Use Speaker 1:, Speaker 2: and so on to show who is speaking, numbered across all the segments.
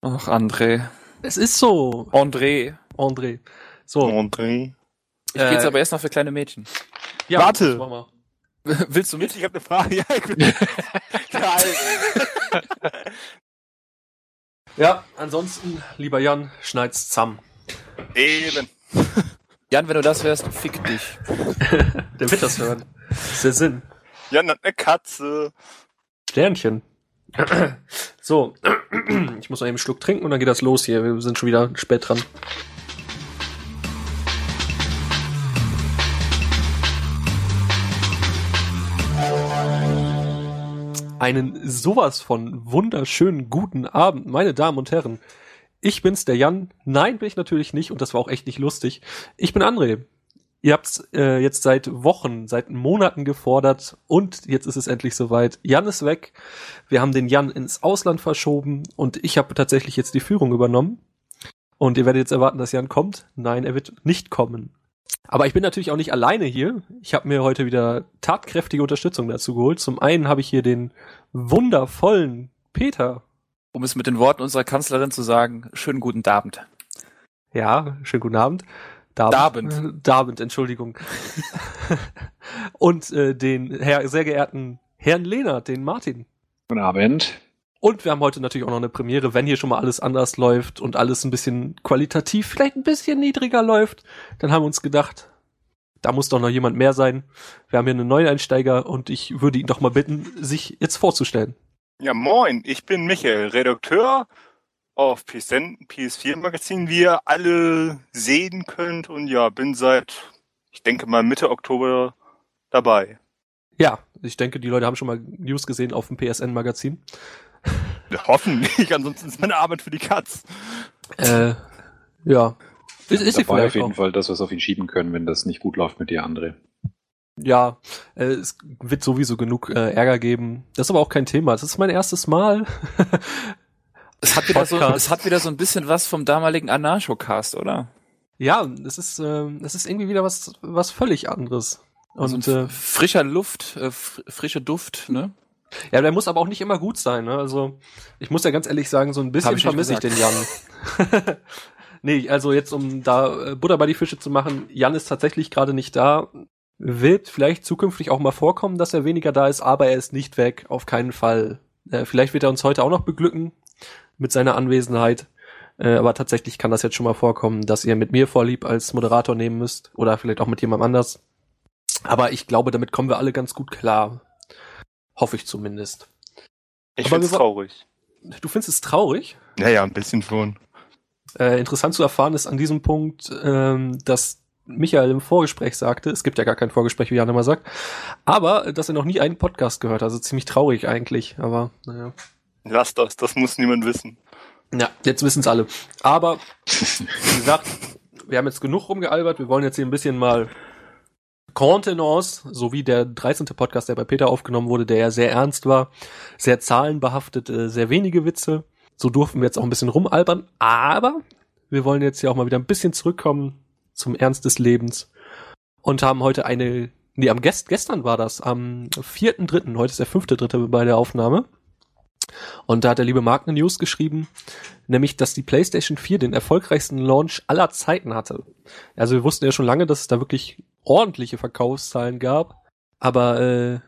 Speaker 1: Ach, André.
Speaker 2: Es ist so.
Speaker 1: André.
Speaker 2: André. So.
Speaker 3: André.
Speaker 1: Ich äh, gehe jetzt aber erst noch für kleine Mädchen.
Speaker 2: Ja,
Speaker 3: Warte.
Speaker 2: machen wir.
Speaker 1: Willst du mit?
Speaker 3: Ich habe eine Frage. Ja, ich bin Geil.
Speaker 2: Ja, ansonsten, lieber Jan, schneid's zusammen.
Speaker 3: Eben.
Speaker 1: Jan, wenn du das wärst, fick dich.
Speaker 2: Der wird das hören. Das ist der Sinn.
Speaker 3: Jan hat eine Katze.
Speaker 2: Sternchen. So, ich muss noch einen Schluck trinken und dann geht das los hier. Wir sind schon wieder spät dran. Einen sowas von wunderschönen guten Abend, meine Damen und Herren. Ich bin's, der Jan. Nein, bin ich natürlich nicht und das war auch echt nicht lustig. Ich bin André. Ihr habt's äh, jetzt seit Wochen, seit Monaten gefordert und jetzt ist es endlich soweit. Jan ist weg. Wir haben den Jan ins Ausland verschoben und ich habe tatsächlich jetzt die Führung übernommen. Und ihr werdet jetzt erwarten, dass Jan kommt. Nein, er wird nicht kommen. Aber ich bin natürlich auch nicht alleine hier. Ich habe mir heute wieder tatkräftige Unterstützung dazu geholt. Zum einen habe ich hier den wundervollen Peter.
Speaker 1: Um es mit den Worten unserer Kanzlerin zu sagen, schönen guten Abend.
Speaker 2: Ja, schönen guten Abend.
Speaker 1: Dabend.
Speaker 2: Äh, Dabend, Entschuldigung. Und äh, den Herr, sehr geehrten Herrn Lehnert, den Martin.
Speaker 4: Guten Abend.
Speaker 2: Und wir haben heute natürlich auch noch eine Premiere, wenn hier schon mal alles anders läuft und alles ein bisschen qualitativ, vielleicht ein bisschen niedriger läuft, dann haben wir uns gedacht, da muss doch noch jemand mehr sein. Wir haben hier einen Neueinsteiger und ich würde ihn doch mal bitten, sich jetzt vorzustellen.
Speaker 3: Ja, moin. Ich bin Michael, Redakteur auf PSN, PS4 Magazin, wie ihr alle sehen könnt. Und ja, bin seit, ich denke mal Mitte Oktober dabei.
Speaker 2: Ja, ich denke, die Leute haben schon mal News gesehen auf dem PSN-Magazin.
Speaker 3: Hoffentlich, ansonsten ist meine Arbeit für die Katz.
Speaker 2: Äh, ja. Ist, ist
Speaker 4: Dabei auf jeden
Speaker 2: auch.
Speaker 4: Fall, dass wir es auf ihn schieben können, wenn das nicht gut läuft mit dir, André.
Speaker 2: Ja, äh, es wird sowieso genug äh, Ärger geben. Das ist aber auch kein Thema. Das ist mein erstes Mal.
Speaker 1: Es hat wieder so, es hat wieder so ein bisschen was vom damaligen Anarcho-Cast, oder?
Speaker 2: ja, es ist, äh, es ist irgendwie wieder was, was völlig anderes. Und
Speaker 1: Und
Speaker 2: äh,
Speaker 1: frischer Luft, äh, f- frische Duft, ne?
Speaker 2: ja, der muss aber auch nicht immer gut sein. Ne? Also ich muss ja ganz ehrlich sagen, so ein bisschen
Speaker 1: ich
Speaker 2: vermisse ich den Jan. nee, also jetzt um da äh, Butter bei die Fische zu machen, Jan ist tatsächlich gerade nicht da. Wird vielleicht zukünftig auch mal vorkommen, dass er weniger da ist, aber er ist nicht weg, auf keinen Fall. Äh, vielleicht wird er uns heute auch noch beglücken mit seiner Anwesenheit. Äh, aber tatsächlich kann das jetzt schon mal vorkommen, dass ihr mit mir vorlieb als Moderator nehmen müsst oder vielleicht auch mit jemandem anders. Aber ich glaube, damit kommen wir alle ganz gut klar. Hoffe ich zumindest.
Speaker 3: Ich find's
Speaker 2: wir-
Speaker 3: traurig.
Speaker 2: Du findest es traurig?
Speaker 3: Naja, ein bisschen schon.
Speaker 2: Äh, interessant zu erfahren ist an diesem Punkt, ähm, dass Michael im Vorgespräch sagte, es gibt ja gar kein Vorgespräch, wie Jan immer sagt, aber äh, dass er noch nie einen Podcast gehört hat. Also ziemlich traurig eigentlich, aber naja.
Speaker 3: Lass das, das muss niemand wissen.
Speaker 2: Ja, jetzt wissen es alle. Aber, wie gesagt, wir haben jetzt genug rumgealbert. Wir wollen jetzt hier ein bisschen mal Contenance, so wie der 13. Podcast, der bei Peter aufgenommen wurde, der ja sehr ernst war, sehr zahlenbehaftet, äh, sehr wenige Witze. So durften wir jetzt auch ein bisschen rumalbern. Aber wir wollen jetzt ja auch mal wieder ein bisschen zurückkommen zum Ernst des Lebens und haben heute eine, nee, am Gest, gestern war das, am 4.3., heute ist der 5.3. bei der Aufnahme. Und da hat der liebe Mark eine News geschrieben, nämlich, dass die PlayStation 4 den erfolgreichsten Launch aller Zeiten hatte. Also wir wussten ja schon lange, dass es da wirklich ordentliche Verkaufszahlen gab, aber äh,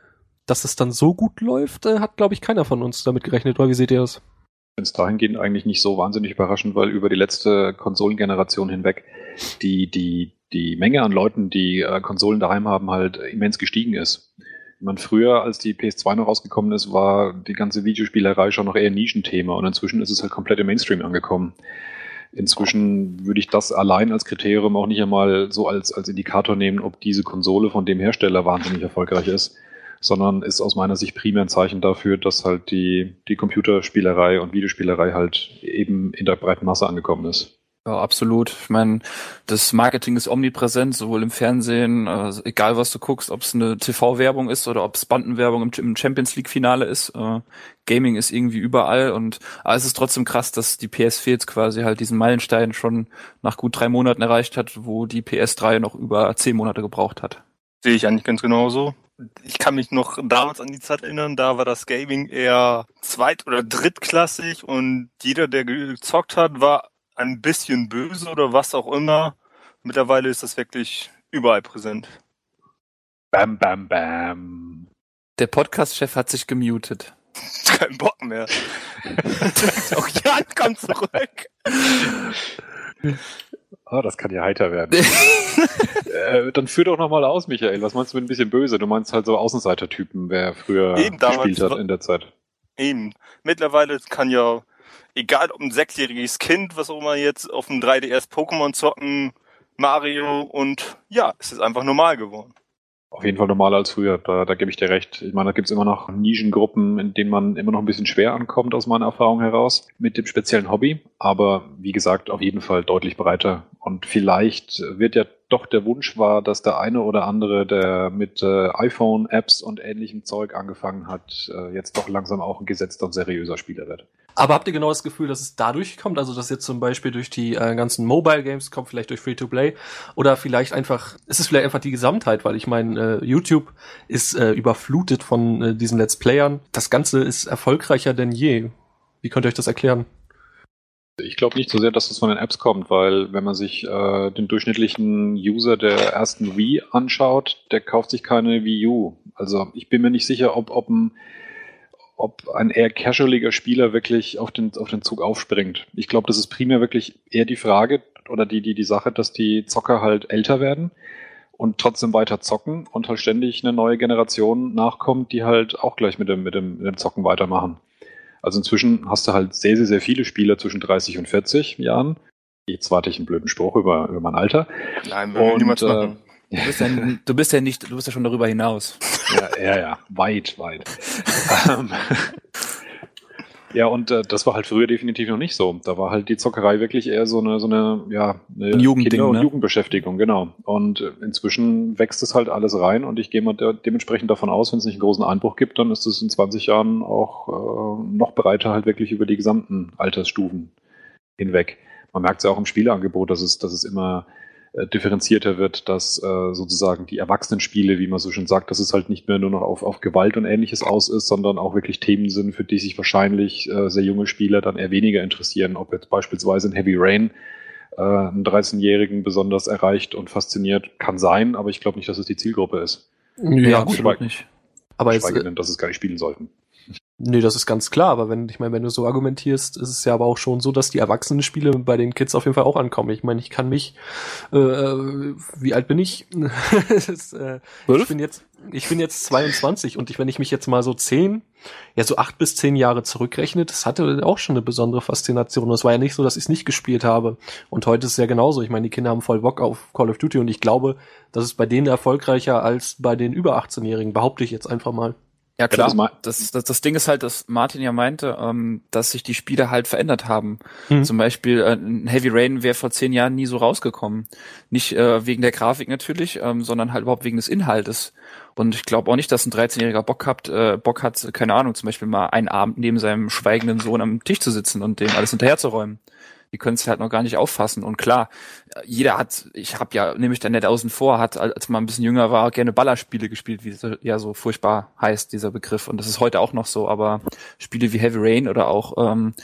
Speaker 2: dass es dann so gut läuft, äh, hat, glaube ich, keiner von uns damit gerechnet. Oder wie seht ihr das?
Speaker 4: Es dahingehend eigentlich nicht so wahnsinnig überraschend, weil über die letzte Konsolengeneration hinweg die, die, die Menge an Leuten, die äh, Konsolen daheim haben, halt immens gestiegen ist. Meine, früher, als die PS2 noch rausgekommen ist, war die ganze Videospielerei schon noch eher Nischenthema und inzwischen ist es halt komplett im Mainstream angekommen. Inzwischen würde ich das allein als Kriterium auch nicht einmal so als, als Indikator nehmen, ob diese Konsole von dem Hersteller wahnsinnig erfolgreich ist, sondern ist aus meiner Sicht primär ein Zeichen dafür, dass halt die, die Computerspielerei und Videospielerei halt eben in der breiten Masse angekommen ist.
Speaker 1: Ja, absolut. Ich meine, das Marketing ist omnipräsent, sowohl im Fernsehen, also egal was du guckst, ob es eine TV-Werbung ist oder ob es Bandenwerbung im, im Champions League-Finale ist. Äh, Gaming ist irgendwie überall und aber es ist trotzdem krass, dass die PS4 jetzt quasi halt diesen Meilenstein schon nach gut drei Monaten erreicht hat, wo die PS3 noch über zehn Monate gebraucht hat.
Speaker 3: Sehe ich eigentlich ganz genauso. Ich kann mich noch damals an die Zeit erinnern, da war das Gaming eher zweit- oder drittklassig und jeder, der gezockt hat, war ein bisschen böse oder was auch immer. Mittlerweile ist das wirklich überall präsent.
Speaker 4: Bam, bam, bam.
Speaker 1: Der Podcast-Chef hat sich gemutet.
Speaker 3: Kein Bock mehr. auch Jan kommt zurück.
Speaker 4: Ah, das kann ja heiter werden. äh, dann führ doch nochmal aus, Michael. Was meinst du mit ein bisschen böse? Du meinst halt so Außenseitertypen, wer früher
Speaker 3: Eben
Speaker 4: gespielt hat in der Zeit.
Speaker 3: Eben. Mittlerweile kann ja, egal ob ein sechsjähriges Kind, was auch immer jetzt auf dem 3DS Pokémon zocken, Mario und ja, es ist einfach normal geworden.
Speaker 4: Auf jeden Fall normaler als früher, da, da gebe ich dir recht. Ich meine, da gibt's immer noch Nischengruppen, in denen man immer noch ein bisschen schwer ankommt, aus meiner Erfahrung heraus, mit dem speziellen Hobby. Aber wie gesagt, auf jeden Fall deutlich breiter. Und vielleicht wird ja doch der Wunsch wahr, dass der eine oder andere, der mit äh, iPhone-Apps und ähnlichem Zeug angefangen hat, äh, jetzt doch langsam auch ein gesetzter und seriöser Spieler wird.
Speaker 2: Aber habt ihr genau das Gefühl, dass es dadurch kommt? Also, dass jetzt zum Beispiel durch die äh, ganzen Mobile Games kommt, vielleicht durch Free-to-Play oder vielleicht einfach, ist es vielleicht einfach die Gesamtheit, weil ich meine, äh, YouTube ist äh, überflutet von äh, diesen Let's Playern. Das Ganze ist erfolgreicher denn je. Wie könnt ihr euch das erklären?
Speaker 4: Ich glaube nicht so sehr, dass das von den Apps kommt, weil wenn man sich äh, den durchschnittlichen User der ersten Wii anschaut, der kauft sich keine Wii U. Also ich bin mir nicht sicher, ob, ob ein ob ein eher casualiger Spieler wirklich auf den, auf den Zug aufspringt. Ich glaube, das ist primär wirklich eher die Frage oder die, die, die Sache, dass die Zocker halt älter werden und trotzdem weiter zocken und halt ständig eine neue Generation nachkommt, die halt auch gleich mit dem, mit dem, mit dem Zocken weitermachen. Also inzwischen hast du halt sehr, sehr, sehr viele Spieler zwischen 30 und 40 Jahren. Jetzt warte ich einen blöden Spruch über, über mein Alter.
Speaker 3: Nein, wir niemals
Speaker 4: äh,
Speaker 3: machen.
Speaker 1: Du bist, ja, du bist ja nicht, du bist ja schon darüber hinaus.
Speaker 4: ja, ja, ja, weit, weit. Ähm, ja, und äh, das war halt früher definitiv noch nicht so. Da war halt die Zockerei wirklich eher so eine, so eine, ja, eine
Speaker 1: Ein Jugendding,
Speaker 4: Kinder- und
Speaker 1: ne?
Speaker 4: Jugendbeschäftigung, genau. Und äh, inzwischen wächst es halt alles rein und ich gehe mal de dementsprechend davon aus, wenn es nicht einen großen Einbruch gibt, dann ist es in 20 Jahren auch äh, noch breiter halt wirklich über die gesamten Altersstufen hinweg. Man merkt es ja auch im Spieleangebot, dass es, dass es immer differenzierter wird, dass äh, sozusagen die Erwachsenenspiele, wie man so schön sagt, dass es halt nicht mehr nur noch auf, auf Gewalt und ähnliches aus ist, sondern auch wirklich Themen sind, für die sich wahrscheinlich äh, sehr junge Spieler dann eher weniger interessieren, ob jetzt beispielsweise in Heavy Rain äh, einen 13-Jährigen besonders erreicht und fasziniert, kann sein, aber ich glaube nicht, dass es die Zielgruppe ist.
Speaker 2: Ja,
Speaker 4: gut.
Speaker 1: absolut nicht.
Speaker 2: aber jetzt, äh,
Speaker 4: denn, dass es gar nicht spielen sollten.
Speaker 2: Nee, das ist ganz klar. Aber wenn, ich meine, wenn du so argumentierst, ist es ja aber auch schon so, dass die Erwachsenen-Spiele bei den Kids auf jeden Fall auch ankommen. Ich meine, ich kann mich, äh, äh, wie alt bin ich? Ist, äh, ich bin jetzt, ich bin jetzt 22 und ich, wenn ich mich jetzt mal so zehn, ja so acht bis zehn Jahre zurückrechne, das hatte auch schon eine besondere Faszination. Und es war ja nicht so, dass ich es nicht gespielt habe. Und heute ist es ja genauso. Ich meine, die Kinder haben voll Bock auf Call of Duty und ich glaube, das ist bei denen erfolgreicher als bei den über 18-Jährigen, behaupte ich jetzt einfach mal.
Speaker 1: Ja klar,
Speaker 4: mal-
Speaker 1: das, das, das Ding ist halt, dass Martin ja meinte, ähm, dass sich die Spiele halt verändert haben.
Speaker 2: Mhm.
Speaker 1: Zum Beispiel äh, ein Heavy Rain wäre vor zehn Jahren nie so rausgekommen. Nicht äh, wegen der Grafik natürlich, ähm, sondern halt überhaupt wegen des Inhaltes. Und ich glaube auch nicht, dass ein 13-Jähriger Bock hat, äh, Bock hat, keine Ahnung, zum Beispiel mal einen Abend neben seinem schweigenden Sohn am Tisch zu sitzen und dem alles hinterherzuräumen. Die können es halt noch gar nicht auffassen. Und klar, jeder hat, ich habe ja, nehme ich da nicht außen vor, hat, als man ein bisschen jünger war, gerne Ballerspiele gespielt, wie es ja so furchtbar heißt, dieser Begriff. Und das ist heute auch noch so, aber Spiele wie Heavy Rain oder auch ähm,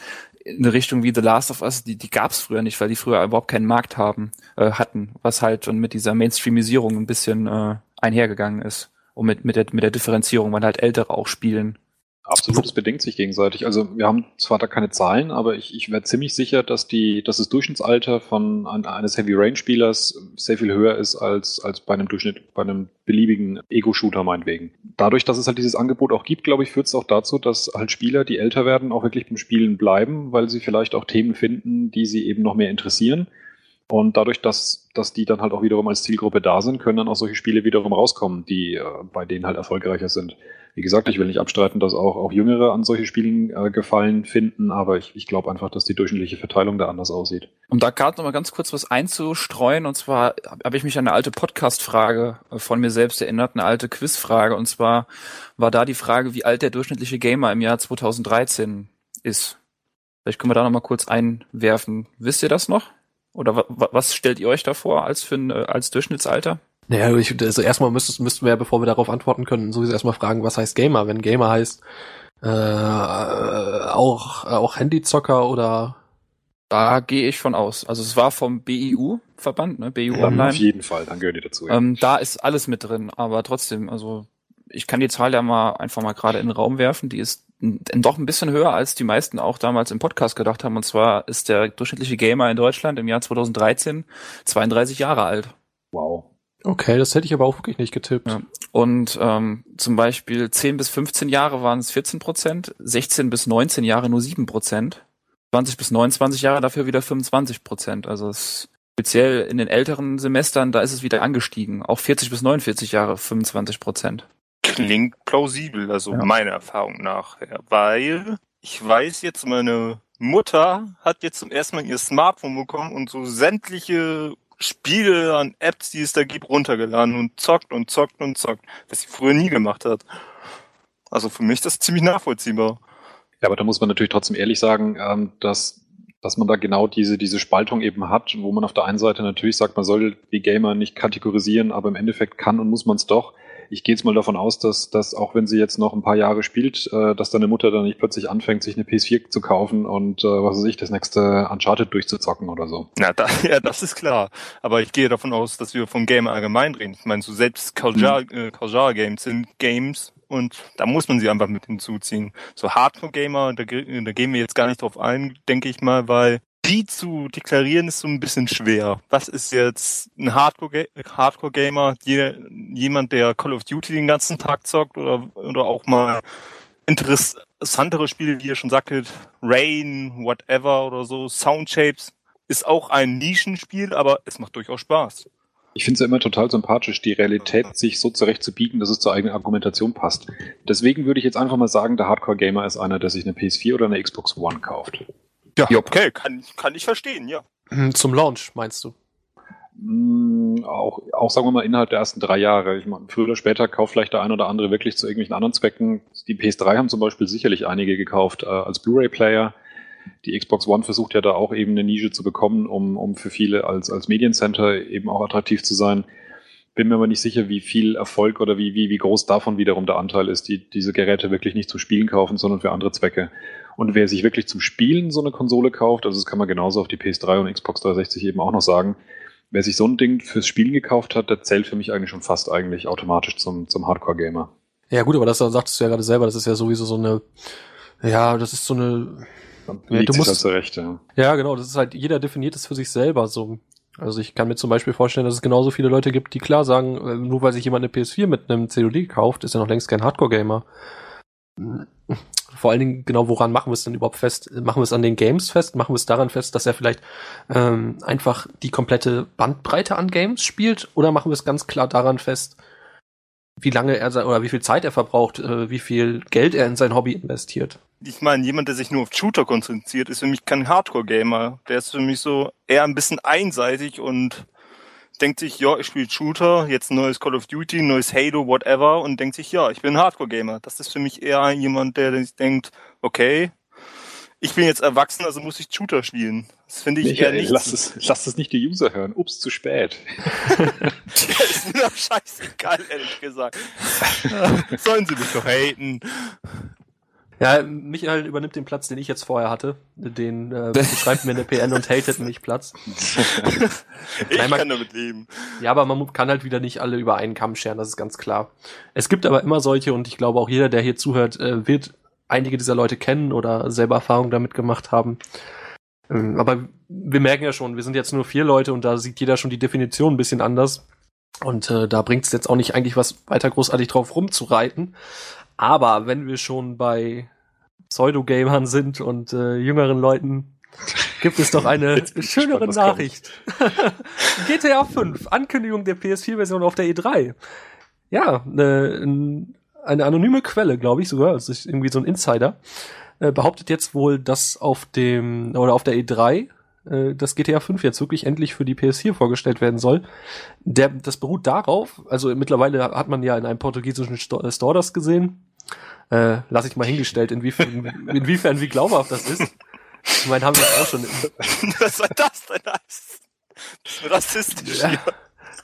Speaker 1: in eine Richtung wie The Last of Us, die, die gab es früher nicht, weil die früher überhaupt keinen Markt haben, äh, hatten, was halt schon mit dieser Mainstreamisierung ein bisschen äh, einhergegangen ist. Und mit, mit, der, mit der Differenzierung, weil halt Ältere auch spielen.
Speaker 4: Absolut, es bedingt sich gegenseitig. Also wir haben zwar da keine Zahlen, aber ich, ich wäre ziemlich sicher, dass die, dass das Durchschnittsalter von ein, eines Heavy Rain Spielers sehr viel höher ist als als bei einem Durchschnitt, bei einem beliebigen Ego-Shooter meinetwegen. Dadurch, dass es halt dieses Angebot auch gibt, glaube ich, führt es auch dazu, dass halt Spieler, die älter werden, auch wirklich beim Spielen bleiben, weil sie vielleicht auch Themen finden, die sie eben noch mehr interessieren. Und dadurch, dass, dass die dann halt auch wiederum als Zielgruppe da sind, können dann auch solche Spiele wiederum rauskommen, die äh, bei denen halt erfolgreicher sind. Wie gesagt, ich will nicht abstreiten, dass auch, auch Jüngere an solche Spielen äh, gefallen finden, aber ich, ich glaube einfach, dass die durchschnittliche Verteilung da anders aussieht.
Speaker 1: Um da gerade noch mal ganz kurz was einzustreuen, und zwar habe ich mich an eine alte Podcast-Frage äh, von mir selbst erinnert, eine alte Quizfrage, und zwar war da die Frage, wie alt der durchschnittliche Gamer im Jahr 2013 ist. Vielleicht können wir da noch mal kurz einwerfen. Wisst ihr das noch? Oder wa wa was stellt ihr euch da vor als für ein, äh, als Durchschnittsalter?
Speaker 2: Naja, ich, also erstmal müsstest, müssten wir ja, bevor wir darauf antworten können, sowieso erstmal fragen, was heißt Gamer? Wenn Gamer heißt, äh, auch, auch Handyzocker oder
Speaker 1: Da gehe ich von aus. Also es war vom BIU-Verband, ne? BIU
Speaker 4: Ja,
Speaker 1: Online.
Speaker 4: auf jeden Fall, dann gehören die dazu. Ja.
Speaker 1: Ähm, da ist alles mit drin, aber trotzdem, also ich kann die Zahl ja mal einfach mal gerade in den Raum werfen. Die ist doch ein bisschen höher, als die meisten auch damals im Podcast gedacht haben. Und zwar ist der durchschnittliche Gamer in Deutschland im Jahr 2013 32 Jahre alt.
Speaker 4: wow.
Speaker 2: Okay, das hätte ich aber auch wirklich nicht getippt.
Speaker 1: Ja. Und ähm, zum Beispiel 10 bis 15 Jahre waren es 14 Prozent, 16 bis 19 Jahre nur 7 Prozent, 20 bis 29 Jahre dafür wieder 25 Prozent. Also es, speziell in den älteren Semestern, da ist es wieder angestiegen. Auch 40 bis 49 Jahre 25 Prozent.
Speaker 3: Klingt plausibel, also
Speaker 1: Ja.
Speaker 3: meiner Erfahrung nach. Weil ich weiß jetzt, meine Mutter hat jetzt zum ersten Mal ihr Smartphone bekommen und so sämtliche Spiele an Apps, die es da gibt, runtergeladen und zockt und zockt und zockt, was sie früher nie gemacht hat. Also für mich ist das ziemlich nachvollziehbar.
Speaker 4: Ja, aber da muss man natürlich trotzdem ehrlich sagen, ähm, dass, dass man da genau diese, diese Spaltung eben hat, wo man auf der einen Seite natürlich sagt, man soll die Gamer nicht kategorisieren, aber im Endeffekt kann und muss man es doch. Ich gehe jetzt mal davon aus, dass, dass auch wenn sie jetzt noch ein paar Jahre spielt, äh, dass deine Mutter dann nicht plötzlich anfängt, sich eine PS4 zu kaufen und äh, was weiß ich, das nächste Uncharted durchzuzocken oder so.
Speaker 3: Na, da, ja, das ist klar. Aber ich gehe davon aus, dass wir vom Gamer allgemein reden. Ich meine, so selbst Casual, äh, Casual Games sind Games und da muss man sie einfach mit hinzuziehen. So Hardcore Gamer, da, da gehen wir jetzt gar nicht drauf ein, denke ich mal, weil die zu deklarieren ist so ein bisschen schwer. Was ist jetzt ein Hardcore, Hardcore Gamer? jemand, der Call of Duty den ganzen Tag zockt oder, oder auch mal interessantere Spiele, wie ihr schon sagtet, Rain, whatever oder so, Soundshapes, ist auch ein Nischenspiel, aber es macht durchaus Spaß.
Speaker 4: Ich finde es ja immer total sympathisch, die Realität sich so zurechtzubiegen, dass es zur eigenen Argumentation passt. Deswegen würde ich jetzt einfach mal sagen, der Hardcore-Gamer ist einer, der sich eine PS4 oder eine Xbox One kauft.
Speaker 3: Ja, okay, kann, kann ich verstehen, ja.
Speaker 2: Hm, Zum Launch, meinst du?
Speaker 4: Mm, Auch, auch sagen wir mal innerhalb der ersten drei Jahre. Ich meine, früher oder später kauft vielleicht der ein oder andere wirklich zu irgendwelchen anderen Zwecken. Die PS3 haben zum Beispiel sicherlich einige gekauft äh, als Blu-ray-Player. Die Xbox One versucht ja da auch eben eine Nische zu bekommen, um, um für viele als, als Mediencenter eben auch attraktiv zu sein. Bin mir aber nicht sicher, wie viel Erfolg oder wie, wie, wie groß davon wiederum der Anteil ist, die diese Geräte wirklich nicht zum Spielen kaufen, sondern für andere Zwecke. Und wer sich wirklich zum Spielen so eine Konsole kauft, also das kann man genauso auf die PS3 und Xbox 360 eben auch noch sagen, wer sich so ein Ding fürs Spielen gekauft hat, der zählt für mich eigentlich schon fast eigentlich automatisch zum, zum Hardcore-Gamer.
Speaker 2: Ja gut, aber das sagtest du ja gerade selber, das ist ja sowieso so eine, ja, das ist so eine, Ja, du musst-
Speaker 4: zurecht, ja.
Speaker 2: ja genau, das ist halt, jeder definiert es für sich selber so. Also ich kann mir zum Beispiel vorstellen, dass es genauso viele Leute gibt, die klar sagen, äh, nur weil sich jemand eine PS4 mit einem COD kauft, ist er noch längst kein Hardcore-Gamer. Vor allen Dingen, genau, woran machen wir es denn überhaupt fest? Machen wir es an den Games fest? Machen wir es daran fest, dass er vielleicht ähm, einfach die komplette Bandbreite an Games spielt? Oder machen wir es ganz klar daran fest, wie lange er oder wie viel Zeit er verbraucht, äh, wie viel Geld er in sein Hobby investiert?
Speaker 3: Ich meine, jemand, der sich nur auf Shooter konzentriert, ist für mich kein Hardcore-Gamer. Der ist für mich so eher ein bisschen einseitig und denkt sich, ja, ich spiele Shooter, jetzt ein neues Call of Duty, neues Halo, whatever, und denkt sich, ja, ich bin ein Hardcore-Gamer. Das ist für mich eher jemand, der denkt, okay, ich bin jetzt erwachsen, also muss ich Shooter spielen. Das finde ich eher
Speaker 4: Michael,
Speaker 3: nicht.
Speaker 4: lass es, lass es nicht die User hören. Ups, zu spät.
Speaker 3: ist mir doch scheißegal, ehrlich gesagt. Sollen sie mich doch haten.
Speaker 2: Ja, Michael übernimmt den Platz, den ich jetzt vorher hatte. Den äh, schreibt mir eine PN und hatet mich Platz.
Speaker 3: Ich
Speaker 2: Nein, man-
Speaker 3: kann damit leben.
Speaker 2: Ja, aber man kann halt wieder nicht alle über einen Kamm scheren, das ist ganz klar. Es gibt aber immer solche und ich glaube auch jeder, der hier zuhört, äh, wird einige dieser Leute kennen oder selber Erfahrung damit gemacht haben. Ähm, aber wir merken ja schon, wir sind jetzt nur vier Leute und da sieht jeder schon die Definition ein bisschen anders. Und äh, da bringt es jetzt auch nicht eigentlich was weiter großartig drauf rumzureiten. Aber wenn wir schon bei Pseudo-Gamern sind und äh, jüngeren Leuten, gibt es doch eine schönere
Speaker 4: gespannt.
Speaker 2: Nachricht. GTA 5, Ankündigung der PS4-Version auf der E3. Ja, ne, n- eine anonyme Quelle, glaube ich sogar, also ist irgendwie so ein Insider, äh, behauptet jetzt wohl, dass auf dem oder auf der E3 äh, das GTA 5 jetzt wirklich endlich für die PS4 vorgestellt werden soll. Der, das beruht darauf, also mittlerweile hat man ja in einem portugiesischen äh, Store das gesehen. Äh, lass ich mal hingestellt, inwiefern, inwiefern wie glaubhaft das ist. Ich meine, haben wir auch schon
Speaker 3: Was soll das denn heißen? Das ist rassistisch
Speaker 2: Ja.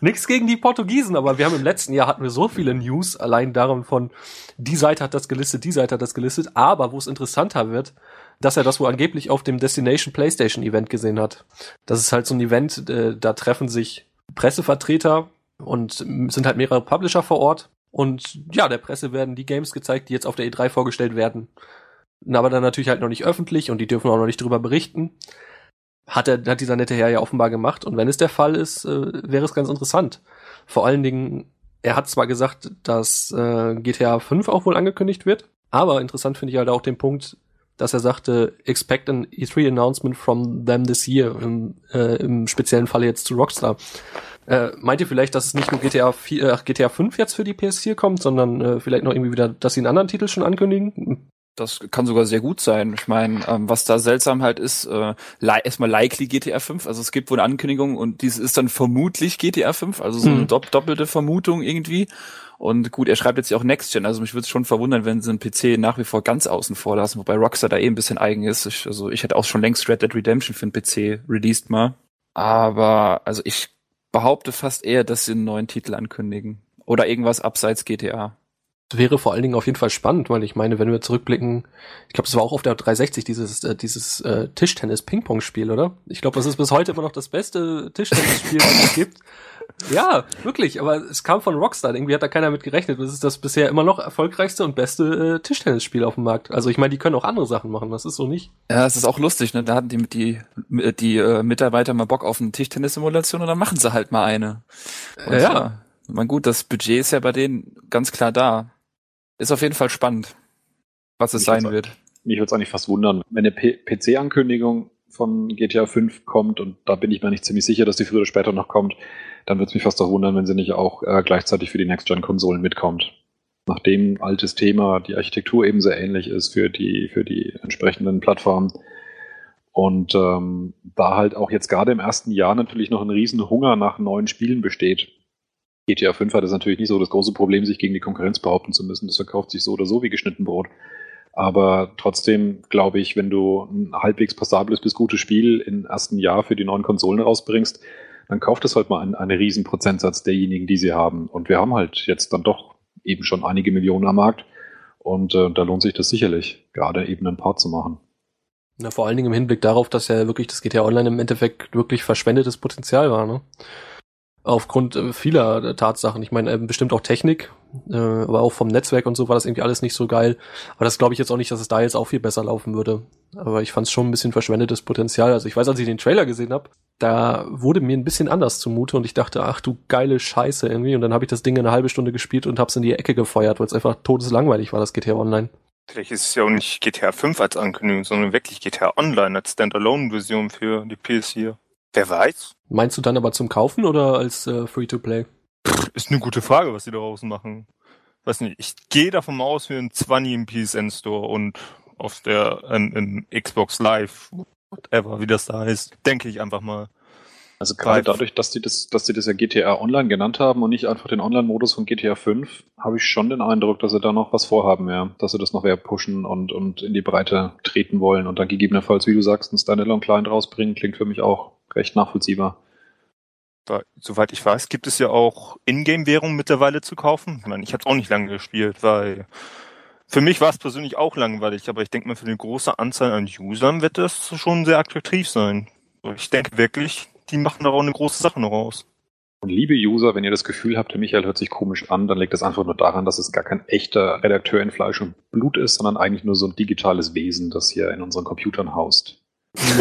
Speaker 2: Nichts gegen die Portugiesen, aber wir haben im letzten Jahr hatten wir so viele News allein darum von die Seite hat das gelistet, die Seite hat das gelistet, aber wo es interessanter wird, dass er das wohl angeblich auf dem Destination PlayStation Event gesehen hat. Das ist halt so ein Event, äh, da treffen sich Pressevertreter und sind halt mehrere Publisher vor Ort und ja, der Presse werden die Games gezeigt, die jetzt auf der E3 vorgestellt werden. Aber dann natürlich halt noch nicht öffentlich und die dürfen auch noch nicht drüber berichten. Hat er, hat dieser nette Herr ja offenbar gemacht. Und wenn es der Fall ist, äh, wäre es ganz interessant. Vor allen Dingen, er hat zwar gesagt, dass äh, GTA 5 auch wohl angekündigt wird, aber interessant finde ich halt auch den Punkt, dass er sagte, expect an E3 announcement from them this year, im, äh, im speziellen Falle jetzt zu Rockstar. Äh, meint ihr vielleicht, dass es nicht nur GTA 4, äh, GTA 5 jetzt für die PS4 kommt, sondern äh, vielleicht noch irgendwie wieder, dass sie einen anderen Titel schon ankündigen?
Speaker 1: Das kann sogar sehr gut sein. Ich meine, ähm, was da seltsam halt ist, äh, erstmal likely GTA 5, also es gibt wohl eine Ankündigung und dies ist dann vermutlich GTA 5, also so eine mhm. dopp doppelte Vermutung irgendwie. Und gut, er schreibt jetzt ja auch Next Gen, also mich würde es schon verwundern, wenn sie einen PC nach wie vor ganz außen vor lassen, wobei Rockstar da eh ein bisschen eigen ist. Ich, also ich hätte auch schon längst Red Dead Redemption für einen PC released mal. Aber also ich behaupte fast eher, dass sie einen neuen Titel ankündigen. Oder irgendwas abseits GTA.
Speaker 2: Wäre vor allen Dingen auf jeden Fall spannend, weil ich meine, wenn wir zurückblicken, ich glaube, es war auch auf der 360 dieses äh, dieses äh, Tischtennis-Ping-Pong-Spiel, oder? Ich glaube, das ist bis heute immer noch das beste Tischtennisspiel, was es gibt. Ja, wirklich, aber es kam von Rockstar. Irgendwie hat da keiner mit gerechnet. Das ist das bisher immer noch erfolgreichste und beste äh, Tischtennisspiel auf dem Markt. Also ich meine, die können auch andere Sachen machen, das ist so nicht.
Speaker 1: Ja, es ist auch lustig, ne? Da hatten die, die, die äh, Mitarbeiter mal Bock auf eine Tischtennissimulation und dann machen sie halt mal eine. Und, ja. ja. Man gut, das Budget ist ja bei denen ganz klar da. Ist auf jeden Fall spannend, was es mich sein wird.
Speaker 4: Mich würde es eigentlich fast wundern, wenn eine PC-Ankündigung von GTA 5 kommt und da bin ich mir nicht ziemlich sicher, dass die früher oder später noch kommt, dann würde es mich fast auch wundern, wenn sie nicht auch äh, gleichzeitig für die Next-Gen-Konsolen mitkommt. Nachdem altes Thema die Architektur eben sehr ähnlich ist für die, für die entsprechenden Plattformen. Und ähm, da halt auch jetzt gerade im ersten Jahr natürlich noch ein riesen Hunger nach neuen Spielen besteht. GTA 5 hat es natürlich nicht so das große Problem, sich gegen die Konkurrenz behaupten zu müssen. Das verkauft sich so oder so wie geschnitten Brot. Aber trotzdem glaube ich, wenn du ein halbwegs passables bis gutes Spiel im ersten Jahr für die neuen Konsolen rausbringst, dann kauft es halt mal einen, einen riesen Prozentsatz derjenigen, die sie haben. Und wir haben halt jetzt dann doch eben schon einige Millionen am Markt. Und äh, da lohnt sich das sicherlich, gerade eben ein paar zu machen.
Speaker 2: Na, vor allen Dingen im Hinblick darauf, dass ja wirklich das GTA Online im Endeffekt wirklich verschwendetes Potenzial war, ne? Aufgrund äh, vieler Tatsachen. Ich meine, äh, bestimmt auch Technik, äh, aber auch vom Netzwerk und so war das irgendwie alles nicht so geil. Aber das glaube ich jetzt auch nicht, dass es da jetzt auch viel besser laufen würde. Aber ich fand es schon ein bisschen verschwendetes Potenzial. Also ich weiß, als ich den Trailer gesehen habe, da wurde mir ein bisschen anders zumute und ich dachte, ach du geile Scheiße irgendwie. Und dann habe ich das Ding eine halbe Stunde gespielt und hab's in die Ecke gefeuert, weil es einfach todeslangweilig war, das GTA Online.
Speaker 3: Vielleicht ist es ja auch nicht GTA 5 als Ankündigung, sondern wirklich GTA Online als Standalone-Version für die PS4. Wer weiß?
Speaker 2: Meinst du dann aber zum Kaufen oder als äh, Free-to-Play?
Speaker 3: Ist eine gute Frage, was die daraus machen. Weiß nicht, ich gehe davon aus, für ein 20 im PSN Store und auf der ähm, im Xbox Live, whatever, wie das da heißt, denke ich einfach mal.
Speaker 4: Also gerade dadurch, dass die das, dass die das ja GTA Online genannt haben und nicht einfach den Online-Modus von GTA 5, habe ich schon den Eindruck, dass sie da noch was vorhaben, ja. Dass sie das noch mehr pushen und, und in die Breite treten wollen und dann gegebenenfalls, wie du sagst, ein Standalone-Client rausbringen, klingt für mich auch recht nachvollziehbar.
Speaker 3: Weil, soweit ich weiß, gibt es ja auch Ingame-Währung mittlerweile zu kaufen. Ich meine, ich habe es auch nicht lange gespielt, weil für mich war es persönlich auch langweilig, aber ich denke mal, für eine große Anzahl an Usern wird das schon sehr attraktiv sein. Ich denke wirklich, die machen da auch eine große Sache noch raus.
Speaker 4: Und liebe User, wenn ihr das Gefühl habt, der Michael hört sich komisch an, dann liegt das einfach nur daran, dass es gar kein echter Redakteur in Fleisch und Blut ist, sondern eigentlich nur so ein digitales Wesen, das hier in unseren Computern haust.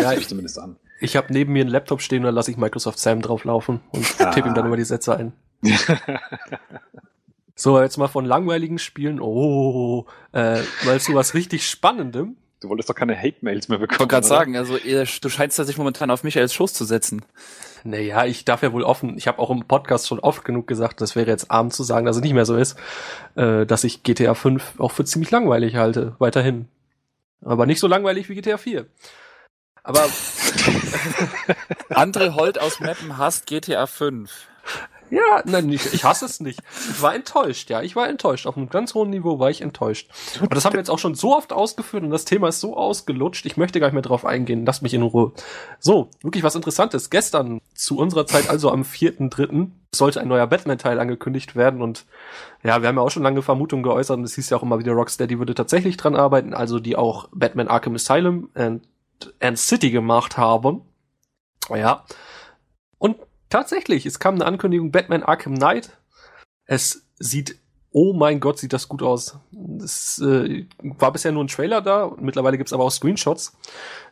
Speaker 2: Ja, ich zumindest an. Ich habe neben mir einen Laptop stehen, da lasse ich Microsoft Sam drauflaufen und ah. tippe ihm dann immer die Sätze ein. so, jetzt mal von langweiligen Spielen, oh, äh, mal zu was richtig Spannendem.
Speaker 4: Du wolltest doch keine Hate-Mails mehr bekommen. Ich
Speaker 1: wollte gerade sagen, also ihr, du scheinst da sich momentan auf Michaels Schoß zu setzen.
Speaker 2: Naja, ich darf ja wohl offen, ich habe auch im Podcast schon oft genug gesagt, das wäre jetzt arm zu sagen, dass es nicht mehr so ist, äh, dass ich GTA 5 auch für ziemlich langweilig halte, weiterhin. Aber nicht so langweilig wie GTA 4.
Speaker 1: Aber André Holt aus Meppen hasst GTA 5.
Speaker 2: Ja, nein, ich, ich hasse es nicht. Ich war enttäuscht, ja. Ich war enttäuscht. Auf einem ganz hohen Niveau war ich enttäuscht. Aber das haben wir jetzt auch schon so oft ausgeführt und das Thema ist so ausgelutscht. Ich möchte gar nicht mehr drauf eingehen. Lasst mich in Ruhe. So, wirklich was Interessantes. Gestern, zu unserer Zeit, also am 4.3., es sollte ein neuer Batman-Teil angekündigt werden und ja, wir haben ja auch schon lange Vermutungen geäußert und es hieß ja auch immer wieder, Rocksteady würde tatsächlich dran arbeiten, also die auch Batman Arkham Asylum and, and City gemacht haben. Ja. Und tatsächlich, es kam eine Ankündigung Batman Arkham Knight. Es sieht oh mein Gott, sieht das gut aus. Es äh, war bisher nur ein Trailer da, mittlerweile gibt's aber auch Screenshots.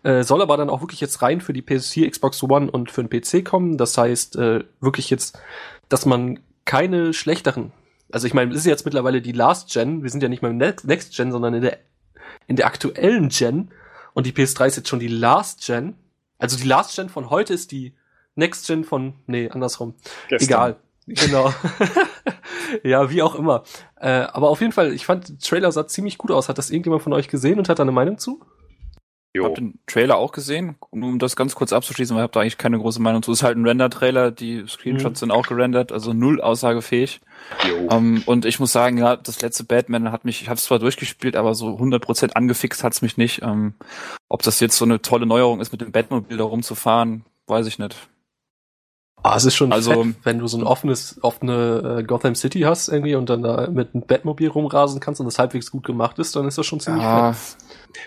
Speaker 2: Äh, soll aber dann auch wirklich jetzt rein für die PS4, Xbox One und für den PC kommen. Das heißt, äh, wirklich jetzt, dass man keine schlechteren, also ich meine, es ist jetzt mittlerweile die Last Gen, wir sind ja nicht mehr im Next Gen, sondern in der, in der aktuellen Gen und die PS3 ist jetzt schon die Last Gen. Also die Last Gen von heute ist die Next Gen von, nee, andersrum. Gestern. Egal. Genau. ja, wie auch immer. Äh, aber auf jeden Fall, ich fand, der Trailer sah ziemlich gut aus. Hat das irgendjemand von euch gesehen und hat da eine Meinung zu?
Speaker 1: Ich habe den Trailer auch gesehen, um das ganz kurz abzuschließen, weil ich habe da eigentlich keine große Meinung zu. Es ist halt ein Render-Trailer, die Screenshots mhm. sind auch gerendert, also null aussagefähig. Um, ähm, und ich muss sagen, ja, das letzte Batman hat mich, ich habe es zwar durchgespielt, aber so 100% angefixt hat's mich nicht. Um, ähm, ob das jetzt so eine tolle Neuerung ist, mit dem Batmobil da rumzufahren, weiß ich nicht.
Speaker 2: Ah, es ist schon also, fett, wenn du so ein offenes, offene äh, Gotham City hast irgendwie und dann da mit einem Batmobil rumrasen kannst und das halbwegs gut gemacht ist, dann ist das schon ziemlich ja, fett.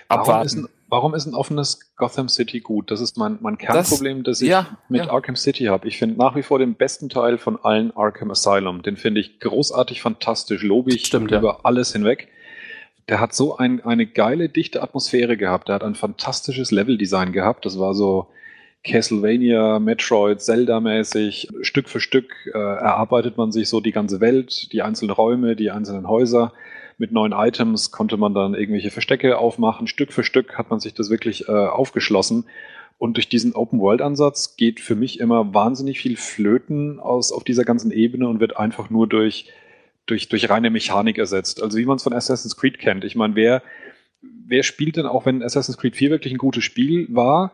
Speaker 4: Ein, warum ist ein offenes Gotham City gut? Das ist mein, mein Kernproblem, das, das ich ja, mit ja. Arkham City habe. Ich finde nach wie vor den besten Teil von allen Arkham Asylum. Den finde ich großartig, fantastisch, lobig Stimmt, über ja. alles hinweg. Der hat so ein, eine geile, dichte Atmosphäre gehabt. Der hat ein fantastisches Leveldesign gehabt. Das war so, Castlevania, Metroid, Zelda-mäßig. Stück für Stück äh, erarbeitet man sich so die ganze Welt, die einzelnen Räume, die einzelnen Häuser. Mit neuen Items konnte man dann irgendwelche Verstecke aufmachen. Stück für Stück hat man sich das wirklich äh, aufgeschlossen. Und durch diesen Open-World-Ansatz geht für mich immer wahnsinnig viel Flöten aus, auf dieser ganzen Ebene und wird einfach nur durch, durch, durch reine Mechanik ersetzt. Also wie man es von Assassin's Creed kennt. Ich meine, wer, wer spielt denn auch, wenn Assassin's Creed 4 wirklich ein gutes Spiel war,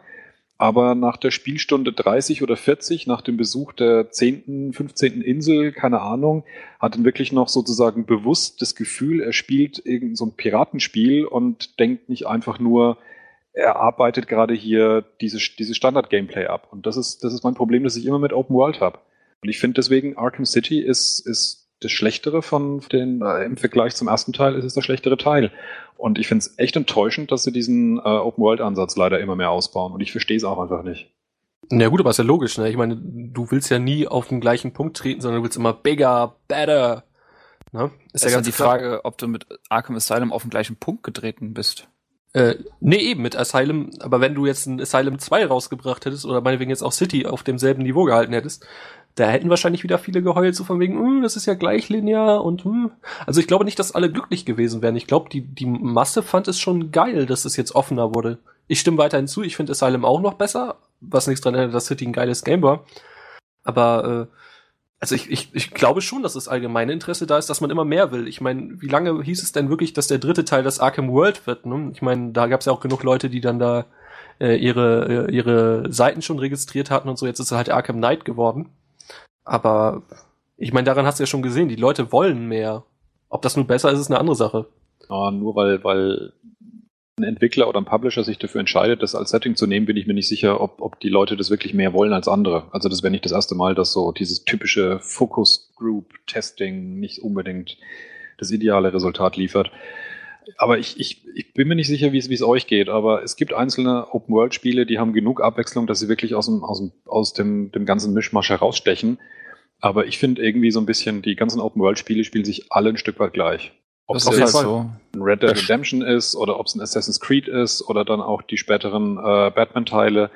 Speaker 4: aber nach der Spielstunde 30 oder 40, nach dem Besuch der 10., 15. Insel, keine Ahnung, hat dann wirklich noch sozusagen bewusst das Gefühl, er spielt irgendein so ein Piratenspiel und denkt nicht einfach nur, er arbeitet gerade hier dieses, dieses Standard-Gameplay ab. Und das ist, das ist mein Problem, das ich immer mit Open World habe. Und ich finde deswegen Arkham City ist, ist das Schlechtere von den, äh, im Vergleich zum ersten Teil ist es der schlechtere Teil. Und ich finde es echt enttäuschend, dass sie diesen äh, Open-World-Ansatz leider immer mehr ausbauen. Und ich verstehe es auch einfach nicht.
Speaker 2: Ja gut, aber ist ja logisch, ne? Ich meine, du willst ja nie auf den gleichen Punkt treten, sondern du willst immer bigger, better.
Speaker 1: Ne? Ist, ja ganz die klar. Frage, ob du mit Arkham Asylum auf den gleichen Punkt getreten bist.
Speaker 2: Äh, nee, eben mit Asylum, aber wenn du jetzt ein Asylum 2 rausgebracht hättest oder meinetwegen jetzt auch City auf demselben Niveau gehalten hättest, da hätten wahrscheinlich wieder viele geheult, so von wegen, hm, das ist ja gleich linear und hm. Also ich glaube nicht, dass alle glücklich gewesen wären. Ich glaube, die, die Masse fand es schon geil, dass es jetzt offener wurde. Ich stimme weiterhin zu, ich finde Asylum auch noch besser, was nichts dran ändert, dass City ein geiles Game war. Aber äh, also ich, ich, ich glaube schon, dass das allgemeine Interesse da ist, dass man immer mehr will. Ich meine, wie lange hieß es denn wirklich, dass der dritte Teil das Arkham World wird? Ne? Ich meine, da gab es ja auch genug Leute, die dann da äh, ihre, ihre Seiten schon registriert hatten und so. Jetzt ist es halt Arkham Knight geworden. Aber ich meine, daran hast du ja schon gesehen, die Leute wollen mehr. Ob das nun besser ist, ist eine andere Sache.
Speaker 4: Ja, nur weil, weil ein Entwickler oder ein Publisher sich dafür entscheidet, das als Setting zu nehmen, bin ich mir nicht sicher, ob, ob die Leute das wirklich mehr wollen als andere. Also das wäre nicht das erste Mal, dass so dieses typische Focus Group Testing nicht unbedingt das ideale Resultat liefert. Aber ich, ich, ich bin mir nicht sicher, wie es, wie es euch geht, aber es gibt einzelne Open-World-Spiele, die haben genug Abwechslung, dass sie wirklich aus dem, aus dem, aus dem, dem ganzen Mischmasch herausstechen. Aber ich finde irgendwie so ein bisschen, die ganzen Open-World-Spiele spielen sich alle ein Stück weit gleich. Ob es halt so. ein Red Dead Redemption ist oder ob es ein Assassin's Creed ist oder dann auch die späteren äh, Batman-Teile.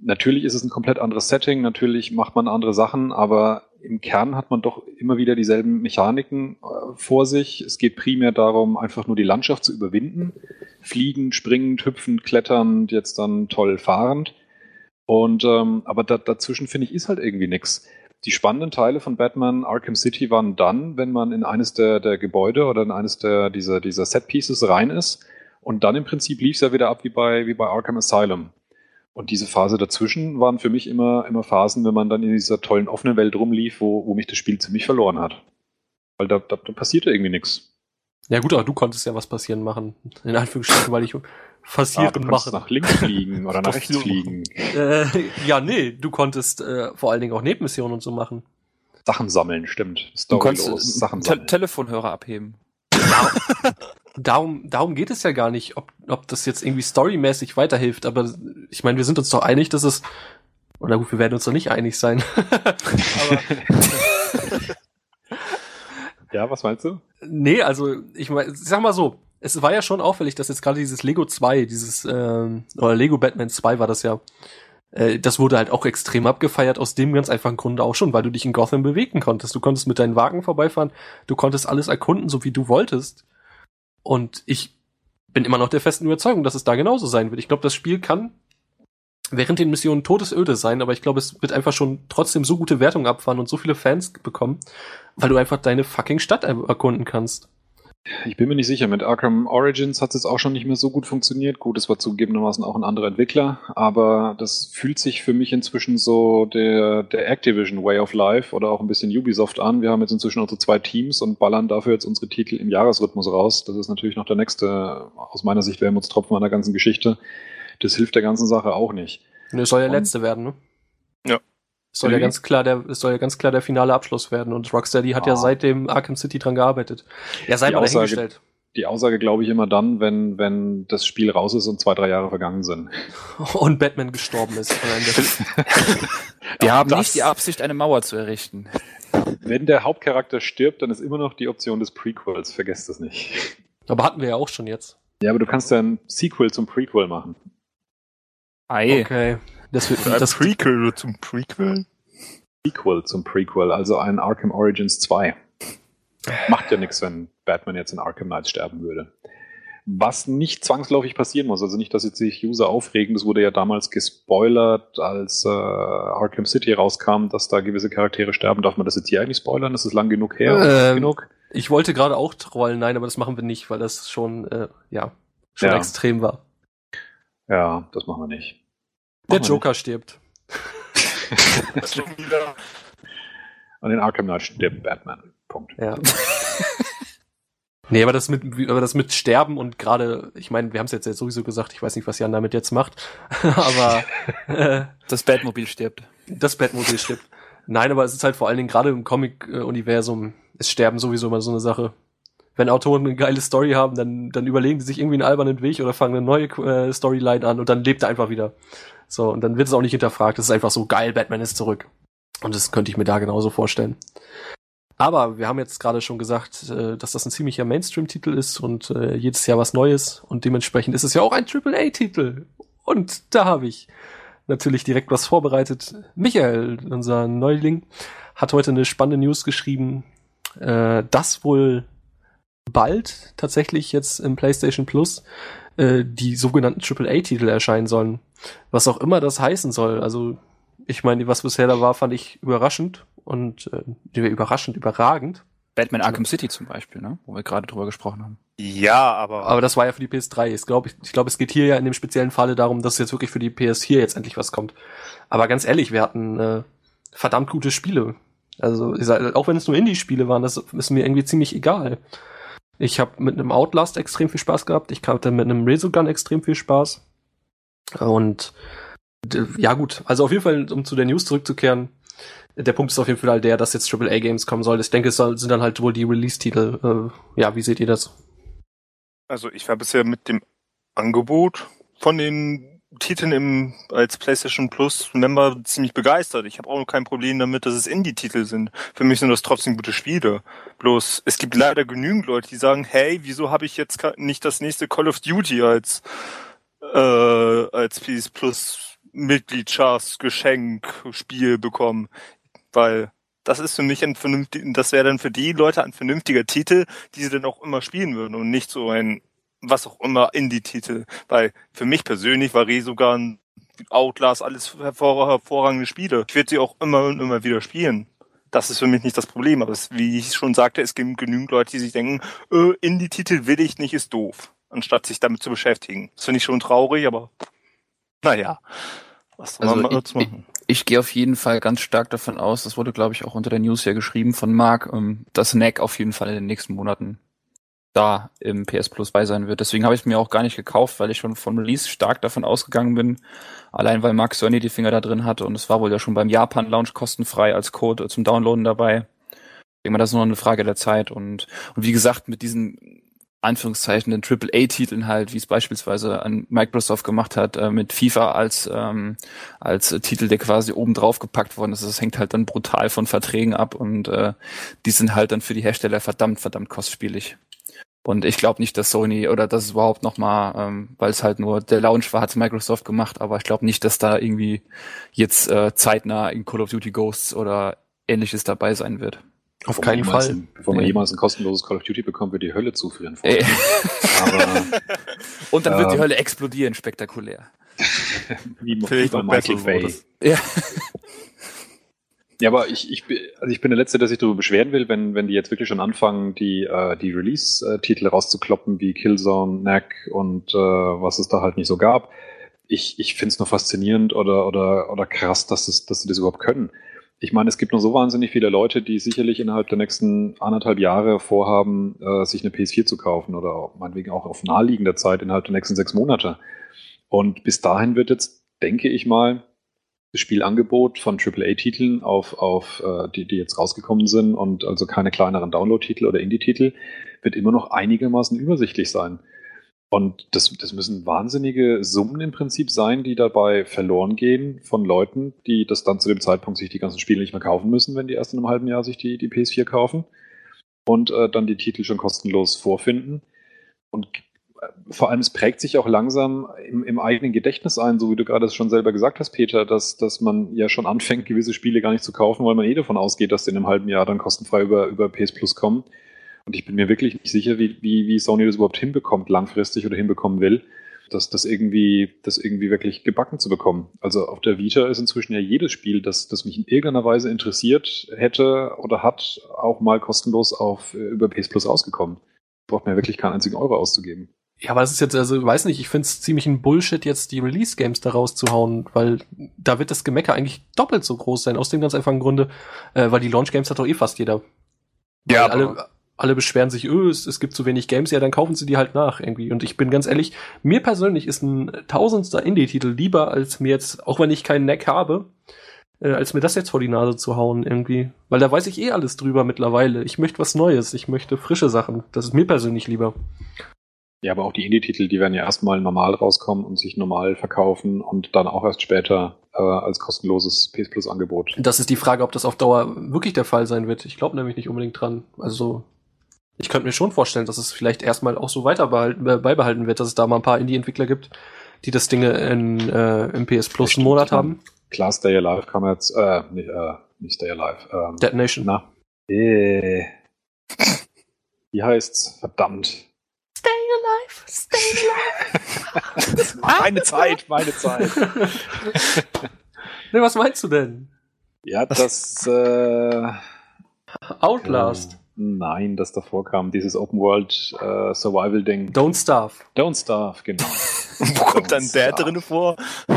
Speaker 4: Natürlich ist es ein komplett anderes Setting, natürlich macht man andere Sachen, aber im Kern hat man doch immer wieder dieselben Mechaniken äh, vor sich. Es geht primär darum, einfach nur die Landschaft zu überwinden. Fliegen, springend, hüpfend, kletternd, jetzt dann toll fahrend. Und ähm, aber da, dazwischen finde ich ist halt irgendwie nix. Die spannenden Teile von Batman Arkham City waren dann, wenn man in eines der, der Gebäude oder in eines der dieser, dieser Set Pieces rein ist. Und dann im Prinzip lief es ja wieder ab wie bei, wie bei Arkham Asylum. Und diese Phase dazwischen waren für mich immer, immer Phasen, wenn man dann in dieser tollen offenen Welt rumlief, wo, wo mich das Spiel ziemlich verloren hat. Weil da, da, da passierte irgendwie nichts.
Speaker 2: Ja gut, aber du konntest ja was passieren machen. In Anführungsstrichen, weil ich passieren ah, du
Speaker 4: machen. nach links fliegen oder nach rechts fliegen.
Speaker 2: Äh, ja, nee, du konntest äh, vor allen Dingen auch Nebenmissionen und so machen.
Speaker 4: Sachen sammeln, stimmt.
Speaker 1: Du kannst
Speaker 4: Storylos
Speaker 1: äh,
Speaker 4: Sachen
Speaker 1: Te
Speaker 4: sammeln.
Speaker 1: Telefonhörer abheben.
Speaker 2: Darum, darum geht es ja gar nicht, ob, ob das jetzt irgendwie storymäßig weiterhilft, aber ich meine, wir sind uns doch einig, dass es, oder gut, wir werden uns doch nicht einig sein.
Speaker 4: Ja, was meinst du?
Speaker 2: nee, also, ich meine, sag mal so, es war ja schon auffällig, dass jetzt gerade dieses Lego 2, dieses, ähm, oder Lego Batman 2 war das ja, äh, das wurde halt auch extrem abgefeiert, aus dem ganz einfachen Grunde auch schon, weil du dich in Gotham bewegen konntest. Du konntest mit deinen Wagen vorbeifahren, du konntest alles erkunden, so wie du wolltest. Und ich bin immer noch der festen Überzeugung, dass es da genauso sein wird. Ich glaube, das Spiel kann während den Missionen todesöde sein, aber ich glaube, es wird einfach schon trotzdem so gute Wertungen abfahren und so viele Fans bekommen, weil du einfach deine fucking Stadt er- erkunden kannst.
Speaker 4: Ich bin mir nicht sicher. Mit Arkham Origins hat es jetzt auch schon nicht mehr so gut funktioniert. Gut, es war zugegebenermaßen auch ein anderer Entwickler, aber das fühlt sich für mich inzwischen so der, der Activision Way of Life oder auch ein bisschen Ubisoft an. Wir haben jetzt inzwischen unsere zwei Teams und ballern dafür jetzt unsere Titel im Jahresrhythmus raus. Das ist natürlich noch der nächste, aus meiner Sicht, Wermutstropfen an der ganzen Geschichte. Das hilft der ganzen Sache auch nicht.
Speaker 2: Und es soll ja
Speaker 4: Und-
Speaker 2: letzte werden, ne?
Speaker 3: Ja.
Speaker 2: Es soll ja ganz klar der, es soll ja ganz klar der finale Abschluss werden und Rocksteady hat ja
Speaker 4: Ah.
Speaker 2: seitdem Arkham City dran gearbeitet. Ja, sei
Speaker 4: Die
Speaker 2: mal
Speaker 4: Aussage-
Speaker 2: dahingestellt.
Speaker 4: Die Aussage glaube ich immer dann, wenn, wenn das Spiel raus ist und zwei, drei Jahre vergangen sind.
Speaker 2: Und Batman gestorben ist.
Speaker 1: Wir haben nicht die Absicht, eine Mauer zu errichten.
Speaker 4: Wenn der Hauptcharakter stirbt, dann ist immer noch die Option des Prequels. Vergesst das nicht.
Speaker 2: Aber hatten wir ja auch schon jetzt.
Speaker 4: Ja, aber du kannst ja ein Sequel zum Prequel machen.
Speaker 1: Ei.
Speaker 2: Okay. Das wird,
Speaker 3: Ein
Speaker 2: das,
Speaker 3: Prequel zum Prequel?
Speaker 4: Sequel zum Prequel, also ein Arkham Origins 2. Macht ja nichts, wenn Batman jetzt in Arkham Knight sterben würde. Was nicht zwangsläufig passieren muss, also nicht, dass jetzt sich User aufregen, das wurde ja damals gespoilert, als äh, Arkham City rauskam, dass da gewisse Charaktere sterben. Darf man das jetzt hier eigentlich spoilern? Ist es lang genug her?
Speaker 2: Ähm,
Speaker 4: genug?
Speaker 2: ich wollte gerade auch trollen, nein, aber das machen wir nicht, weil das schon, äh, ja, schon
Speaker 4: Ja.
Speaker 2: extrem war.
Speaker 4: Ja, das machen wir nicht.
Speaker 2: Der Joker stirbt.
Speaker 3: Schon wieder.
Speaker 4: Und in Arkham Knight stirbt Batman. Punkt.
Speaker 2: Ja. nee, aber das mit, aber das mit Sterben und gerade, ich meine, wir haben es jetzt, jetzt sowieso gesagt, ich weiß nicht, was Jan damit jetzt macht, aber äh,
Speaker 1: Das Batmobil stirbt.
Speaker 2: das Batmobil stirbt. Nein, aber es ist halt vor allen Dingen gerade im Comic-Universum, ist Sterben sowieso immer so eine Sache. Wenn Autoren eine geile Story haben, dann, dann überlegen die sich irgendwie einen albernen Weg oder fangen eine neue äh, Storyline an und dann lebt er einfach wieder. So, und dann wird es auch nicht hinterfragt. Es ist einfach so geil, Batman ist zurück. Und das könnte ich mir da genauso vorstellen. Aber wir haben jetzt gerade schon gesagt, äh, dass das ein ziemlicher Mainstream-Titel ist und äh, jedes Jahr was Neues und dementsprechend ist es ja auch ein AAA-Titel. Und da habe ich natürlich direkt was vorbereitet. Michael, unser Neuling, hat heute eine spannende News geschrieben, äh, dass wohl bald tatsächlich jetzt im PlayStation Plus die sogenannten AAA-Titel erscheinen sollen. Was auch immer das heißen soll. Also ich meine, was bisher da war, fand ich überraschend und äh, überraschend, überragend.
Speaker 1: Batman Arkham City zum Beispiel, ne? Wo wir gerade drüber gesprochen haben.
Speaker 3: Ja, aber,
Speaker 2: Aber das war ja für die PS3. Ich glaube, ich, glaube, es geht hier ja in dem speziellen Falle darum, dass jetzt wirklich für die PS4 jetzt endlich was kommt. Aber ganz ehrlich, wir hatten äh, verdammt gute Spiele. Also ich sag, auch wenn es nur Indie-Spiele waren, das ist mir irgendwie ziemlich egal. Ich habe mit einem Outlast extrem viel Spaß gehabt. Ich hatte mit einem Resogun extrem viel Spaß. Und ja gut, also auf jeden Fall, um zu der News zurückzukehren, der Punkt ist auf jeden Fall der, dass jetzt AAA-Games kommen soll. Ich denke, es sind dann halt wohl die Release-Titel. Äh, ja, wie seht ihr das?
Speaker 3: also ich war bisher mit dem Angebot von den Titeln im, als PlayStation Plus Member ziemlich begeistert. Ich habe auch kein Problem damit, dass es Indie-Titel sind. Für mich sind das trotzdem gute Spiele. Bloß es gibt leider genügend Leute, die sagen, hey, wieso habe ich jetzt nicht das nächste Call of Duty als äh, als PS Plus Mitgliedschaftsgeschenk Spiel bekommen? Weil das ist für mich ein vernünftig, das wäre dann für die Leute ein vernünftiger Titel, die sie dann auch immer spielen würden und nicht so ein was auch immer Indie-Titel. Weil für mich persönlich war Resogun, Outlast alles hervor, hervorragende Spiele. Ich werde sie auch immer und immer wieder spielen. Das ist für mich nicht das Problem. Aber es, wie ich schon sagte, es gibt genügend Leute, die sich denken, äh, Indie-Titel will ich nicht, ist doof. Anstatt sich damit zu beschäftigen. Das finde ich schon traurig, aber naja. Was soll
Speaker 1: Also
Speaker 3: man
Speaker 1: ich-
Speaker 3: jetzt machen?
Speaker 1: Ich gehe auf jeden Fall ganz stark davon aus, das wurde glaube ich auch unter der News ja geschrieben von Mark, ähm, dass NAC auf jeden Fall in den nächsten Monaten da im PS Plus bei sein wird. Deswegen habe ich es mir auch gar nicht gekauft, weil ich schon vom Release stark davon ausgegangen bin. Allein weil Mark Cerny die Finger da drin hatte und es war wohl ja schon beim Japan-Launch kostenfrei als Code zum Downloaden dabei. Ich denke mal, das ist nur eine Frage der Zeit und, und wie gesagt, mit diesen Anführungszeichen den AAA-Titeln halt, wie es beispielsweise an Microsoft gemacht hat, äh, mit FIFA als ähm, als Titel, der quasi oben drauf gepackt worden ist. Das hängt halt dann brutal von Verträgen ab und äh, die sind halt dann für die Hersteller verdammt, verdammt kostspielig. Und ich glaube nicht, dass Sony oder das ist überhaupt nochmal, ähm, weil es halt nur der Launch war, hat Microsoft gemacht, aber ich glaube nicht, dass da irgendwie jetzt äh, zeitnah in Call of Duty Ghosts oder ähnliches dabei sein wird.
Speaker 2: Auf bevor keinen Fall.
Speaker 4: Ein, bevor man nee. jemals ein kostenloses Call of Duty bekommt, wird die Hölle zufrieren.
Speaker 1: Aber, Und dann wird die ähm, Hölle explodieren, spektakulär.
Speaker 4: wie, wie bei Michael Bay. Ja. Ja, aber ich, ich, also ich bin der Letzte, der sich darüber beschweren will, wenn, wenn die jetzt wirklich schon anfangen, die, äh, die Release-Titel rauszukloppen, wie Killzone, Knack und äh, was es da halt nicht so gab. Ich, ich finde es nur faszinierend oder, oder, oder krass, dass, das, dass sie das überhaupt können ich meine, es gibt nur so wahnsinnig viele Leute, die sicherlich innerhalb der nächsten anderthalb Jahre vorhaben, äh, sich eine PS4 zu kaufen oder meinetwegen auch auf naheliegender Zeit innerhalb der nächsten sechs Monate. Und bis dahin wird jetzt, denke ich mal, das Spielangebot von AAA-Titeln auf, auf äh, die, die jetzt rausgekommen sind und also keine kleineren Download-Titel oder Indie-Titel, wird immer noch einigermaßen übersichtlich sein. Und das, das müssen wahnsinnige Summen im Prinzip sein, die dabei verloren gehen von Leuten, die das dann zu dem Zeitpunkt sich die ganzen Spiele nicht mehr kaufen müssen, wenn die erst in einem halben Jahr sich die, die PS4 kaufen und äh, dann die Titel schon kostenlos vorfinden. Und äh, vor allem, es prägt sich auch langsam im, im eigenen Gedächtnis ein, so wie du gerade schon selber gesagt hast, Peter, dass, dass man ja schon anfängt, gewisse Spiele gar nicht zu kaufen, weil man eh davon ausgeht, dass die in einem halben Jahr dann kostenfrei über, über PS Plus kommen. Und ich bin mir wirklich nicht sicher, wie, wie, wie Sony das überhaupt hinbekommt, langfristig oder hinbekommen will, das, das, irgendwie, das irgendwie wirklich gebacken zu bekommen. Also auf der Vita ist inzwischen ja jedes Spiel, das, das mich in irgendeiner Weise interessiert hätte oder hat, auch mal kostenlos auf, äh, über PS Plus rausgekommen. Braucht mir wirklich keinen einzigen Euro auszugeben.
Speaker 2: Ja, aber es ist jetzt, also, weiß nicht, ich finde es ziemlich ein Bullshit, jetzt die Release-Games da rauszuhauen, weil da wird das Gemecker eigentlich doppelt so groß sein, aus dem ganz einfachen Grunde, äh, weil die Launch-Games hat doch eh fast jeder. Ja, weil alle, alle beschweren sich, öh, es, es gibt zu wenig Games, ja, dann kaufen sie die halt nach irgendwie. Und ich bin ganz ehrlich, mir persönlich ist ein tausendster Indie-Titel lieber, als mir jetzt, auch wenn ich keinen Neck habe, äh, als mir das jetzt vor die Nase zu hauen irgendwie. Weil da weiß ich eh alles drüber mittlerweile. Ich möchte was Neues, ich möchte frische Sachen. Das ist mir persönlich lieber.
Speaker 4: Ja, aber auch die Indie-Titel, die werden ja erstmal normal rauskommen und sich normal verkaufen und dann auch erst später äh, als kostenloses PS Plus Angebot.
Speaker 2: Das ist die Frage, ob das auf Dauer wirklich der Fall sein wird. Ich glaube nämlich nicht unbedingt dran. Also ich könnte mir schon vorstellen, dass es vielleicht erstmal auch so weiter behalten, beibehalten wird, dass es da mal ein paar Indie-Entwickler gibt, die das Dinge in, äh, im PS Plus einen Monat haben.
Speaker 4: Klar, Stay Alive kam jetzt, äh, nicht, äh, nicht Stay Alive. Ähm,
Speaker 2: Detonation.
Speaker 4: Na. Äh. Wie heißt's? Verdammt.
Speaker 2: Stay alive, stay
Speaker 4: alive. meine Zeit, meine Zeit.
Speaker 2: ne, was meinst du denn?
Speaker 4: Ja, das äh,
Speaker 2: Outlast.
Speaker 4: Nein, das davor kam, dieses Open World äh, Survival Ding.
Speaker 2: Don't Starve.
Speaker 4: Don't Starve, genau.
Speaker 3: Wo kommt dann der drin vor?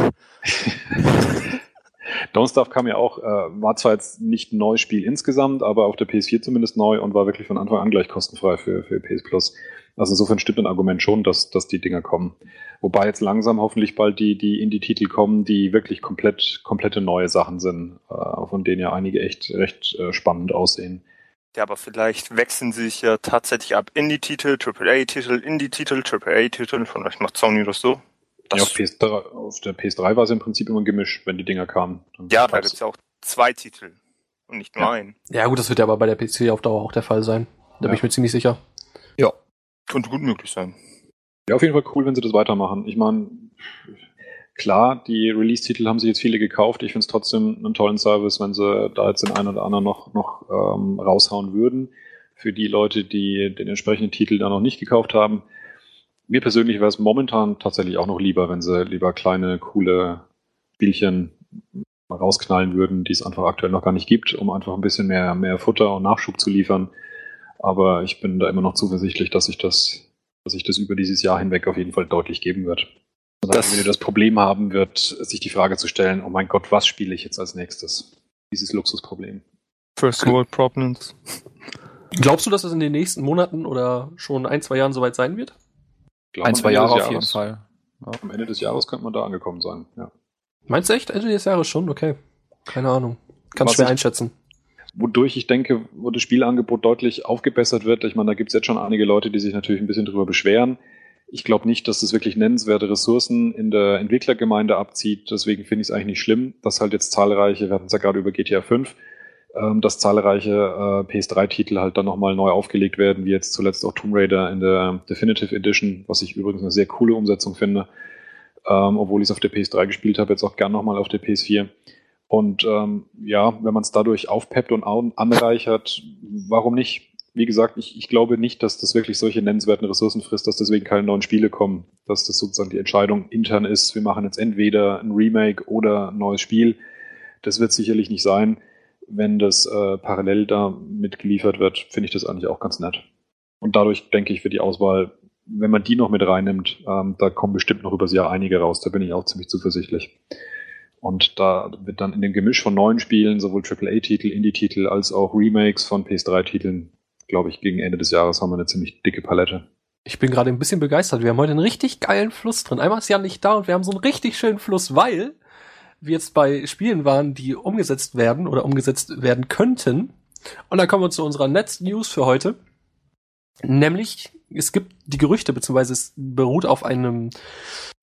Speaker 4: Don't Starve kam ja auch, äh, war zwar jetzt nicht ein neues Spiel insgesamt, aber auf der PS4 zumindest neu und war wirklich von Anfang an gleich kostenfrei für, für PS Plus. Also insofern stimmt ein Argument schon, dass, dass die Dinger kommen. Wobei jetzt langsam hoffentlich bald die, die Indie-Titel kommen, die wirklich komplett, komplette neue Sachen sind, äh, von denen ja einige echt recht äh, spannend aussehen.
Speaker 3: Ja, aber vielleicht wechseln sie sich ja tatsächlich ab Indie-Titel, AAA-Titel, Indie-Titel, AAA-Titel. Vielleicht macht Sony das so.
Speaker 4: Das ja, auf, PS3, auf der PS3 war es im Prinzip immer ein Gemisch, wenn die Dinger kamen.
Speaker 3: ja, da gibt es ja auch zwei Titel und nicht nur
Speaker 2: ja.
Speaker 3: einen.
Speaker 2: Ja gut, das wird ja aber bei der PC auf Dauer auch der Fall sein. Da ja. bin ich mir ziemlich sicher.
Speaker 3: Ja, könnte gut möglich sein.
Speaker 4: Ja, auf jeden Fall cool, wenn sie das weitermachen. Ich meine, Klar, die Release-Titel haben sich jetzt viele gekauft. Ich finde es trotzdem einen tollen Service, wenn sie da jetzt den einen oder anderen noch, noch ähm, raushauen würden. Für die Leute, die den entsprechenden Titel da noch nicht gekauft haben. Mir persönlich wäre es momentan tatsächlich auch noch lieber, wenn sie lieber kleine, coole Spielchen rausknallen würden, die es einfach aktuell noch gar nicht gibt, um einfach ein bisschen mehr, mehr Futter und Nachschub zu liefern. Aber ich bin da immer noch zuversichtlich, dass sich das, dass sich das über dieses Jahr hinweg auf jeden Fall deutlich geben wird. Das, wenn ihr das Problem haben wird, sich die Frage zu stellen, oh mein Gott, was spiele ich jetzt als nächstes? Dieses Luxusproblem.
Speaker 1: First World Problems.
Speaker 2: Glaubst du, dass es in den nächsten Monaten oder schon ein, zwei Jahren soweit sein wird?
Speaker 4: Glaub,
Speaker 1: Ein,
Speaker 4: am
Speaker 1: zwei
Speaker 4: Ende des
Speaker 1: Jahre auf jeden
Speaker 4: Jahres-
Speaker 1: Fall.
Speaker 4: Am Ende des Jahres könnte man da angekommen sein, ja.
Speaker 2: Meinst du echt Ende des Jahres schon? Okay. Keine Ahnung. Kann
Speaker 4: Was
Speaker 2: schwer
Speaker 4: ich-
Speaker 2: einschätzen.
Speaker 4: Wodurch ich denke, wo das Spielangebot deutlich aufgebessert wird. Ich meine, da gibt es jetzt schon einige Leute, die sich natürlich ein bisschen drüber beschweren. Ich glaube nicht, dass das wirklich nennenswerte Ressourcen in der Entwicklergemeinde abzieht. Deswegen finde ich es eigentlich nicht schlimm, dass halt jetzt zahlreiche, wir hatten es ja gerade über GTA 5, ähm, dass zahlreiche äh, PS3-Titel halt dann nochmal neu aufgelegt werden, wie jetzt zuletzt auch Tomb Raider in der Definitive Edition, was ich übrigens eine sehr coole Umsetzung finde. Ähm, obwohl ich es auf der PS3 gespielt habe, jetzt auch gern nochmal auf der PS4. Und ähm, ja, wenn man es dadurch aufpeppt und anreichert, warum nicht? Wie gesagt, ich, ich glaube nicht, dass das wirklich solche nennenswerten Ressourcen frisst, dass deswegen keine neuen Spiele kommen. Dass das sozusagen die Entscheidung intern ist, wir machen jetzt entweder ein Remake oder ein neues Spiel. Das wird sicherlich nicht sein. Wenn das äh, parallel da mitgeliefert wird, finde ich das eigentlich auch ganz nett. Und dadurch denke ich für die Auswahl, wenn man die noch mit reinnimmt, ähm, da kommen bestimmt noch übers Jahr einige raus. Da bin ich auch ziemlich zuversichtlich. Und da wird dann in dem Gemisch von neuen Spielen, sowohl AAA-Titel, Indie-Titel als auch Remakes von PS3-Titeln, glaube ich, gegen Ende des Jahres haben wir eine ziemlich dicke Palette.
Speaker 2: Ich bin gerade ein bisschen begeistert. Wir haben heute einen richtig geilen Fluss drin. Einmal ist Jan nicht da und wir haben so einen richtig schönen Fluss, weil wir jetzt bei Spielen waren, die umgesetzt werden oder umgesetzt werden könnten. Und dann kommen wir zu unserer Next-News für heute. Nämlich, es gibt die Gerüchte, beziehungsweise es beruht auf einem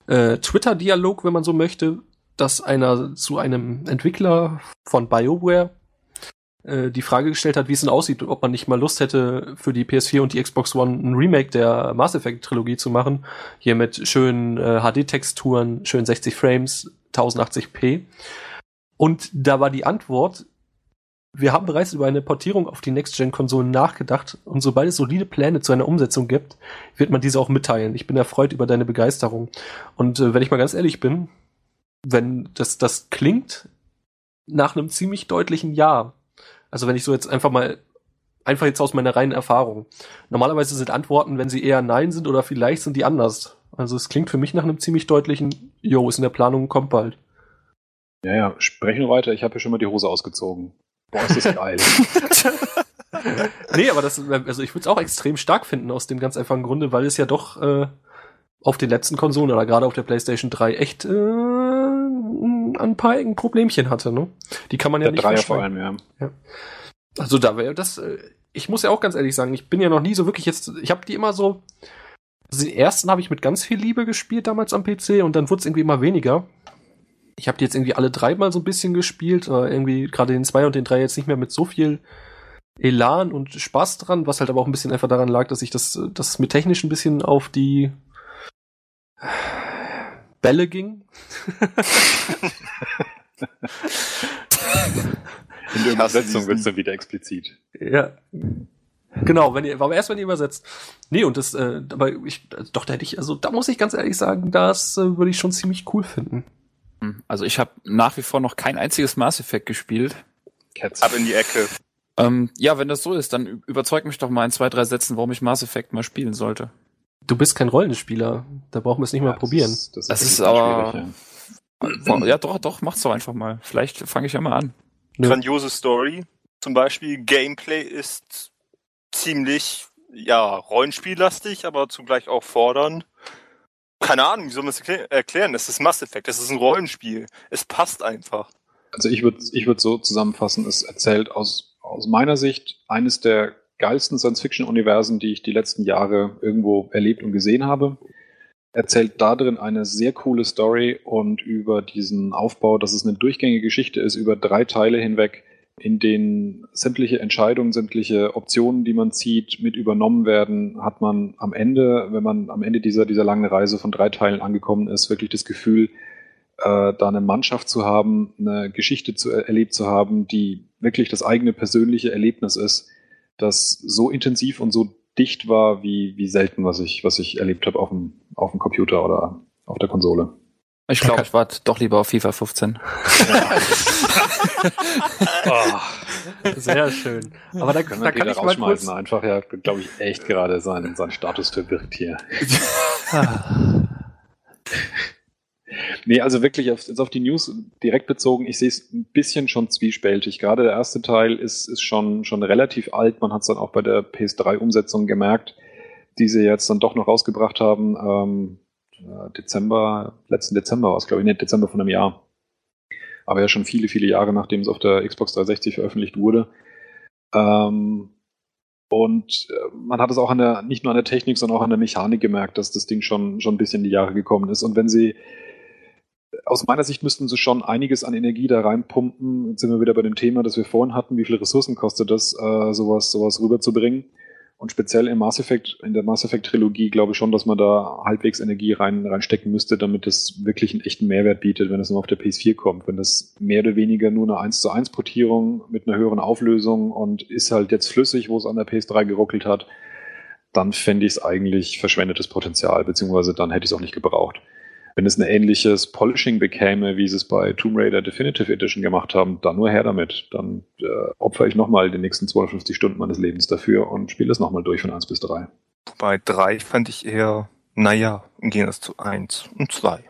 Speaker 2: äh, Twitter-Dialog, wenn man so möchte, dass einer zu einem Entwickler von BioWare äh, die Frage gestellt hat, wie es denn aussieht ob man nicht mal Lust hätte, für die PS4 und die Xbox One ein Remake der Mass Effect Trilogie zu machen. Hier mit schönen äh, HD-Texturen, schön 60 Frames, 1080p. Und da war die Antwort, wir haben bereits über eine Portierung auf die Next-Gen-Konsolen nachgedacht und sobald es solide Pläne zu einer Umsetzung gibt, wird man diese auch mitteilen. Ich bin erfreut über deine Begeisterung. Und äh, wenn ich mal ganz ehrlich bin, wenn das, das klingt nach einem ziemlich deutlichen Ja. Also wenn ich so jetzt einfach mal, einfach jetzt aus meiner reinen Erfahrung. Normalerweise sind Antworten, wenn sie eher Nein sind oder vielleicht sind die anders. Also es klingt für mich nach einem ziemlich deutlichen, Jo, ist in der Planung, kommt bald.
Speaker 4: Ja, ja, sprech nur weiter. Ich habe hier schon mal die Hose ausgezogen. Boah, ist das geil.
Speaker 2: nee, aber das, also ich würde es auch extrem stark finden aus dem ganz einfachen Grunde, weil es ja doch äh, auf den letzten Konsolen oder gerade auf der PlayStation 3 echt äh, ein paar Ecken Problemchen hatte, ne? Die kann man ja
Speaker 4: Der
Speaker 2: nicht
Speaker 4: Dreier vor allem, ja.
Speaker 2: Also da wäre das, äh, ich muss ja auch ganz ehrlich sagen, ich bin ja noch nie so wirklich jetzt, ich habe die immer so, also den ersten habe ich mit ganz viel Liebe gespielt damals am PC und dann wurde es irgendwie immer weniger. Ich habe die jetzt irgendwie alle drei mal so ein bisschen gespielt, äh, irgendwie gerade den zwei und den drei jetzt nicht mehr mit so viel Elan und Spaß dran, was halt aber auch ein bisschen einfach daran lag, dass ich das, das es mir technisch ein bisschen auf die Bälle ging.
Speaker 4: In der Übersetzung wird es dann wieder explizit.
Speaker 2: Ja. Genau, wenn ihr, aber erst wenn ihr übersetzt. Nee, und das, äh, aber ich, doch, da hätte ich, also da muss ich ganz ehrlich sagen, das äh, würde ich schon ziemlich cool finden.
Speaker 1: Also ich habe nach wie vor noch kein einziges Mass Effect gespielt.
Speaker 4: Cats.
Speaker 3: Ab in die Ecke.
Speaker 1: Ähm, ja, wenn das so ist, dann überzeug mich doch mal in zwei, drei Sätzen, warum ich Mass Effect mal spielen sollte.
Speaker 2: Du bist kein Rollenspieler, da brauchen wir es nicht mal
Speaker 4: Ja,
Speaker 2: probieren.
Speaker 4: Das ist, das
Speaker 1: Das
Speaker 4: ist,
Speaker 1: ist aber- Wa- Ja, doch, doch, mach's doch einfach mal. Vielleicht fange ich ja mal an.
Speaker 2: Nö.
Speaker 3: Grandiose Story. Zum Beispiel Gameplay ist ziemlich, ja, Rollenspiellastig, aber zugleich auch fordernd. Keine Ahnung, wie soll man es erklä- erklären? Das ist Mass Effect, das ist ein Rollenspiel. Es passt einfach.
Speaker 4: Also ich würde ich würd so zusammenfassen, es erzählt aus, aus meiner Sicht eines der geilsten Science-Fiction-Universen, die ich die letzten Jahre irgendwo erlebt und gesehen habe. Erzählt da drin eine sehr coole Story und über diesen Aufbau, dass es eine durchgängige Geschichte ist, über drei Teile hinweg, in denen sämtliche Entscheidungen, sämtliche Optionen, die man zieht, mit übernommen werden, hat man am Ende, wenn man am Ende dieser, dieser langen Reise von drei Teilen angekommen ist, wirklich das Gefühl, äh, da eine Mannschaft zu haben, eine Geschichte zu, erlebt zu haben, die wirklich das eigene persönliche Erlebnis ist, das so intensiv und so dicht war wie, wie selten, was ich, was ich erlebt habe auf dem, auf dem Computer oder auf der Konsole.
Speaker 1: Ich glaube, ich warte doch lieber auf FIFA 15.
Speaker 2: Sehr schön. Aber da,
Speaker 4: Können
Speaker 2: da kann ich mal kurz,
Speaker 4: rausschmeißen, einfach, ja, glaube ich, echt gerade seinen, seinen Status verwirkt hier. Nee, also wirklich auf, auf die News direkt bezogen, ich sehe es ein bisschen schon zwiespältig. Gerade der erste Teil ist, ist schon, schon relativ alt. Man hat es dann auch bei der PS3-Umsetzung gemerkt, die sie jetzt dann doch noch rausgebracht haben. Ähm, äh, Dezember, letzten Dezember war es, glaube ich, nicht Dezember von einem Jahr. Aber ja schon viele, viele Jahre, nachdem es auf der Xbox 360 veröffentlicht wurde. Ähm, und äh, man hat es auch an der, nicht nur an der Technik, sondern auch an der Mechanik gemerkt, dass das Ding schon, schon ein bisschen in die Jahre gekommen ist. Und wenn sie, aus meiner Sicht müssten sie schon einiges an Energie da reinpumpen. Jetzt sind wir wieder bei dem Thema, das wir vorhin hatten. Wie viele Ressourcen kostet das, äh, sowas, sowas rüberzubringen? Und speziell im Mass Effect, in der Mass Effect Trilogie glaube ich schon, dass man da halbwegs Energie rein, reinstecken müsste, damit es wirklich einen echten Mehrwert bietet, wenn es nur auf der PS4 kommt. Wenn das mehr oder weniger nur eine 1 zu 1 Portierung mit einer höheren Auflösung und ist halt jetzt flüssig, wo es an der PS3 geruckelt hat, dann fände ich es eigentlich verschwendetes Potenzial, beziehungsweise dann hätte ich es auch nicht gebraucht wenn es ein ähnliches Polishing bekäme, wie sie es bei Tomb Raider Definitive Edition gemacht haben, dann nur her damit. Dann äh, opfere ich nochmal die nächsten 250 Stunden meines Lebens dafür und spiele es nochmal durch von 1 bis 3.
Speaker 3: Bei 3 fand ich eher, naja, im Gegensatz zu 1 und 2.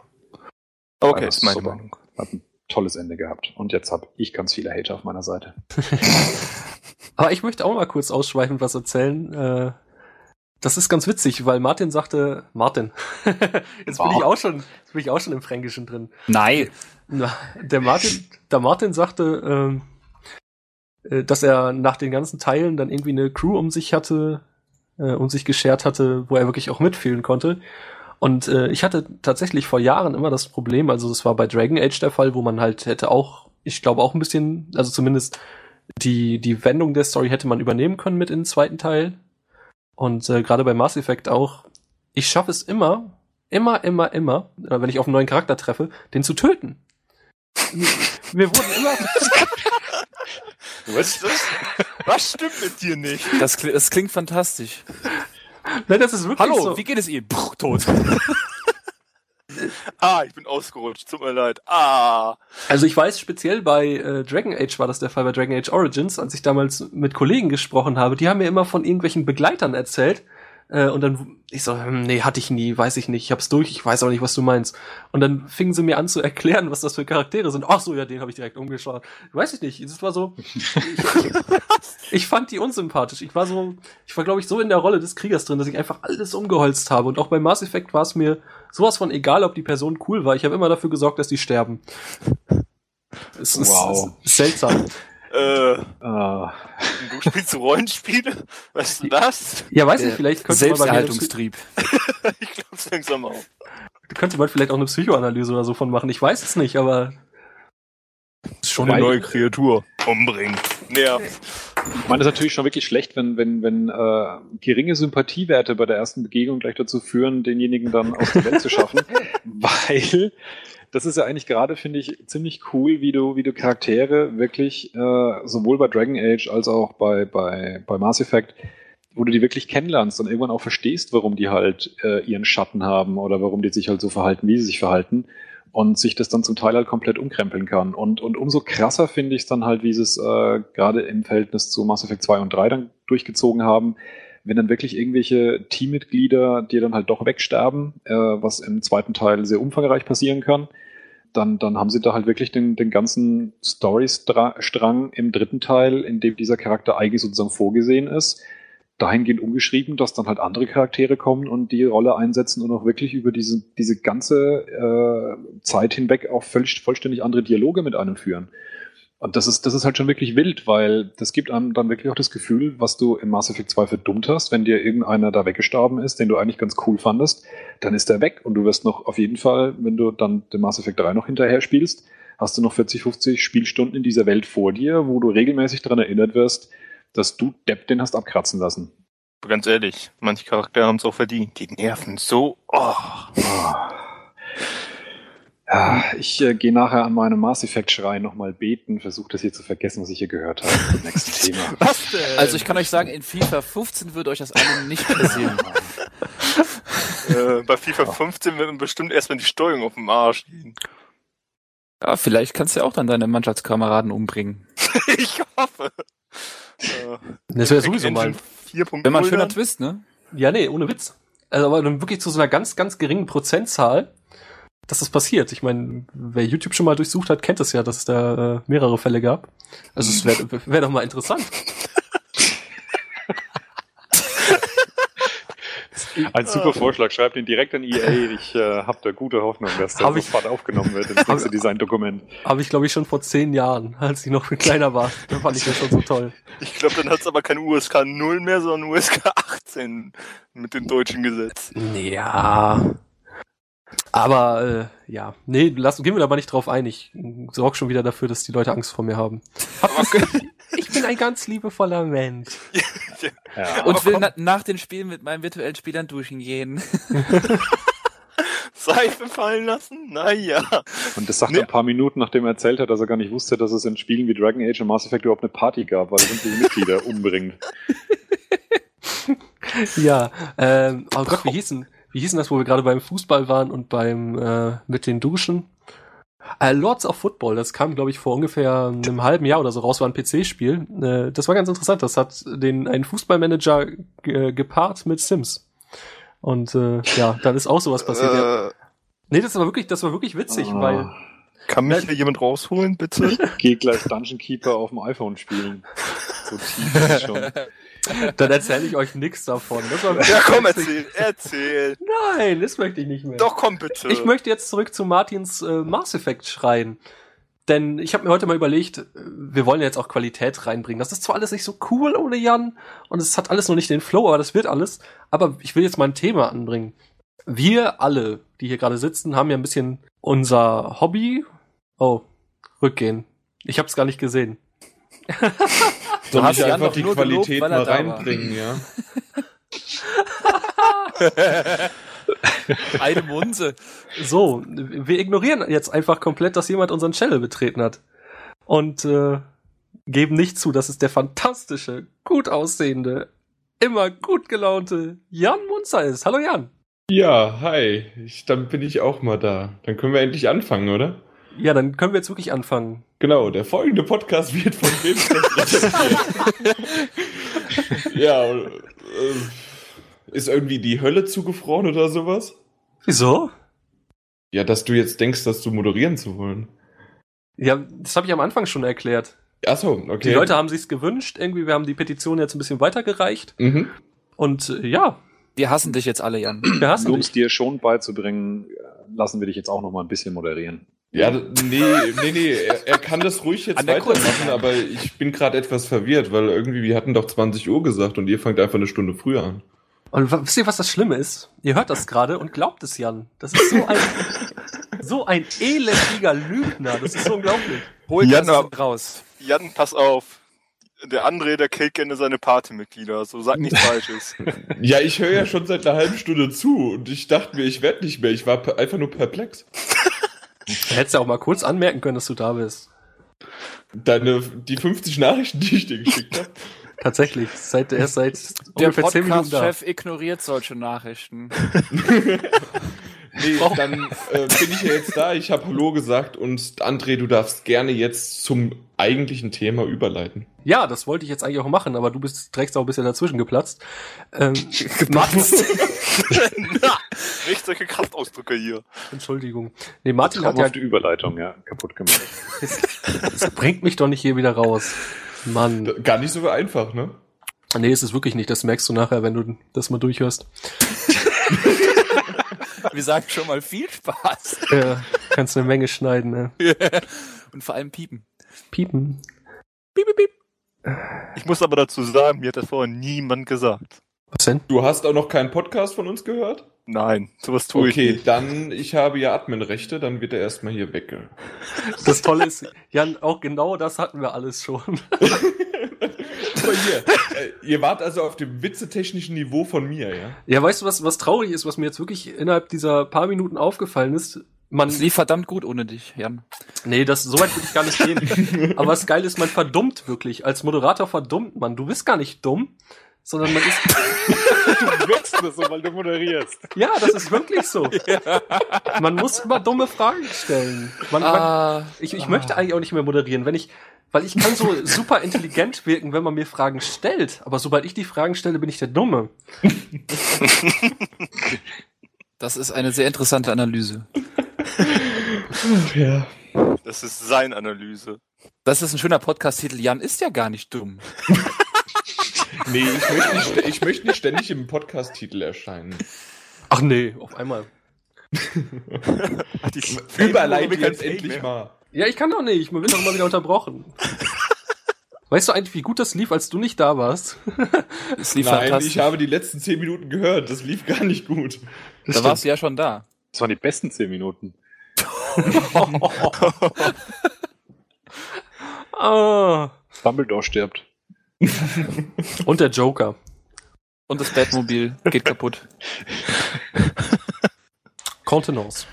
Speaker 3: Okay,
Speaker 4: das ist meine super. Meinung. Hat ein tolles Ende gehabt. Und jetzt habe ich ganz viele Hater auf meiner Seite.
Speaker 2: Aber ich möchte auch mal kurz ausschweifend was erzählen. Äh, das ist ganz witzig, weil Martin sagte, Martin, jetzt bin ich auch schon, jetzt bin ich auch schon im Fränkischen drin.
Speaker 1: Nein.
Speaker 2: Na, der Martin, der Martin sagte, ähm, äh, dass er nach den ganzen Teilen dann irgendwie eine Crew um sich hatte, äh, um sich geschert hatte, wo er wirklich auch mitfühlen konnte. Und äh, ich hatte tatsächlich vor Jahren immer das Problem, also das war bei Dragon Age der Fall, wo man halt hätte auch, ich glaube auch ein bisschen, also zumindest die, die Wendung der Story hätte man übernehmen können mit in den zweiten Teil, und äh, gerade bei Mass Effect auch, ich schaffe es immer, immer, immer, immer, äh, wenn ich auf einen neuen Charakter treffe, den zu töten. Wir wurden immer.
Speaker 3: Was, das, was stimmt mit dir nicht?
Speaker 1: Das, das klingt fantastisch.
Speaker 2: Nein, das ist wirklich
Speaker 1: Hallo,
Speaker 2: so.
Speaker 1: wie geht es Ihnen? Puh, tot.
Speaker 3: ah, ich bin ausgerutscht, tut mir leid. Ah.
Speaker 2: Also ich weiß speziell bei äh, Dragon Age war das der Fall, bei Dragon Age Origins, als ich damals mit Kollegen gesprochen habe, die haben mir immer von irgendwelchen Begleitern erzählt, äh, und dann, ich so, hm, nee, hatte ich nie, weiß ich nicht, ich hab's durch, ich weiß auch nicht, was du meinst. Und dann fingen sie mir an zu erklären, was das für Charaktere sind. Ach so, ja, den habe ich direkt umgeschaut. Weiß ich nicht, es war so, ich, ich, fand die unsympathisch. Ich war so, ich war, glaube ich, so in der Rolle des Kriegers drin, dass ich einfach alles umgeholzt habe. Und auch bei Mass Effect war es mir sowas von egal, ob die Person cool war. Ich habe immer dafür gesorgt, dass die sterben. Es wow. ist, ist seltsam.
Speaker 3: Äh, uh. Du spielst Rollenspiele? Was ist denn das?
Speaker 2: Ja, weiß ich, vielleicht
Speaker 1: könnte Selbsterhaltungstrieb.
Speaker 3: man ich glaub's langsam auch.
Speaker 2: Da könnte man vielleicht auch eine Psychoanalyse oder so von machen. Ich weiß es nicht, aber.
Speaker 3: Das ist schon eine neue Kreatur. Umbringen. Nervt.
Speaker 4: Ich meine, das ist natürlich schon wirklich schlecht, wenn, wenn, wenn äh, geringe Sympathiewerte bei der ersten Begegnung gleich dazu führen, denjenigen dann aus der Welt zu schaffen. weil das ist ja eigentlich gerade, finde ich, ziemlich cool, wie du, wie du Charaktere wirklich, äh, sowohl bei Dragon Age als auch bei, bei, bei Mass Effect, wo du die wirklich kennenlernst und irgendwann auch verstehst, warum die halt äh, ihren Schatten haben oder warum die sich halt so verhalten, wie sie sich verhalten und sich das dann zum Teil halt komplett umkrempeln kann. Und, und umso krasser finde ich es dann halt, wie sie es äh, gerade im Verhältnis zu Mass Effect 2 und 3 dann durchgezogen haben, wenn dann wirklich irgendwelche Teammitglieder dir dann halt doch wegsterben, äh, was im zweiten Teil sehr umfangreich passieren kann, dann, dann haben sie da halt wirklich den, den ganzen Story-Strang im dritten Teil, in dem dieser Charakter eigentlich sozusagen vorgesehen ist, dahingehend umgeschrieben, dass dann halt andere Charaktere kommen und die Rolle einsetzen und auch wirklich über diese, diese ganze äh, Zeit hinweg auch völlig, vollständig andere Dialoge mit einem führen. Und das ist, das ist halt schon wirklich wild, weil das gibt einem dann wirklich auch das Gefühl, was du im Mass Effect 2 verdummt hast, wenn dir irgendeiner da weggestorben ist, den du eigentlich ganz cool fandest, dann ist der weg und du wirst noch auf jeden Fall, wenn du dann den Mass Effect 3 noch hinterher spielst, hast du noch 40, 50 Spielstunden in dieser Welt vor dir, wo du regelmäßig daran erinnert wirst, dass du Depp den hast abkratzen lassen.
Speaker 3: Ganz ehrlich, manche Charaktere haben es auch verdient. Die nerven so. Oh.
Speaker 4: Ja, ich äh, gehe nachher an meinem Mass Effect Schrein nochmal beten, versuche das hier zu vergessen, was ich hier gehört habe. Das nächste Thema.
Speaker 1: Was denn? Also ich kann euch sagen, in FIFA 15 würde euch das alle nicht passieren.
Speaker 3: äh, bei FIFA 15 wird bestimmt erstmal die Steuerung auf dem Arsch liegen.
Speaker 1: Ja, vielleicht kannst du ja auch dann deine Mannschaftskameraden umbringen.
Speaker 3: ich hoffe.
Speaker 2: Äh, das wäre sowieso mal.
Speaker 1: Wenn man schöner Twist, ne?
Speaker 2: Ja, nee, ohne Witz. Also aber dann wirklich zu so einer ganz, ganz geringen Prozentzahl dass das passiert. Ich meine, wer YouTube schon mal durchsucht hat, kennt es ja, dass es da äh, mehrere Fälle gab. Also es wäre wär doch mal interessant.
Speaker 4: Ein super Vorschlag. Schreibt ihn direkt an EA. Ich äh, habe da gute Hoffnung, dass der
Speaker 2: Hab ich-
Speaker 4: sofort aufgenommen wird ins nächste Design-Dokument.
Speaker 2: Habe ich, glaube ich, schon vor zehn Jahren, als ich noch viel kleiner war. Da fand ich das schon so toll.
Speaker 3: Ich glaube, dann hat's aber kein USK 0 mehr, sondern USK 18 mit dem deutschen Gesetz.
Speaker 2: Ja. Aber äh, ja, nee, lass, gehen wir da mal nicht drauf ein. Ich sorge schon wieder dafür, dass die Leute Angst vor mir haben. Ich bin ein ganz liebevoller Mensch.
Speaker 4: Ja.
Speaker 1: Und will
Speaker 3: komm.
Speaker 1: na, nach den Spielen mit meinen virtuellen Spielern duschen gehen.
Speaker 3: Seife fallen lassen? Naja.
Speaker 4: Und das sagt
Speaker 3: Nee.
Speaker 4: er ein paar Minuten, nachdem er erzählt hat, dass er gar nicht wusste, dass es in Spielen wie Dragon Age und Mass Effect überhaupt eine Party gab, weil er sämtliche Mitglieder umbringt.
Speaker 2: Ja, ähm, oh Gott, wie hießen, wie hießen das, wo wir gerade beim Fußball waren und beim äh, mit den Duschen? Äh, Lords of Football, das kam, glaube ich, vor ungefähr einem halben Jahr oder so raus, war ein PC-Spiel. Äh, das war ganz interessant. Das hat den einen Fußballmanager ge gepaart mit Sims. Und äh, ja, dann ist auch sowas passiert. ja.
Speaker 3: Äh,
Speaker 2: Nee, das war wirklich, das war wirklich witzig,
Speaker 4: Ah.
Speaker 2: weil
Speaker 3: kann mich hier jemand rausholen, bitte?
Speaker 4: Geh gleich Dungeon Keeper auf dem iPhone spielen. So tief ist es schon.
Speaker 2: dann erzähle ich euch nichts davon.
Speaker 3: Ja, komm, erzähl, erzähl.
Speaker 2: Nein, das möchte ich nicht mehr.
Speaker 3: Doch, komm bitte.
Speaker 2: Ich möchte jetzt zurück zu Martins äh, Mass Effect schreien. Denn ich habe mir heute mal überlegt, äh, wir wollen ja jetzt auch Qualität reinbringen. Das ist zwar alles nicht so cool ohne Jan und es hat alles noch nicht den Flow, aber das wird alles. Aber ich will jetzt mal ein Thema anbringen. Wir alle, die hier gerade sitzen, haben ja ein bisschen unser Hobby. Oh, rückgehen. Ich habe es gar nicht gesehen.
Speaker 5: Soll
Speaker 1: hast
Speaker 5: ich einfach die
Speaker 1: gelobt,
Speaker 5: Qualität
Speaker 1: er
Speaker 5: mal reinbringen, ja?
Speaker 1: Eine Munse.
Speaker 2: So, wir ignorieren jetzt einfach komplett, dass jemand unseren Channel betreten hat. Und äh, geben nicht zu, dass es der fantastische, gut aussehende, immer gut gelaunte Jan Munzer ist. Hallo Jan.
Speaker 5: Ja, hi. Ich, dann bin ich auch mal da. Dann können wir endlich anfangen, oder?
Speaker 2: Ja, dann können wir jetzt wirklich anfangen.
Speaker 5: Genau, der folgende Podcast wird von Games Ja, äh, ist irgendwie die Hölle zugefroren oder sowas?
Speaker 2: Wieso?
Speaker 5: Ja, dass du jetzt denkst, dass du moderieren zu wollen.
Speaker 2: Ja, das habe ich am Anfang schon erklärt.
Speaker 5: Achso, okay.
Speaker 2: Die Leute haben sich's gewünscht. Irgendwie, wir haben die Petition jetzt ein bisschen weitergereicht.
Speaker 5: Mhm.
Speaker 2: Und äh, ja,
Speaker 1: Wir hassen dich jetzt alle, Jan.
Speaker 2: wir hassen
Speaker 4: Um
Speaker 2: dich.
Speaker 4: es dir schon beizubringen, lassen wir dich jetzt auch noch mal ein bisschen moderieren.
Speaker 5: Ja, nee, nee, nee, er, er kann das ruhig jetzt weitermachen, aber ich bin gerade etwas verwirrt, weil irgendwie, wir hatten doch 20 Uhr gesagt und ihr fangt einfach eine Stunde früher an.
Speaker 2: Und wisst ihr, was das Schlimme ist? Ihr hört das gerade und glaubt es, Jan. Das ist so ein, so ein elendiger Lügner. Das ist so unglaublich.
Speaker 1: Hol
Speaker 3: Ja,
Speaker 1: das raus.
Speaker 3: Jan, pass auf. Der André, der killt gerne seine Partymitglieder. So sag nichts Falsches.
Speaker 5: Ja, ich höre ja schon seit einer halben Stunde zu und ich dachte mir, ich werde nicht mehr. Ich war einfach nur perplex.
Speaker 2: Du hättest ja auch mal kurz anmerken können, dass du da bist.
Speaker 5: Deine, die 50 Nachrichten, die ich dir geschickt habe.
Speaker 2: Tatsächlich. Seit, erst seit
Speaker 1: Der
Speaker 2: ungefähr 10 Minuten da.
Speaker 1: Podcast-Chef ignoriert solche Nachrichten.
Speaker 5: Nee, dann äh, bin ich ja jetzt da. Ich habe Hallo gesagt und André, du darfst gerne jetzt zum eigentlichen Thema überleiten.
Speaker 2: Ja, das wollte ich jetzt eigentlich auch machen, aber du bist direkt auch ein bisschen dazwischen geplatzt. Ähm,
Speaker 3: Na, nicht solche Kraftausdrücke hier.
Speaker 2: Entschuldigung. Nee, Martin hat ja,
Speaker 4: Traumhafte Überleitung, ja, kaputt gemacht.
Speaker 2: das bringt mich doch nicht hier wieder raus. Mann.
Speaker 5: Gar nicht so einfach, ne?
Speaker 2: Nee, ist es wirklich nicht. Das merkst du nachher, wenn du das mal durchhörst.
Speaker 1: Wir sagen schon mal viel Spaß.
Speaker 2: Ja, kannst eine Menge schneiden, ne?
Speaker 1: Und vor allem piepen.
Speaker 2: Piepen.
Speaker 1: Piep, piep, piep.
Speaker 3: Ich muss aber dazu sagen, mir hat das vorher niemand gesagt.
Speaker 2: Was denn?
Speaker 5: Du hast auch noch keinen Podcast von uns gehört?
Speaker 3: Nein, sowas tue ich
Speaker 5: Okay,
Speaker 3: nicht.
Speaker 5: dann, ich habe ja Adminrechte, dann wird er erstmal hier wegge.
Speaker 2: Das Tolle ist, Jan, auch genau das hatten wir alles schon.
Speaker 5: Aber hier, äh, ihr wart also auf dem witzetechnischen Niveau von mir, ja?
Speaker 2: Ja, weißt du, was, was traurig ist, was mir jetzt wirklich innerhalb dieser paar Minuten aufgefallen ist? Man,
Speaker 1: Es lief verdammt gut ohne dich, Jan.
Speaker 2: nee, das, so weit würde ich gar nicht gehen. Aber was geil ist, man verdummt wirklich. Als Moderator verdummt man. Du bist gar nicht dumm, sondern man ist,
Speaker 4: Du wirkst nur so, weil du moderierst.
Speaker 2: ja, das ist wirklich so. Man muss immer dumme Fragen stellen. Man, man,
Speaker 1: Ah,
Speaker 2: ich, ich möchte eigentlich auch nicht mehr moderieren, wenn ich, weil ich kann so super intelligent wirken, wenn man mir Fragen stellt. Aber sobald ich die Fragen stelle, bin ich der Dumme.
Speaker 1: das ist eine sehr interessante Analyse.
Speaker 5: Ja.
Speaker 3: Das ist seine Analyse.
Speaker 1: Das ist ein schöner Podcast-Titel. Jan ist ja gar nicht dumm.
Speaker 5: Nee, ich möchte nicht, ich möchte nicht ständig im Podcast-Titel erscheinen.
Speaker 2: Ach nee, auf einmal.
Speaker 5: Überleite jetzt endlich mal.
Speaker 2: Ja, ich kann doch nicht. Ich bin doch immer wieder unterbrochen. Weißt du eigentlich, wie gut das lief, als du nicht da warst?
Speaker 1: Es lief
Speaker 5: Nein,
Speaker 1: fantastisch.
Speaker 5: ich habe die letzten zehn Minuten gehört. Das lief gar nicht gut.
Speaker 1: da warst du ja schon da.
Speaker 4: Das waren die besten zehn Minuten.
Speaker 2: ah.
Speaker 4: Dumbledore stirbt.
Speaker 2: Und der Joker.
Speaker 1: Und das Batmobil geht kaputt.
Speaker 2: Contenance.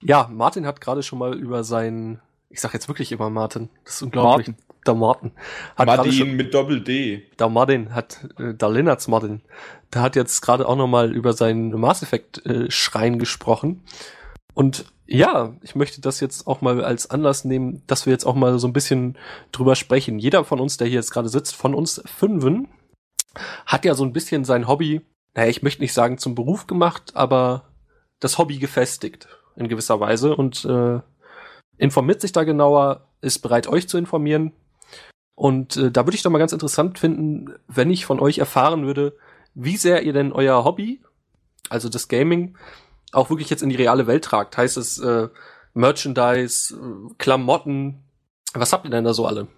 Speaker 2: Ja, Martin hat gerade schon mal über sein, ich sag jetzt wirklich immer Martin, das ist unglaublich.
Speaker 1: Martin.
Speaker 2: Der Martin. Hat
Speaker 5: Martin
Speaker 2: schon,
Speaker 5: mit Doppel-D.
Speaker 2: der Martin hat, äh, der Lennarts Martin, der hat jetzt gerade auch nochmal über seinen Mass Effect äh, Schrein gesprochen. Und ja, ich möchte das jetzt auch mal als Anlass nehmen, dass wir jetzt auch mal so ein bisschen drüber sprechen. Jeder von uns, der hier jetzt gerade sitzt, von uns Fünfen, hat ja so ein bisschen sein Hobby, naja, ich möchte nicht sagen zum Beruf gemacht, aber das Hobby gefestigt in gewisser Weise und äh, informiert sich da genauer, ist bereit, euch zu informieren. Und äh, da würde ich doch mal ganz interessant finden, wenn ich von euch erfahren würde, wie sehr ihr denn euer Hobby, also das Gaming, auch wirklich jetzt in die reale Welt tragt. Heißt es äh, Merchandise, äh, Klamotten, was habt ihr denn da so alle?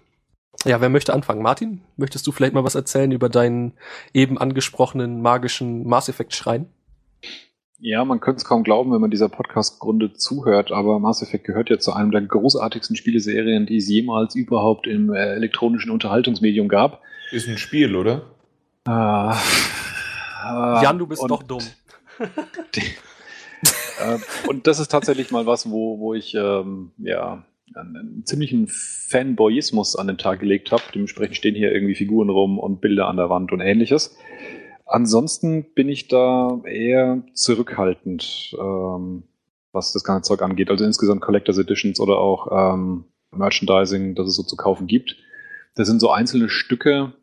Speaker 2: Ja, wer möchte anfangen? Martin, möchtest du vielleicht mal was erzählen über deinen eben angesprochenen magischen Mass Effect Schrein?
Speaker 4: Ja, man könnte es kaum glauben, wenn man dieser Podcast-Grunde zuhört, aber Mass Effect gehört ja zu einem der großartigsten Spieleserien, die es jemals überhaupt im äh, elektronischen Unterhaltungsmedium gab.
Speaker 5: Ist ein Spiel, oder?
Speaker 4: Äh, äh,
Speaker 2: Jan, du bist doch dumm.
Speaker 4: äh, und das ist tatsächlich mal was, wo, wo ich ähm, ja einen, einen ziemlichen Fanboyismus an den Tag gelegt habe. Dementsprechend stehen hier irgendwie Figuren rum und Bilder an der Wand und ähnliches. Ansonsten bin ich da eher zurückhaltend, ähm, was das ganze Zeug angeht. Also insgesamt Collectors Editions oder auch ähm, Merchandising, das es so zu kaufen gibt. Das sind so einzelne Stücke,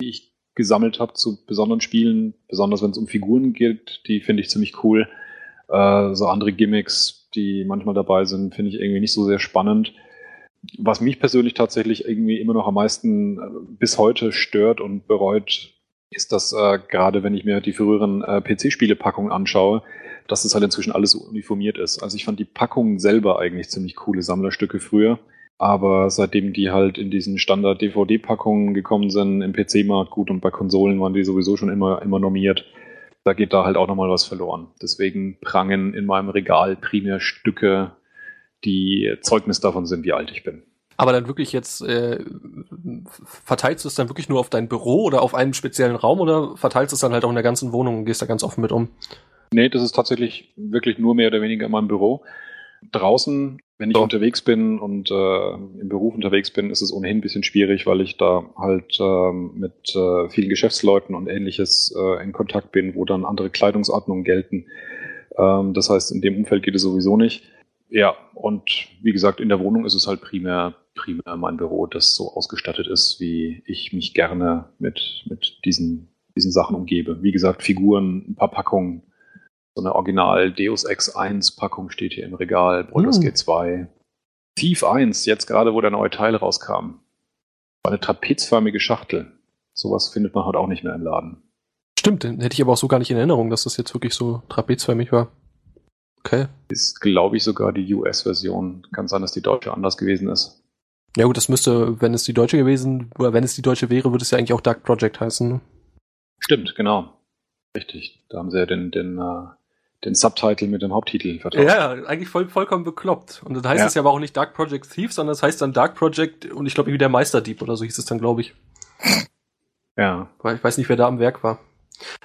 Speaker 4: die ich gesammelt habe zu besonderen Spielen, besonders wenn es um Figuren geht, die finde ich ziemlich cool. Äh, so andere Gimmicks, die manchmal dabei sind, finde ich irgendwie nicht so sehr spannend. Was mich persönlich tatsächlich irgendwie immer noch am meisten äh, bis heute stört und bereut, ist, dass äh, gerade wenn ich mir die früheren äh, PC-Spiele-Packungen anschaue, dass das halt inzwischen alles uniformiert ist. Also ich fand die Packungen selber eigentlich ziemlich coole Sammlerstücke früher. Aber seitdem die halt in diesen Standard-DVD-Packungen gekommen sind, im PC-Markt gut und bei Konsolen waren die sowieso schon immer, immer normiert, da geht da halt auch nochmal was verloren. Deswegen prangen in meinem Regal primär Stücke, die Zeugnis davon sind, wie alt ich bin.
Speaker 2: Aber dann wirklich jetzt, äh, verteilst du es dann wirklich nur auf dein Büro oder auf einen speziellen Raum oder verteilst du es dann halt auch in der ganzen Wohnung und gehst da ganz offen mit um?
Speaker 4: Nee, das ist tatsächlich wirklich nur mehr oder weniger in meinem Büro. Draußen, wenn ich
Speaker 2: So.
Speaker 4: unterwegs bin und äh, im Beruf unterwegs bin, ist es ohnehin ein bisschen schwierig, weil ich da halt ähm, mit äh, vielen Geschäftsleuten und ähnliches äh, in Kontakt bin, wo dann andere Kleidungsordnungen gelten. Ähm, das heißt, in dem Umfeld geht es sowieso nicht. Ja, und wie gesagt, in der Wohnung ist es halt primär, primär mein Büro, das so ausgestattet ist, wie ich mich gerne mit, mit diesen, diesen Sachen umgebe. Wie gesagt, Figuren, ein paar Packungen, so eine Original Deus Ex 1 Packung steht hier im Regal, Baldur's
Speaker 2: Hm.
Speaker 4: Gate 2. Thief 1, jetzt gerade, wo der neue Teil rauskam. War eine trapezförmige Schachtel. Sowas findet man halt auch nicht mehr im Laden.
Speaker 2: Stimmt, den hätte ich aber auch so gar nicht in Erinnerung, dass das jetzt wirklich so trapezförmig war. Okay.
Speaker 4: Ist, glaube ich, sogar die US-Version. Kann sein, dass die deutsche anders gewesen ist.
Speaker 2: Ja gut, das müsste, wenn es die deutsche gewesen, oder wenn es die deutsche wäre, würde es ja eigentlich auch Dark Project heißen. Ne?
Speaker 4: Stimmt, genau. Richtig. Da haben sie ja den, den, äh, den Subtitle mit dem Haupttitel vertauscht.
Speaker 2: Ja, eigentlich voll, vollkommen bekloppt. Und dann heißt
Speaker 4: Ja.
Speaker 2: es ja aber auch nicht Dark Project Thief, sondern es heißt dann Dark Project und ich glaube irgendwie der Meisterdieb oder so hieß es dann, glaube ich.
Speaker 4: ja.
Speaker 2: Weil ich weiß nicht, wer da am Werk war.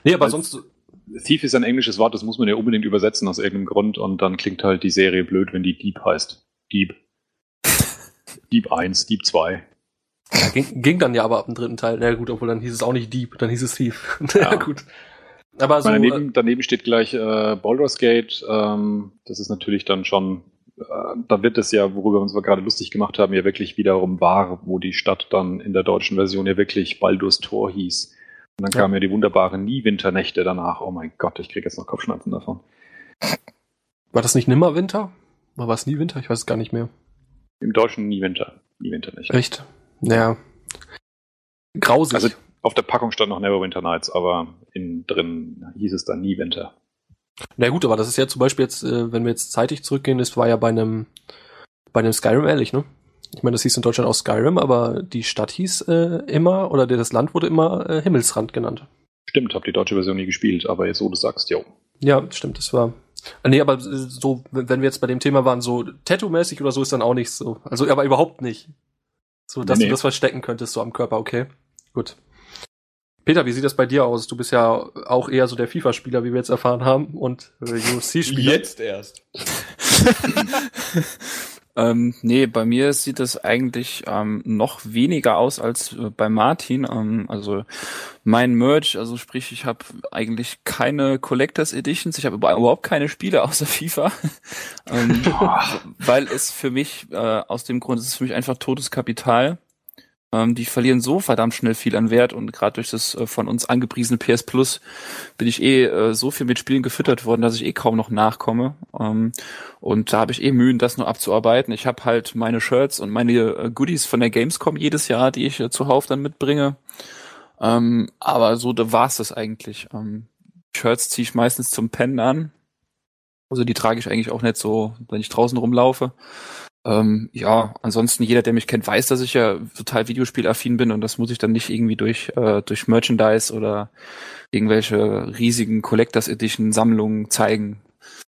Speaker 2: Nee, aber
Speaker 4: Als-
Speaker 2: sonst,
Speaker 4: Thief ist ein englisches Wort, das muss man ja unbedingt übersetzen aus irgendeinem Grund und dann klingt halt die Serie blöd, wenn die Dieb heißt. Dieb. Dieb 1, Dieb 2.
Speaker 2: ja, ging, ging dann ja aber ab dem dritten Teil. Na ja, gut, obwohl dann hieß es auch nicht Dieb, dann hieß es Thief. ja,
Speaker 4: Ja.
Speaker 2: gut. Aber so,
Speaker 4: Meine,
Speaker 2: äh,
Speaker 4: daneben, daneben steht gleich äh, Baldur's Gate. Ähm, das ist natürlich dann schon, äh, da wird es ja, worüber wir uns gerade lustig gemacht haben, ja wirklich wiederum wahr, wo die Stadt dann in der deutschen Version ja wirklich Baldur's Tor hieß. Und dann
Speaker 2: Ja.
Speaker 4: kamen ja die wunderbaren Nie-Winternächte danach. Oh mein Gott, ich kriege jetzt noch Kopfschmerzen davon.
Speaker 2: War das nicht nimmer Winter? War es nie Winter? Ich weiß es gar nicht mehr.
Speaker 4: Im Deutschen nie Winter. Nie Winter nicht.
Speaker 2: Echt? Naja. Grausig.
Speaker 4: Also auf der Packung stand noch Neverwinter Nights, aber innen drin hieß es dann nie Winter.
Speaker 2: Na gut, aber das ist ja zum Beispiel jetzt, äh, wenn wir jetzt zeitig zurückgehen, das war ja bei einem bei einem Skyrim ähnlich, ne? Ich meine, das hieß in Deutschland auch Skyrim, aber die Stadt hieß äh, immer, oder das Land wurde immer äh, Himmelsrand genannt.
Speaker 4: Stimmt, hab die deutsche Version nie gespielt, aber jetzt, wo du sagst, jo.
Speaker 2: Ja, stimmt, das war. Ah, Nee, aber äh, so, wenn wir jetzt bei dem Thema waren, so Tattoo-mäßig oder so ist dann auch nicht so. Also, aber überhaupt nicht. So, dass
Speaker 4: Nee,
Speaker 2: du
Speaker 4: nee.
Speaker 2: das verstecken könntest, so am Körper, okay. Gut. Peter, wie sieht das bei dir aus? Du bist ja auch eher so der FIFA-Spieler, wie wir jetzt erfahren haben, und äh, UFC-Spieler.
Speaker 5: Jetzt erst.
Speaker 1: Ähm, nee, bei mir sieht es eigentlich ähm, noch weniger aus als äh, bei Martin. Ähm, also mein Merch, also sprich, ich habe eigentlich keine Collectors Editions, ich habe überhaupt keine Spiele außer FIFA, ähm, weil es für mich äh, aus dem Grund es ist für mich einfach totes Kapital. Ähm, die verlieren so verdammt schnell viel an Wert und gerade durch das äh, von uns angepriesene PS Plus bin ich eh äh, so viel mit Spielen gefüttert worden, dass ich eh kaum noch nachkomme. Ähm, und da habe ich eh Mühen, das nur abzuarbeiten. Ich habe halt meine Shirts und meine äh, Goodies von der Gamescom jedes Jahr, die ich äh, zuhauf dann mitbringe. Ähm, aber so da war's das eigentlich. Ähm, Shirts ziehe ich meistens zum Pennen an. Also die trage ich eigentlich auch nicht so, wenn ich draußen rumlaufe. Ähm, ja, ansonsten jeder, der mich kennt, weiß, dass ich ja total Videospielaffin bin und das muss ich dann nicht irgendwie durch äh, durch Merchandise oder irgendwelche riesigen Collectors Edition Sammlungen zeigen.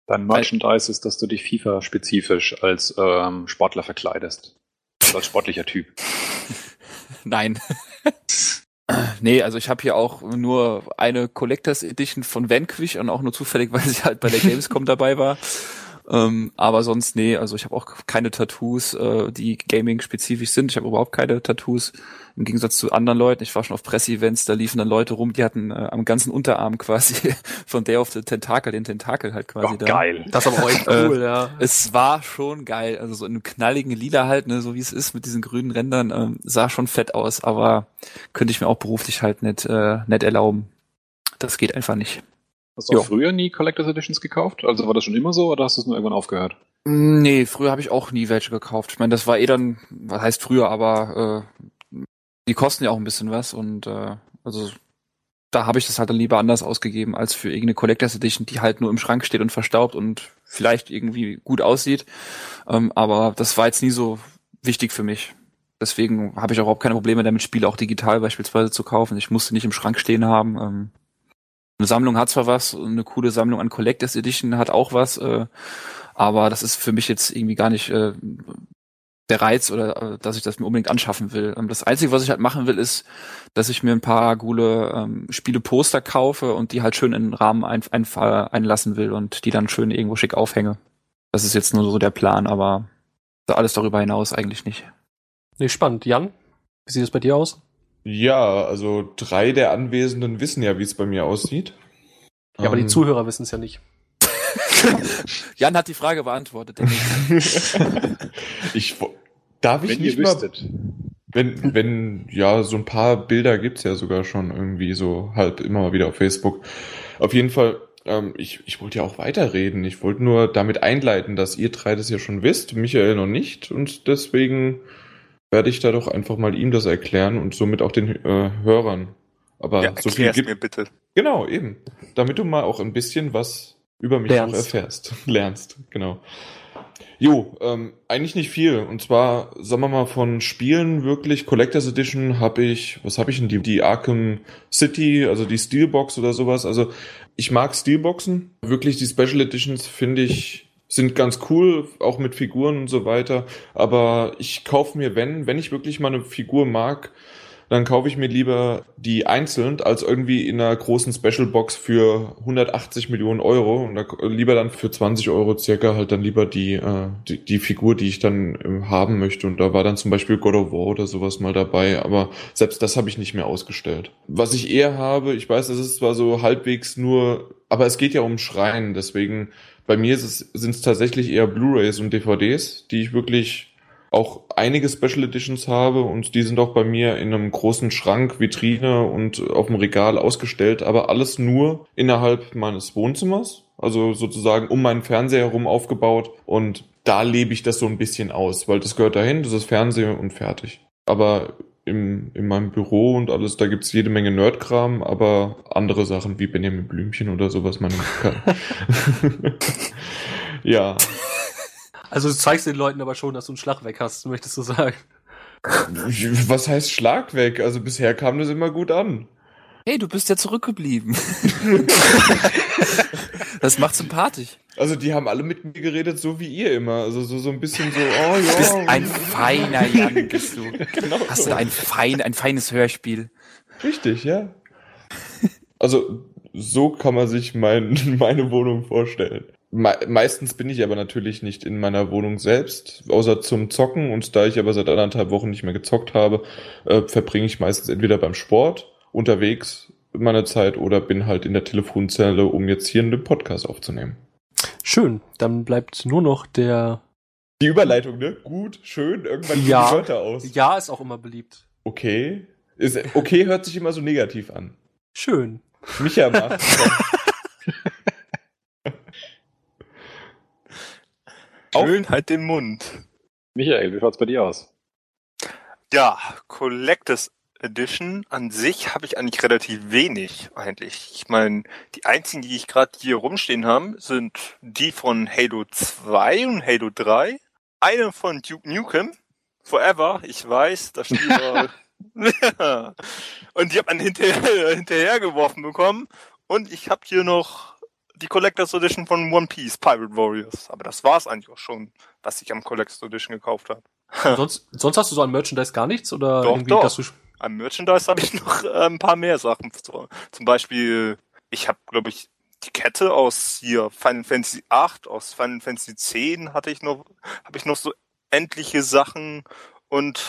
Speaker 4: Dein Merchandise ist, dass du dich FIFA-spezifisch als ähm, Sportler verkleidest. Also als sportlicher Typ.
Speaker 1: Nein. nee, also ich habe hier auch nur eine Collectors Edition von Vanquish und auch nur zufällig, weil sie halt bei der Gamescom dabei war. Ähm, aber sonst, nee, also ich habe auch keine Tattoos, äh, die Gaming-spezifisch sind. Ich habe überhaupt keine Tattoos. Im Gegensatz zu anderen Leuten. Ich war schon auf Presse-Events, da liefen dann Leute rum, die hatten äh, am ganzen Unterarm quasi von der auf den Tentakel, den Tentakel halt quasi
Speaker 4: Oh,
Speaker 1: da.
Speaker 4: geil.
Speaker 2: Das ist aber auch echt
Speaker 1: Äh,
Speaker 2: cool, ja.
Speaker 1: Es war schon geil, also so in einem knalligen Lila halt, ne, so wie es ist mit diesen grünen Rändern, ähm, sah schon fett aus, aber könnte ich mir auch beruflich halt nicht, äh, nicht erlauben. Das geht einfach nicht.
Speaker 4: Hast du auch früher nie Collectors Editions gekauft? Also war das schon immer so oder hast du es nur irgendwann aufgehört?
Speaker 1: Nee, früher habe ich auch nie welche gekauft. Ich meine, das war eh dann, was heißt früher, aber äh, die kosten ja auch ein bisschen was und äh, also da habe ich das halt dann lieber anders ausgegeben als für irgendeine Collectors Edition, die halt nur im Schrank steht und verstaubt und vielleicht irgendwie gut aussieht. Ähm, aber das war jetzt nie so wichtig für mich. Deswegen habe ich auch überhaupt keine Probleme damit, Spiele auch digital beispielsweise zu kaufen. Ich musste nicht im Schrank stehen haben. Ähm, eine Sammlung hat zwar was, eine coole Sammlung an Collectors Edition hat auch was, äh, aber das ist für mich jetzt irgendwie gar nicht äh, der Reiz oder äh, dass ich das mir unbedingt anschaffen will. Ähm, das Einzige, was ich halt machen will, ist, dass ich mir ein paar coole ähm, Spiele-Poster kaufe und die halt schön in den Rahmen ein, ein, einlassen will und die dann schön irgendwo schick aufhänge. Das ist jetzt nur so der Plan, aber alles darüber hinaus eigentlich nicht.
Speaker 2: Nee, spannend. Jan, wie sieht es bei dir aus?
Speaker 5: Ja, also drei der Anwesenden wissen ja, wie es bei mir aussieht.
Speaker 2: Ja, aber die
Speaker 5: Ähm,
Speaker 2: Zuhörer wissen es ja nicht.
Speaker 1: Jan hat die Frage beantwortet. denke ich.
Speaker 5: darf ich
Speaker 4: Wenn
Speaker 5: nicht
Speaker 4: ihr
Speaker 5: mal,
Speaker 4: wüsstet.
Speaker 5: wenn wenn ja so ein paar Bilder gibt's ja sogar schon irgendwie so halb immer mal wieder auf Facebook. Auf jeden Fall, ähm, ich ich wollte ja auch weiterreden. Ich wollte nur damit einleiten, dass ihr drei das ja schon wisst, Michael noch nicht und deswegen werde ich da doch einfach mal ihm das erklären und somit auch den äh, Hörern. Aber
Speaker 3: Ja,
Speaker 5: so viel gibt
Speaker 3: mir bitte.
Speaker 5: Genau, eben. Damit du mal auch ein bisschen was über mich
Speaker 2: Lernst.
Speaker 5: noch erfährst. Lernst, genau. Jo, ähm, eigentlich nicht viel. Und zwar, sagen wir mal, von Spielen wirklich, Collectors Edition habe ich, was habe ich denn, die, die Arkham City, also die Steelbox oder sowas. Also ich mag Steelboxen. Wirklich die Special Editions finde ich, sind ganz cool, auch mit Figuren und so weiter. Aber ich kaufe mir, wenn, wenn ich wirklich mal eine Figur mag, dann kaufe ich mir lieber die einzeln als irgendwie in einer großen Special Box für 180 Millionen Euro und da, lieber dann für 20 Euro circa halt dann lieber die, äh, die, die Figur, die ich dann ähm, haben möchte. Und da war dann zum Beispiel God of War oder sowas mal dabei, aber selbst das habe ich nicht mehr ausgestellt. Was ich eher habe, ich weiß, das ist zwar so halbwegs nur, aber es geht ja um Schreien, deswegen bei mir sind es tatsächlich eher Blu-rays und DVDs, die ich wirklich auch einige Special Editions habe und die sind auch bei mir in einem großen Schrank, Vitrine und auf dem Regal ausgestellt, aber alles nur innerhalb meines Wohnzimmers. also sozusagen um meinen Fernseher herum aufgebaut und da lebe ich das so ein bisschen aus, weil das gehört dahin, das ist Fernseher und fertig. Aber im, in meinem Büro und alles, da gibt's jede Menge Nerdkram, aber andere Sachen wie Benjamin Blümchen oder sowas man nicht kann. ja.
Speaker 2: Also du zeigst den Leuten aber schon, dass du einen Schlag weg hast, möchtest du sagen.
Speaker 5: Was heißt Schlag weg? Also bisher kam das immer gut an.
Speaker 1: Hey, du bist ja zurückgeblieben. das macht sympathisch.
Speaker 5: Also die haben alle mit mir geredet, so wie ihr immer. Also so, so ein bisschen so, oh ja. Du bist
Speaker 1: ein feiner Jan, bist du. Genau Hast so. du ein, fein, ein feines Hörspiel.
Speaker 5: Richtig, ja. Also so kann man sich mein, meine Wohnung vorstellen. Me meistens bin ich aber natürlich nicht in meiner Wohnung selbst, außer zum Zocken. Und da ich aber seit anderthalb Wochen nicht mehr gezockt habe, äh, verbringe ich meistens entweder beim Sport unterwegs meine Zeit oder bin halt in der Telefonzelle, um jetzt hier einen Podcast aufzunehmen.
Speaker 2: Schön, dann bleibt nur noch der.
Speaker 5: Die Überleitung, ne? Gut, schön, irgendwann
Speaker 2: ja, die Wörter aus. Ja, ist auch immer beliebt.
Speaker 5: Okay. Ist, okay hört sich immer so negativ an.
Speaker 2: Schön.
Speaker 5: Micha macht.
Speaker 3: Schön halt den Mund.
Speaker 4: Michael, wie schaut's bei dir aus?
Speaker 3: Ja, Collectors Edition an sich habe ich eigentlich relativ wenig eigentlich. Ich meine, die einzigen, die ich gerade hier rumstehen habe, sind die von Halo 2 und Halo 3. Eine von Duke Nukem, Forever, ich weiß, das Spiel war... ja. Und die hat man hinterher, hinterher geworfen bekommen. Und ich habe hier noch die Collectors Edition von One Piece, Pirate Warriors. Aber das war's eigentlich auch schon, was ich am Collectors Edition gekauft habe.
Speaker 2: sonst, sonst hast du so an Merchandise gar nichts? Oder
Speaker 3: doch,
Speaker 2: irgendwie,
Speaker 3: doch.
Speaker 2: dass du
Speaker 3: am Merchandise habe ich noch äh, ein paar mehr Sachen. Zum Beispiel, ich habe, glaube ich, die Kette aus hier Final Fantasy 8, aus Final Fantasy 10 hatte ich noch, habe ich noch so endliche Sachen und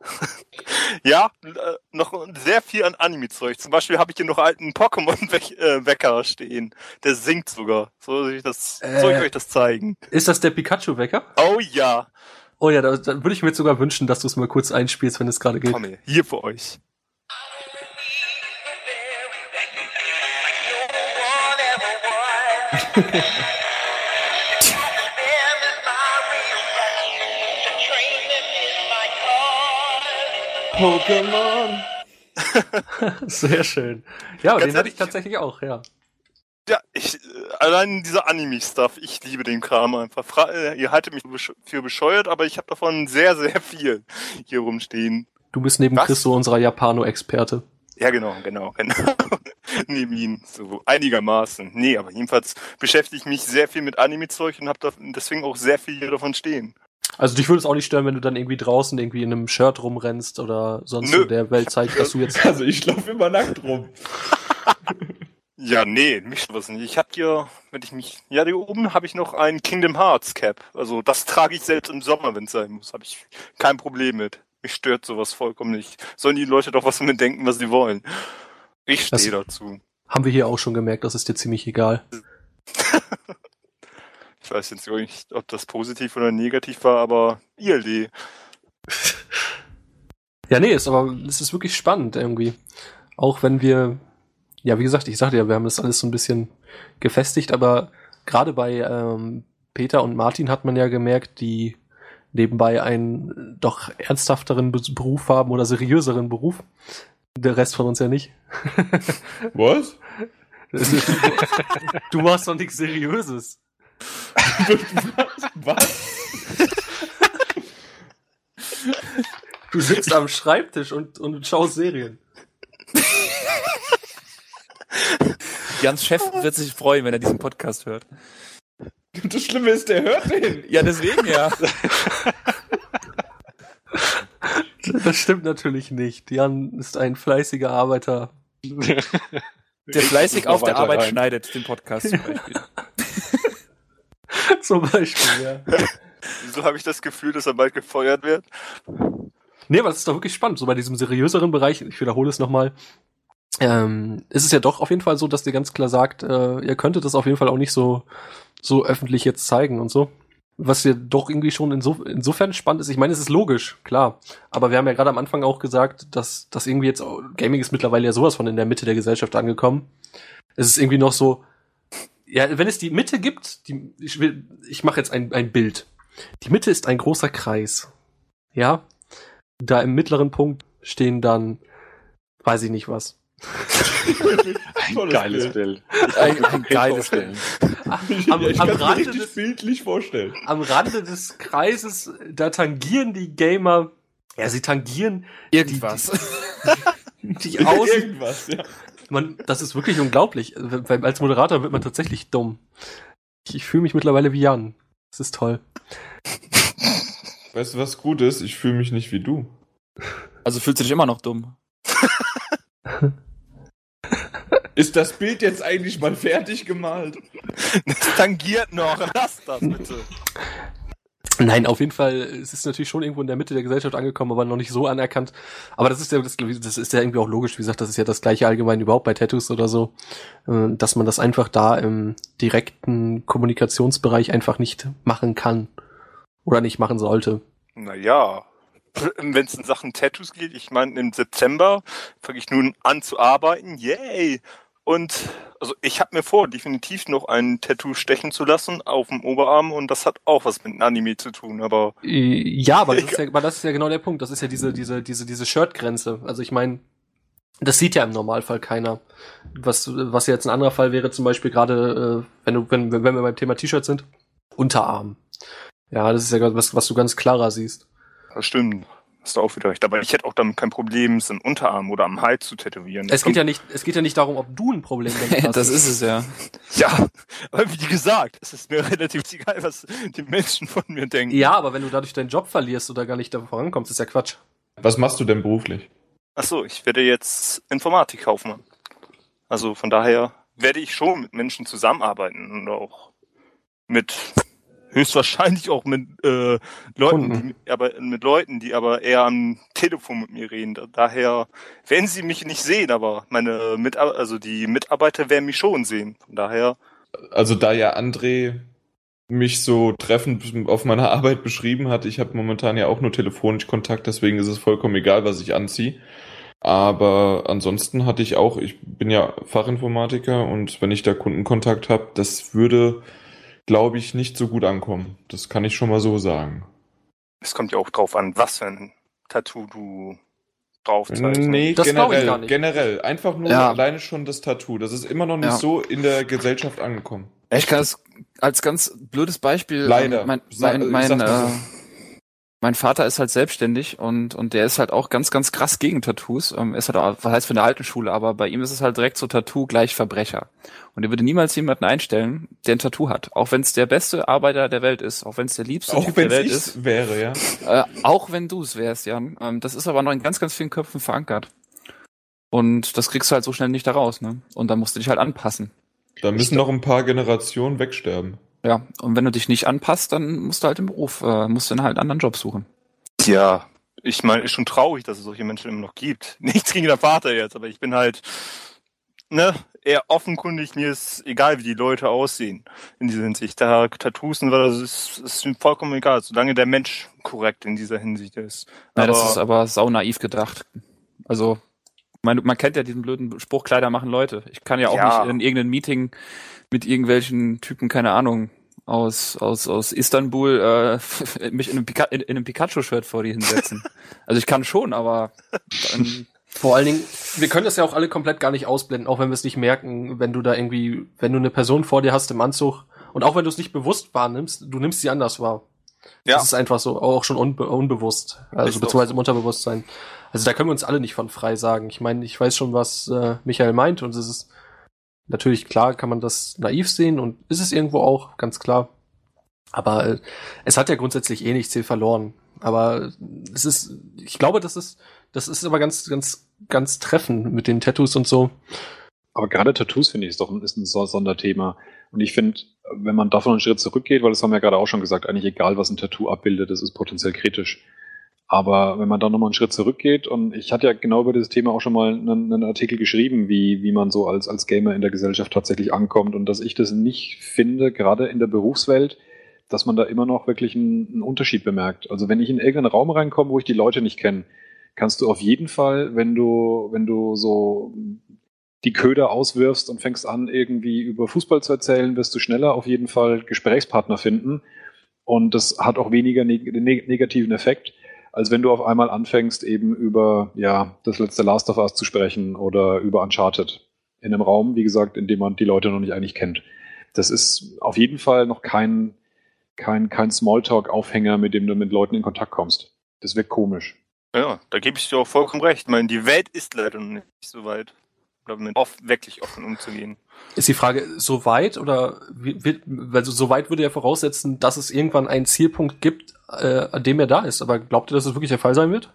Speaker 3: ja, äh, noch sehr viel an Anime-Zeug. Zum Beispiel habe ich hier noch alten Pokémon-Wecker äh, stehen. Der singt sogar. Soll ich, das, äh, soll ich euch das zeigen?
Speaker 2: Ist das der Pikachu-Wecker?
Speaker 3: Oh ja.
Speaker 2: Oh ja, da, da würde ich mir jetzt sogar wünschen, dass du es mal kurz einspielst, wenn es gerade geht.
Speaker 3: Komm hier für euch.
Speaker 2: Pokémon. Sehr schön. Ja, den hatte ich tatsächlich auch, ja.
Speaker 3: Ja, ich, allein dieser Anime-Stuff, ich liebe den Kram einfach. Fra äh, ihr haltet mich für bescheuert, aber ich habe davon sehr, sehr viel hier rumstehen.
Speaker 2: Du bist neben Was? Chris so unserer Japano-Experte.
Speaker 3: Ja, genau, genau, genau. neben ihm, so einigermaßen. Nee, aber jedenfalls beschäftige ich mich sehr viel mit Anime-Zeug und habe deswegen auch sehr viel hier davon stehen.
Speaker 2: Also dich würde es auch nicht stören, wenn du dann irgendwie draußen irgendwie in einem Shirt rumrennst oder sonst Nö. so der Welt zeigst, dass du jetzt...
Speaker 5: Also ich laufe immer nackt rum.
Speaker 3: Ja, nee, mich was nicht. Ich hab hier, wenn ich mich, ja, hier oben habe ich noch ein Kingdom Hearts Cap. Also das trage ich selbst im Sommer, wenn es sein muss. Habe ich kein Problem mit. Mich stört sowas vollkommen nicht. Sollen die Leute doch was mit denken, was sie wollen. Ich stehe dazu.
Speaker 2: Haben wir hier auch schon gemerkt, das ist dir ziemlich egal.
Speaker 3: ich weiß jetzt nicht, ob das positiv oder negativ war, aber ILD.
Speaker 2: ja, nee, ist aber es ist wirklich spannend irgendwie. Auch wenn wir ja, wie gesagt, ich sagte ja, wir haben das alles so ein bisschen gefestigt, aber gerade bei ähm, Peter und Martin hat man ja gemerkt, die nebenbei einen doch ernsthafteren Beruf haben oder seriöseren Beruf. Der Rest von uns ja nicht.
Speaker 5: Was?
Speaker 2: du machst doch nichts Seriöses.
Speaker 5: Was?
Speaker 2: Du sitzt am Schreibtisch und, und schaust Serien.
Speaker 1: Jans Chef wird sich freuen, wenn er diesen Podcast hört.
Speaker 5: Das Schlimme ist, der hört den.
Speaker 1: Ja, deswegen ja.
Speaker 2: Das stimmt natürlich nicht. Jan ist ein fleißiger Arbeiter.
Speaker 1: Der fleißig auf der Arbeit rein. schneidet, den Podcast zum Beispiel.
Speaker 2: zum Beispiel, ja.
Speaker 3: Wieso habe ich das Gefühl, dass er bald gefeuert wird?
Speaker 2: Nee, aber das ist doch wirklich spannend. So bei diesem seriöseren Bereich, ich wiederhole es nochmal, ähm, ist es ja doch auf jeden Fall so, dass ihr ganz klar sagt, äh, ihr könntet das auf jeden Fall auch nicht so, so öffentlich jetzt zeigen und so. Was ja doch irgendwie schon inso, insofern spannend ist. Ich meine, es ist logisch, klar. Aber wir haben ja gerade am Anfang auch gesagt, dass, dass irgendwie jetzt Gaming ist mittlerweile ja sowas von in der Mitte der Gesellschaft angekommen. Es ist irgendwie noch so, Ja, wenn es die Mitte gibt, die, ich will, ich mache jetzt ein, ein Bild. Die Mitte ist ein großer Kreis. Ja. Da im mittleren Punkt stehen dann, weiß ich nicht was.
Speaker 4: Ein geiles Bild.
Speaker 1: Ein, ein geiles Bild.
Speaker 2: Am,
Speaker 5: ja, ich
Speaker 2: am
Speaker 5: kann mir
Speaker 2: Rande des,
Speaker 5: bildlich vorstellen.
Speaker 2: am Rande des Kreises, da tangieren die Gamer, ja, sie tangieren
Speaker 1: Irgendwas.
Speaker 2: die Außen,
Speaker 5: Irgendwas, ja.
Speaker 2: man, das ist wirklich unglaublich. Als Moderator wird man tatsächlich dumm. Ich, ich fühle mich mittlerweile wie Jan. Das ist toll.
Speaker 5: Weißt du, was gut ist? Ich fühle mich nicht wie du.
Speaker 1: Also fühlst du dich immer noch dumm.
Speaker 5: Ist das Bild jetzt eigentlich mal fertig gemalt?
Speaker 3: Das tangiert noch. Lass das bitte.
Speaker 2: Nein, auf jeden Fall, es ist natürlich schon irgendwo in der Mitte der Gesellschaft angekommen, aber noch nicht so anerkannt. Aber das ist ja, das, das ist ja irgendwie auch logisch. Wie gesagt, das ist ja das gleiche allgemein überhaupt bei Tattoos oder so, äh, dass man das einfach da im direkten Kommunikationsbereich einfach nicht machen kann. Oder nicht machen sollte.
Speaker 3: Naja, wenn es in Sachen Tattoos geht, ich meine, im September fange ich nun an zu arbeiten. Yay! Und also ich habe mir vor, definitiv noch ein Tattoo stechen zu lassen auf dem Oberarm und das hat auch was mit Anime zu tun, aber
Speaker 2: Äh, Ja, aber das, ist ja, aber das ist ja genau der Punkt. Das ist ja diese, diese, diese, diese Shirt-Grenze. Also ich meine, das sieht ja im Normalfall keiner. Was, was jetzt ein anderer Fall wäre, zum Beispiel gerade, äh, wenn du, wenn, wenn wir beim Thema T-Shirt sind, Unterarm. Ja, das ist ja was, was du ganz klarer siehst.
Speaker 3: das stimmt. Hast du auch wieder recht. Aber ich hätte auch damit kein Problem, es im Unterarm oder am Hals zu tätowieren.
Speaker 2: Es geht ja nicht, es geht ja nicht darum, ob du ein Problem damit hast.
Speaker 1: das ist es ja.
Speaker 3: Ja, aber wie gesagt, es ist mir relativ egal, was die Menschen von mir denken.
Speaker 2: Ja, aber wenn du dadurch deinen Job verlierst oder gar nicht da vorankommst, ist ja Quatsch.
Speaker 5: Was machst du denn beruflich?
Speaker 3: Ach so, ich werde jetzt Informatikkaufmann. Also von daher werde ich schon mit Menschen zusammenarbeiten und auch mit höchstwahrscheinlich auch mit äh, Leuten,
Speaker 2: Kunden.
Speaker 3: die, aber mit Leuten, die aber eher am Telefon mit mir reden. Da- Daher werden sie mich nicht sehen, aber meine mit also die Mitarbeiter werden mich schon sehen. Von daher
Speaker 5: Also da ja André mich so treffend auf meiner Arbeit beschrieben hat, ich habe momentan ja auch nur telefonisch Kontakt, deswegen ist es vollkommen egal, was ich anziehe. Aber ansonsten hatte ich auch, ich bin ja Fachinformatiker und wenn ich da Kundenkontakt habe, das würde, glaube ich, nicht so gut ankommen. Das kann ich schon mal so sagen.
Speaker 3: es kommt ja auch drauf an, was für ein Tattoo du drauf zeichnest.
Speaker 5: Nee,
Speaker 2: Das glaub ich
Speaker 5: generell,
Speaker 2: gar nicht.
Speaker 5: generell. Einfach nur
Speaker 1: Ja.
Speaker 5: alleine schon das Tattoo. Das ist immer noch nicht
Speaker 1: Ja.
Speaker 5: so in der Gesellschaft angekommen.
Speaker 1: Ich kann es als ganz blödes Beispiel.
Speaker 5: Leider.
Speaker 1: Mein, mein,
Speaker 5: ich
Speaker 1: mein,
Speaker 5: so.
Speaker 1: äh, mein Vater ist halt selbstständig und, und der ist halt auch ganz, ganz krass gegen Tattoos. Ähm, ist halt auch, was heißt von der alten Schule, aber bei ihm ist es halt direkt so Tattoo gleich Verbrecher. Und er würde niemals jemanden einstellen, der ein Tattoo hat. Auch wenn es der beste Arbeiter der Welt ist, auch wenn es der liebste
Speaker 5: Auch
Speaker 1: Typ der Welt ist.
Speaker 5: ich wäre, ja.
Speaker 1: Äh, auch wenn du es wärst, Jan. Ähm, das ist aber noch in ganz, ganz vielen Köpfen verankert. Und das kriegst du halt so schnell nicht da raus, ne? Und da musst du dich halt anpassen.
Speaker 5: Da müssen noch ein paar Generationen wegsterben.
Speaker 1: Ja, und wenn du dich nicht anpasst, dann musst du halt im Beruf, äh, musst du dann halt einen anderen Job suchen.
Speaker 3: Ja, ich meine, ist schon traurig, dass es solche Menschen immer noch gibt. Nichts gegen den Vater jetzt, aber ich bin halt, ne, eher offenkundig, mir ist egal, wie die Leute aussehen in dieser Hinsicht. Da Tattoos und was, das ist, ist mir vollkommen egal, solange der Mensch korrekt in dieser Hinsicht ist.
Speaker 1: Ja, das ist aber sau naiv gedacht. Also, man, man kennt ja diesen blöden Spruch, Kleider machen Leute. Ich kann ja auch
Speaker 3: Ja.
Speaker 1: nicht in irgendeinem Meeting mit irgendwelchen Typen, keine Ahnung, aus, aus, aus Istanbul äh, mich in einem, Pika in, in einem Pikachu-Shirt vor dir hinsetzen. also ich kann schon, aber dann,
Speaker 2: Vor allen Dingen, wir können das ja auch alle komplett gar nicht ausblenden, auch wenn wir es nicht merken, wenn du da irgendwie, wenn du eine Person vor dir hast im Anzug und auch wenn du es nicht bewusst wahrnimmst, du nimmst sie anders wahr.
Speaker 3: Ja.
Speaker 2: Das ist einfach so, auch schon unbe unbewusst, also beziehungsweise im Unterbewusstsein. Also da können wir uns alle nicht von frei sagen. Ich meine, ich weiß schon, was äh, Michael meint und es ist natürlich klar, kann man das naiv sehen und ist es irgendwo auch, ganz klar. Aber äh, es hat ja grundsätzlich eh nichts viel verloren. Aber es ist, ich glaube, das ist, das ist aber ganz, ganz, ganz treffend mit den Tattoos und so.
Speaker 4: Aber gerade Tattoos, finde ich, ist doch ein, ist ein So- Sonderthema. Und ich finde, wenn man davon einen Schritt zurückgeht, weil das haben wir ja gerade auch schon gesagt, eigentlich egal, was ein Tattoo abbildet, das ist potenziell kritisch. Aber wenn man da nochmal einen Schritt zurückgeht, und ich hatte ja genau über dieses Thema auch schon mal einen, einen Artikel geschrieben, wie, wie man so als, als Gamer in der Gesellschaft tatsächlich ankommt und dass ich das nicht finde, gerade in der Berufswelt, dass man da immer noch wirklich einen, einen Unterschied bemerkt. Also wenn ich in irgendeinen Raum reinkomme, wo ich die Leute nicht kenne, kannst du auf jeden Fall, wenn du, wenn du so die Köder auswirfst und fängst an, irgendwie über Fußball zu erzählen, wirst du schneller auf jeden Fall Gesprächspartner finden. Und das hat auch weniger neg negativen Effekt, als wenn du auf einmal anfängst, eben über ja, das letzte Last of Us zu sprechen oder über Uncharted. In einem Raum, wie gesagt, in dem man die Leute noch nicht eigentlich kennt. Das ist auf jeden Fall noch kein, kein, kein Smalltalk-Aufhänger, mit dem du mit Leuten in Kontakt kommst. Das wirkt komisch.
Speaker 3: Ja, da gebe ich dir auch vollkommen recht. Ich meine, die Welt ist leider noch nicht so weit, damit oft, wirklich offen umzugehen.
Speaker 2: Ist die Frage so weit oder wird, also so weit würde ja voraussetzen, dass es irgendwann einen Zielpunkt gibt, äh, an dem er da ist. Aber glaubt ihr, dass das wirklich der Fall sein wird?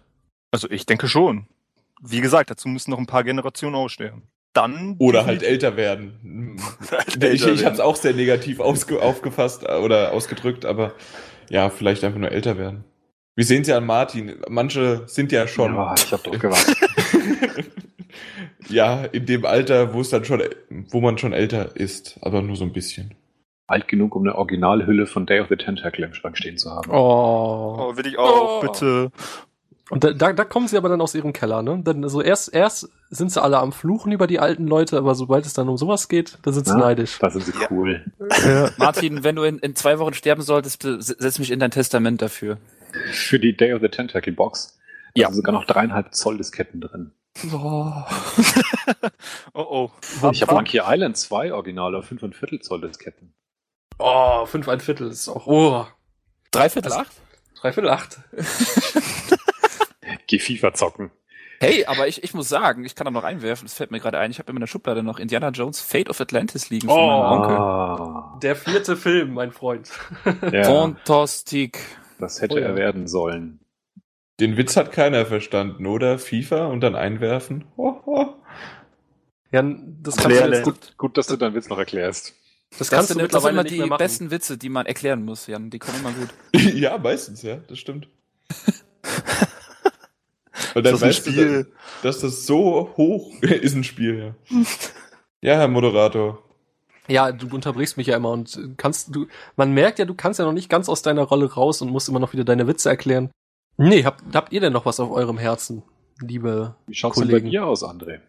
Speaker 3: Also ich denke schon. Wie gesagt, dazu müssen noch ein paar Generationen aussterben. Dann
Speaker 5: Oder halt älter werden.
Speaker 3: halt
Speaker 5: ich
Speaker 3: älter
Speaker 5: ich habe es auch sehr negativ ausge aufgefasst äh, oder ausgedrückt, aber ja, vielleicht einfach nur älter werden. Wir sehen es ja an Martin. Manche sind ja schon.
Speaker 4: Ja, ich habe doch gewartet.
Speaker 5: ja, in dem Alter, wo es dann schon, wo man schon älter ist, aber nur so ein bisschen.
Speaker 4: Alt genug, um eine Originalhülle von Day of the Tentacle im Schrank stehen zu haben.
Speaker 2: Oh.
Speaker 3: Oh, will ich auch,
Speaker 2: Oh.
Speaker 3: bitte.
Speaker 2: Und da, da, da kommen sie aber dann aus ihrem Keller, ne? Dann, also erst, erst sind sie alle am Fluchen über die alten Leute, aber sobald es dann um sowas geht, dann sind sie
Speaker 4: Ja.
Speaker 2: neidisch.
Speaker 4: Da sind sie
Speaker 3: Ja.
Speaker 4: cool.
Speaker 1: Martin, wenn du in, in zwei Wochen sterben solltest, setz mich in dein Testament dafür.
Speaker 4: Für die Day of the Tentacle Box. Da
Speaker 1: Ja.
Speaker 4: sind sogar noch dreieinhalb Zoll Disketten drin.
Speaker 2: Oh.
Speaker 3: Oh oh.
Speaker 4: Ich habe Monkey Island 2 Originale auf 5 Viertel Zoll Disketten.
Speaker 2: Oh, fünf ein Viertel ist auch, oh.
Speaker 1: Dreiviertel
Speaker 2: Also-
Speaker 1: acht?
Speaker 2: Dreiviertel acht.
Speaker 4: Geh FIFA zocken.
Speaker 1: Hey, aber ich, ich muss sagen, ich kann da noch einwerfen, das fällt mir gerade ein, ich habe in meiner Schublade noch Indiana Jones Fate of Atlantis liegen von
Speaker 2: Oh.
Speaker 1: meinem Onkel.
Speaker 4: Ah,
Speaker 2: Der vierte Film, mein Freund.
Speaker 4: ja,
Speaker 1: Fantastik.
Speaker 4: das hätte
Speaker 2: Oh ja.
Speaker 4: er werden sollen.
Speaker 5: Den Witz hat keiner verstanden, oder? FIFA und dann einwerfen. Oh, oh.
Speaker 2: Ja, das kannst, du jetzt,
Speaker 4: Gut, gut, dass du deinen Witz noch erklärst.
Speaker 2: Das
Speaker 1: Das
Speaker 2: kannst du
Speaker 1: sind, das sind
Speaker 2: mittlerweile
Speaker 1: immer
Speaker 2: nicht
Speaker 1: die
Speaker 2: mehr machen.
Speaker 1: besten Witze, die man erklären muss, Jan. Die kommen immer gut.
Speaker 5: ja, meistens, ja, das stimmt. Und dann
Speaker 3: Das ist ein
Speaker 5: weißt du,
Speaker 3: Spiel.
Speaker 5: dass das so hoch ist ein Spiel, ja. Ja, Herr Moderator.
Speaker 2: Ja, du unterbrichst mich ja immer und kannst du, man merkt ja, du kannst ja noch nicht ganz aus deiner Rolle raus und musst immer noch wieder deine Witze erklären. Nee, habt, habt ihr denn noch was auf eurem Herzen, liebe
Speaker 4: Wie schaut's denn bei
Speaker 2: Kollegen?
Speaker 4: dir aus, André?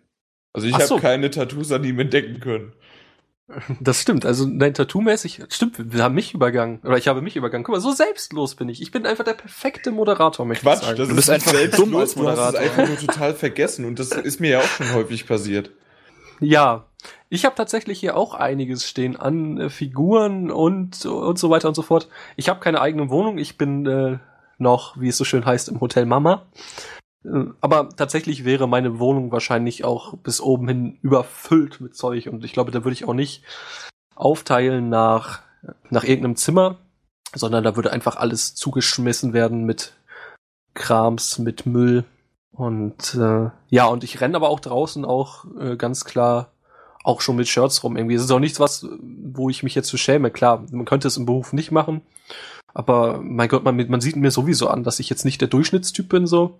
Speaker 5: Also ich habe
Speaker 2: so.
Speaker 5: keine Tattoos an ihm entdecken können.
Speaker 2: Das stimmt, also dein Tattoo-mäßig, stimmt, wir haben mich übergangen, oder ich habe mich übergangen. Guck mal, so selbstlos bin ich. Ich bin einfach der perfekte Moderator, möchte ich
Speaker 5: Quatsch,
Speaker 2: sagen.
Speaker 5: das
Speaker 1: Du
Speaker 5: ist
Speaker 1: bist einfach
Speaker 5: selbstlos,
Speaker 1: dumm als
Speaker 5: Du hast es
Speaker 1: Moderator.
Speaker 5: einfach nur total vergessen und das ist mir ja auch schon häufig passiert.
Speaker 2: Ja, ich habe tatsächlich hier auch einiges stehen an äh, Figuren und, und so weiter und so fort. Ich habe keine eigene Wohnung, ich bin äh, noch, wie es so schön heißt, im Hotel Mama. Äh, Aber tatsächlich wäre meine Wohnung wahrscheinlich auch bis oben hin überfüllt mit Zeug und ich glaube, da würde ich auch nicht aufteilen nach, nach irgendeinem Zimmer, sondern da würde einfach alles zugeschmissen werden mit Krams, mit Müll. Und äh, ja, und ich renne aber auch draußen auch äh, ganz klar auch schon mit Shirts rum irgendwie. Es ist auch nichts, was, wo ich mich jetzt für schäme. Klar, man könnte es im Beruf nicht machen. Aber mein Gott, man, man sieht mir sowieso an, dass ich jetzt nicht der Durchschnittstyp bin so.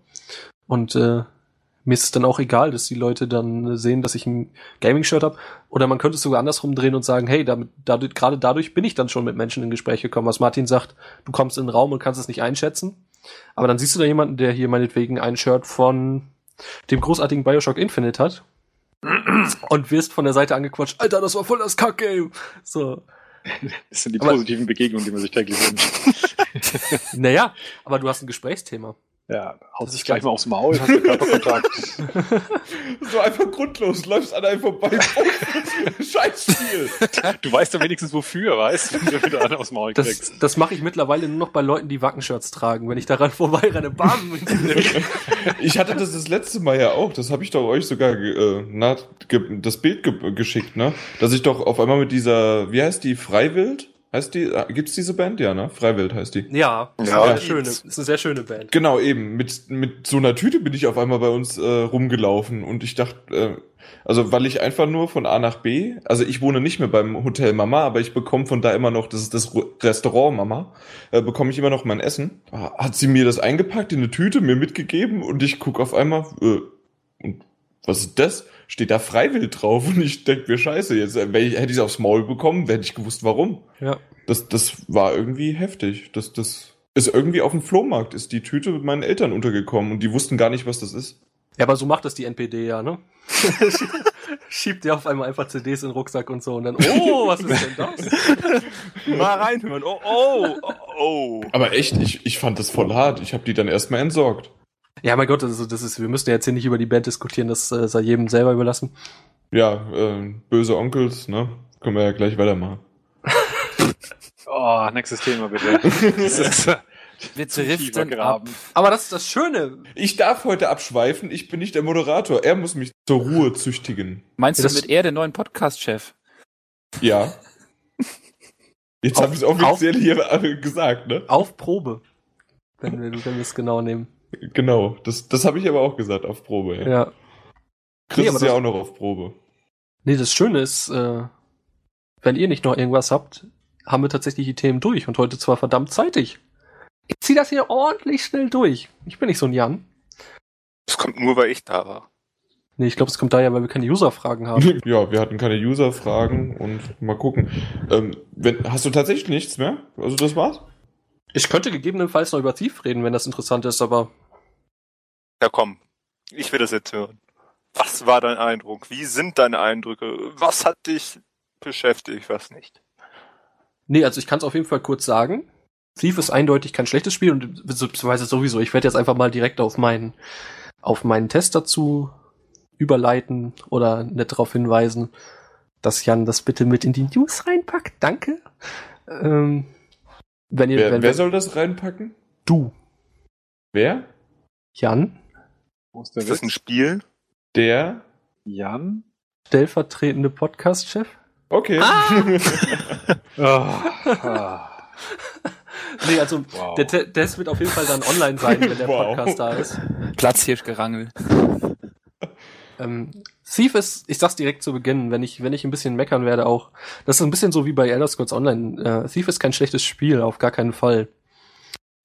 Speaker 2: Und äh, mir ist es dann auch egal, dass die Leute dann sehen, dass ich ein Gaming-Shirt habe. Oder man könnte es sogar andersrum drehen und sagen, hey, damit, dadurch, gerade dadurch bin ich dann schon mit Menschen in Gespräche gekommen. Was Martin sagt, du kommst in den Raum und kannst es nicht einschätzen. Aber dann siehst du da jemanden, der hier meinetwegen ein Shirt von dem großartigen Bioshock Infinite hat. Und wirst von der Seite angequatscht, Alter, das war voll das Kack-Game. So.
Speaker 4: Das sind die
Speaker 2: Aber-
Speaker 4: positiven Begegnungen, die man sich täglich wünscht.
Speaker 2: Naja, aber du hast ein Gesprächsthema.
Speaker 4: Ja, haut sich gleich mal aufs Maul, hast du Körperkontakt.
Speaker 5: So einfach grundlos, läufst an einem vorbei. Scheiß Spiel.
Speaker 4: Du weißt doch wenigstens wofür, weißt du, wenn du wieder einen aufs Maul
Speaker 2: Das,
Speaker 4: kriegst.
Speaker 2: das mache ich mittlerweile nur noch bei Leuten, die Wackenshirts tragen. Wenn ich daran vorbeirenne, bam!
Speaker 5: Ich hatte das das letzte Mal ja auch, das habe ich doch euch sogar äh, na, ge das Bild ge geschickt, ne? Dass ich doch auf einmal mit dieser, wie heißt die, Freiwild? Heißt die, äh, gibt's diese Band? Ja, ne? Freiwild heißt die.
Speaker 2: ja, ist,
Speaker 3: Ja,
Speaker 2: eine sehr
Speaker 3: gibt's.
Speaker 2: schöne, ist eine sehr schöne Band.
Speaker 5: Genau, eben. Mit, mit so einer Tüte bin ich auf einmal bei uns äh, rumgelaufen und ich dachte, äh, also weil ich einfach nur von A nach B, also ich wohne nicht mehr beim Hotel Mama, aber ich bekomme von da immer noch, das ist das Restaurant Mama, äh, bekomme ich immer noch mein Essen. Hat sie mir das eingepackt in eine Tüte, mir mitgegeben und ich guck auf einmal, äh, und was ist das? Steht da freiwillig drauf und ich denk mir, scheiße, jetzt äh, ich, hätte ich es aufs Maul bekommen, hätte ich gewusst, warum.
Speaker 2: Ja.
Speaker 5: Das, das war irgendwie heftig. Das, das ist irgendwie auf dem Flohmarkt, ist die Tüte mit meinen Eltern untergekommen und die wussten gar nicht, was das ist.
Speaker 2: Ja, aber so macht das die NPD ja, ne? schiebt dir auf einmal einfach CDs in den Rucksack und so und dann, oh, was ist denn das?
Speaker 3: Mal reinhören. Oh, oh, oh, oh.
Speaker 5: Aber echt, ich, ich fand das voll hart. Ich habe die dann erstmal entsorgt.
Speaker 2: Ja, mein Gott, also das ist, wir müssen ja jetzt hier nicht über die Band diskutieren, das äh, sei jedem selber überlassen.
Speaker 5: Ja, äh, böse Onkels, ne? Können wir ja gleich weitermachen.
Speaker 4: Oh, nächstes Thema bitte. Das ist, äh,
Speaker 1: Wir driften ab.
Speaker 4: graben.
Speaker 2: Aber das ist das Schöne.
Speaker 5: Ich darf heute abschweifen, ich bin nicht der Moderator. Er muss mich zur Ruhe züchtigen.
Speaker 1: Meinst
Speaker 2: Ja,
Speaker 1: du mit er der neuen Podcast-Chef?
Speaker 5: Ja. Jetzt
Speaker 2: Auf-
Speaker 5: habe ich es offiziell hier äh, gesagt, ne?
Speaker 2: Auf Probe. Wenn wir, wenn wir es genau nehmen.
Speaker 5: Genau, das, das habe ich aber auch gesagt auf Probe. Ja.
Speaker 2: Ja.
Speaker 5: Chris
Speaker 2: Nee,
Speaker 5: ist ja auch noch auf Probe.
Speaker 2: Nee, das Schöne ist, äh, wenn ihr nicht noch irgendwas habt, haben wir tatsächlich die Themen durch und heute zwar verdammt zeitig. Ich zieh das hier ordentlich schnell durch. Ich bin nicht so ein Jan.
Speaker 3: Das kommt nur, weil ich da war.
Speaker 2: Nee, ich glaube, es kommt daher, weil wir keine User-Fragen haben.
Speaker 5: Ja, wir hatten keine User-Fragen und mal gucken. Ähm, wenn, hast du tatsächlich nichts mehr? Also das war's?
Speaker 2: Ich könnte gegebenenfalls noch über Thief reden, wenn das interessant ist, aber
Speaker 3: Ja, komm. Ich will das jetzt hören. Was war dein Eindruck? Wie sind deine Eindrücke? Was hat dich beschäftigt, was nicht?
Speaker 2: nee, also ich kann es auf jeden Fall kurz sagen. Thief ist eindeutig kein schlechtes Spiel und beziehungsweise sowieso. Ich werde jetzt einfach mal direkt auf meinen auf meinen Test dazu überleiten oder nicht darauf hinweisen, dass Jan das bitte mit in die News reinpackt. Danke. Ähm, wenn ihr,
Speaker 5: Wer,
Speaker 2: wenn
Speaker 5: wer soll das reinpacken?
Speaker 2: du,
Speaker 5: Wer?
Speaker 2: Jan,
Speaker 4: ist der
Speaker 3: Ist das ein? Spiel?
Speaker 5: Der?
Speaker 4: Jan?
Speaker 2: stellvertretende Podcast-Chef?
Speaker 5: Okay.
Speaker 4: Ah,
Speaker 2: Nee, also
Speaker 4: wow.
Speaker 2: der Te- Test wird auf jeden Fall dann online sein, wenn der
Speaker 5: Wow.
Speaker 2: Podcast da ist.
Speaker 1: Platzhirschgerangel.
Speaker 2: Ähm, Thief ist, ich sag's direkt zu Beginn, wenn ich, wenn ich ein bisschen meckern werde auch, das ist ein bisschen so wie bei Elder Scrolls Online. Äh, Thief ist kein schlechtes Spiel, auf gar keinen Fall.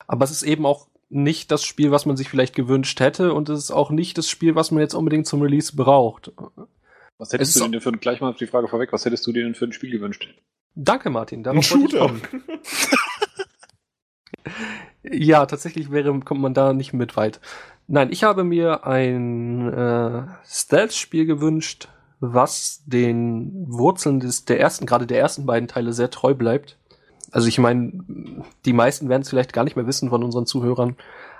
Speaker 2: Aber es ist eben auch nicht das Spiel, was man sich vielleicht gewünscht hätte und es ist auch nicht das Spiel, was man jetzt unbedingt zum Release braucht.
Speaker 4: Was
Speaker 2: Es
Speaker 4: hättest du
Speaker 2: so-
Speaker 4: denn denn für, ein- gleich mal auf die Frage vorweg, was hättest du dir denn für ein Spiel gewünscht?
Speaker 2: Danke, Martin.
Speaker 5: Ein
Speaker 2: Darauf ich
Speaker 5: Shooter.
Speaker 2: Ja, tatsächlich wäre, kommt man da nicht mit weit. Nein, ich habe mir ein äh, Stealth-Spiel gewünscht, was den Wurzeln des, der ersten, gerade der ersten beiden Teile sehr treu bleibt. Also ich meine, die meisten werden es vielleicht gar nicht mehr wissen von unseren Zuhörern,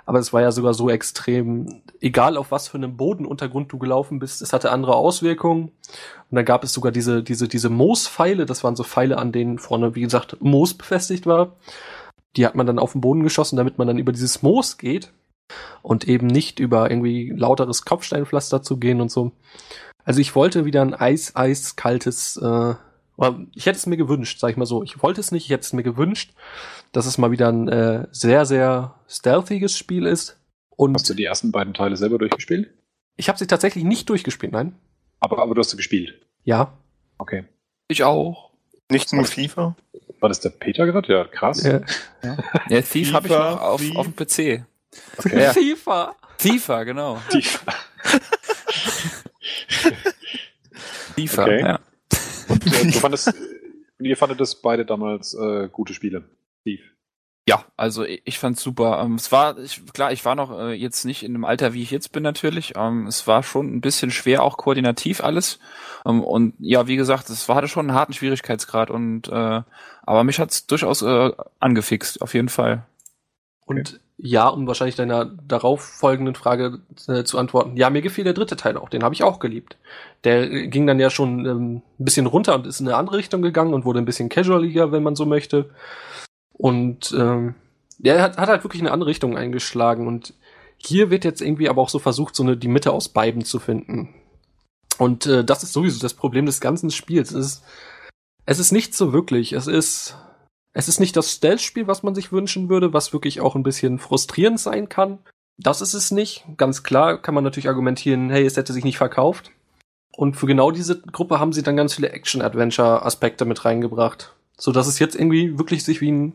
Speaker 2: aber es war ja sogar so extrem, egal auf was für einem Bodenuntergrund du gelaufen bist, es hatte andere Auswirkungen. Und dann gab es sogar diese, diese, diese Moospfeile, das waren so Pfeile, an denen vorne, wie gesagt, Moos befestigt war. Die hat man dann auf den Boden geschossen, damit man dann über dieses Moos geht und eben nicht über irgendwie lauteres Kopfsteinpflaster zu gehen und so. Also ich wollte wieder ein eis, eiskaltes, äh, ich hätte es mir gewünscht, sag ich mal so. Ich wollte es nicht, ich hätte es mir gewünscht, dass es mal wieder ein äh, sehr, sehr stealthiges Spiel ist. Und
Speaker 4: Hast du die ersten beiden Teile selber durchgespielt?
Speaker 2: ich habe sie tatsächlich nicht durchgespielt, nein.
Speaker 4: Aber, aber du hast sie gespielt.
Speaker 2: Ja.
Speaker 4: Okay.
Speaker 1: Ich auch.
Speaker 3: Nicht nur FIFA?
Speaker 4: War das der Peter gerade? Ja, krass.
Speaker 2: Äh,
Speaker 1: Ja, Thief habe ich
Speaker 5: FIFA,
Speaker 1: noch auf,
Speaker 5: Thief.
Speaker 1: auf dem PC.
Speaker 4: Okay.
Speaker 1: Ja.
Speaker 2: FIFA.
Speaker 1: FIFA, genau.
Speaker 4: Die,
Speaker 1: FIFA,
Speaker 4: Okay.
Speaker 1: ja.
Speaker 4: Und, äh, du fandest, ihr fandet das beide damals äh, gute Spiele. Steve.
Speaker 1: Ja, also ich, ich fand's super. Ähm, es war, ich, klar, ich war noch äh, jetzt nicht in dem Alter, wie ich jetzt bin natürlich. Ähm, es war schon ein bisschen schwer, auch koordinativ alles. Ähm, und ja, wie gesagt, es war hatte schon einen harten Schwierigkeitsgrad und äh, aber mich hat's durchaus äh, angefixt, auf jeden Fall.
Speaker 2: Und ja, um wahrscheinlich deiner darauf folgenden Frage äh, zu antworten. Ja, mir gefiel der dritte Teil auch. Den habe ich auch geliebt. Der äh, ging dann ja schon ähm, ein bisschen runter und ist in eine andere Richtung gegangen und wurde ein bisschen casualiger, wenn man so möchte. Und ähm, der hat, hat halt wirklich eine andere Richtung eingeschlagen. Und hier wird jetzt irgendwie aber auch so versucht, so eine die Mitte aus beiden zu finden. Und äh, das ist sowieso das Problem des ganzen Spiels. Es ist, es ist nicht so wirklich. Es ist es ist nicht das Stealth-Spiel, was man sich wünschen würde, was wirklich auch ein bisschen frustrierend sein kann. Das ist es nicht. Ganz klar kann man natürlich argumentieren, hey, es hätte sich nicht verkauft. Und für genau diese Gruppe haben sie dann ganz viele Action-Adventure-Aspekte mit reingebracht. So dass es jetzt irgendwie wirklich sich wie ein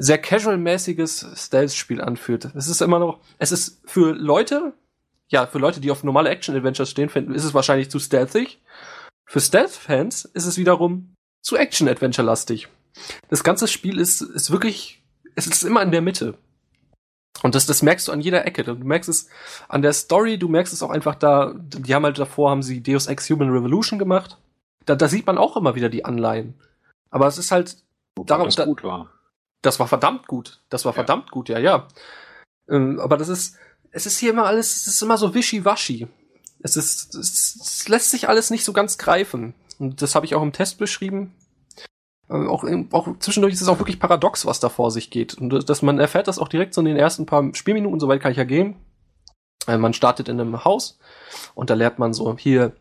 Speaker 2: sehr casual-mäßiges Stealth-Spiel anfühlt. Es ist immer noch, es ist für Leute, ja, für Leute, die auf normale Action-Adventures stehen, finden, ist es wahrscheinlich zu stealthig. Für Stealth-Fans ist es wiederum zu Action-Adventure-lastig. Das ganze Spiel ist, ist wirklich, es ist immer in der Mitte. Und das, das merkst du an jeder Ecke. Du merkst es an der Story, du merkst es auch einfach da, die haben halt davor, haben sie Deus Ex Human Revolution gemacht. Da, da sieht man auch immer wieder die Anleihen. Aber es ist halt,
Speaker 4: Wobei
Speaker 2: Darum-
Speaker 4: das
Speaker 2: da-
Speaker 4: gut war.
Speaker 2: das war verdammt gut. Das war
Speaker 4: Ja.
Speaker 2: verdammt gut, ja, ja. Ähm, aber das ist, es ist hier immer alles, es ist immer so wischiwaschi. Es ist, es, es lässt sich alles nicht so ganz greifen. Und das habe ich auch im Test beschrieben. Äh, Auch, auch zwischendurch ist es auch wirklich paradox, was da vor sich geht. Und das- dass man erfährt das auch direkt so in den ersten paar Spielminuten, soweit kann ich ja gehen. Äh, Man startet in einem Haus und da lernt man so, hier,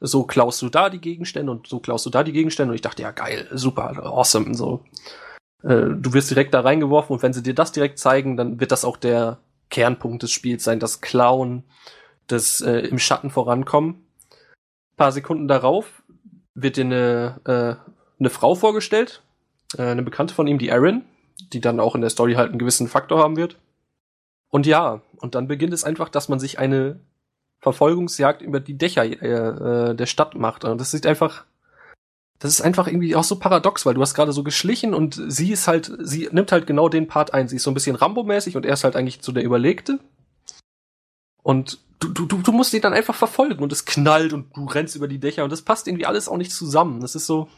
Speaker 2: so klaust du da die Gegenstände und so klaust du da die Gegenstände. Und ich dachte, ja geil, super, awesome, so äh, du wirst direkt da reingeworfen und wenn sie dir das direkt zeigen, dann wird das auch der Kernpunkt des Spiels sein, das Klauen, das äh, im Schatten vorankommen. Ein paar Sekunden darauf wird dir eine, äh, eine Frau vorgestellt, äh, eine Bekannte von ihm, die Erin, die dann auch in der Story halt einen gewissen Faktor haben wird. Und ja, und dann beginnt es einfach, dass man sich eine Verfolgungsjagd über die Dächer äh, äh, der Stadt macht. Und das ist einfach, das ist einfach irgendwie auch so paradox, weil du hast gerade so geschlichen und sie ist halt, sie nimmt halt genau den Part ein. Sie ist so ein bisschen Rambo-mäßig und er ist halt eigentlich so der Überlegte. Und du, du, du, musst ihn dann einfach verfolgen und es knallt und du rennst über die Dächer und das passt irgendwie alles auch nicht zusammen. Das ist so,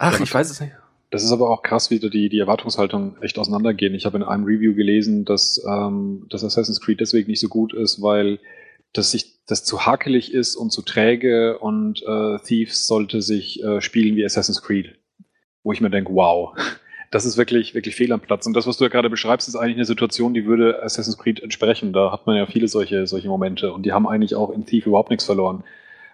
Speaker 2: ach,
Speaker 4: Ja,
Speaker 2: ich weiß es nicht.
Speaker 4: Das ist aber auch krass, wie da die, die Erwartungshaltung echt auseinandergehen. Ich habe in einem Review gelesen, dass, ähm, dass Assassin's Creed deswegen nicht so gut ist, weil das sich das zu hakelig ist und zu träge und äh, Thieves sollte sich äh, spielen wie Assassin's Creed. Wo ich mir denke, wow, das ist wirklich, wirklich fehl am Platz. Und das, was du ja gerade beschreibst, ist eigentlich eine Situation, die würde Assassin's Creed entsprechen. Da hat man ja viele solche, solche Momente und die haben eigentlich auch in Thief überhaupt nichts verloren.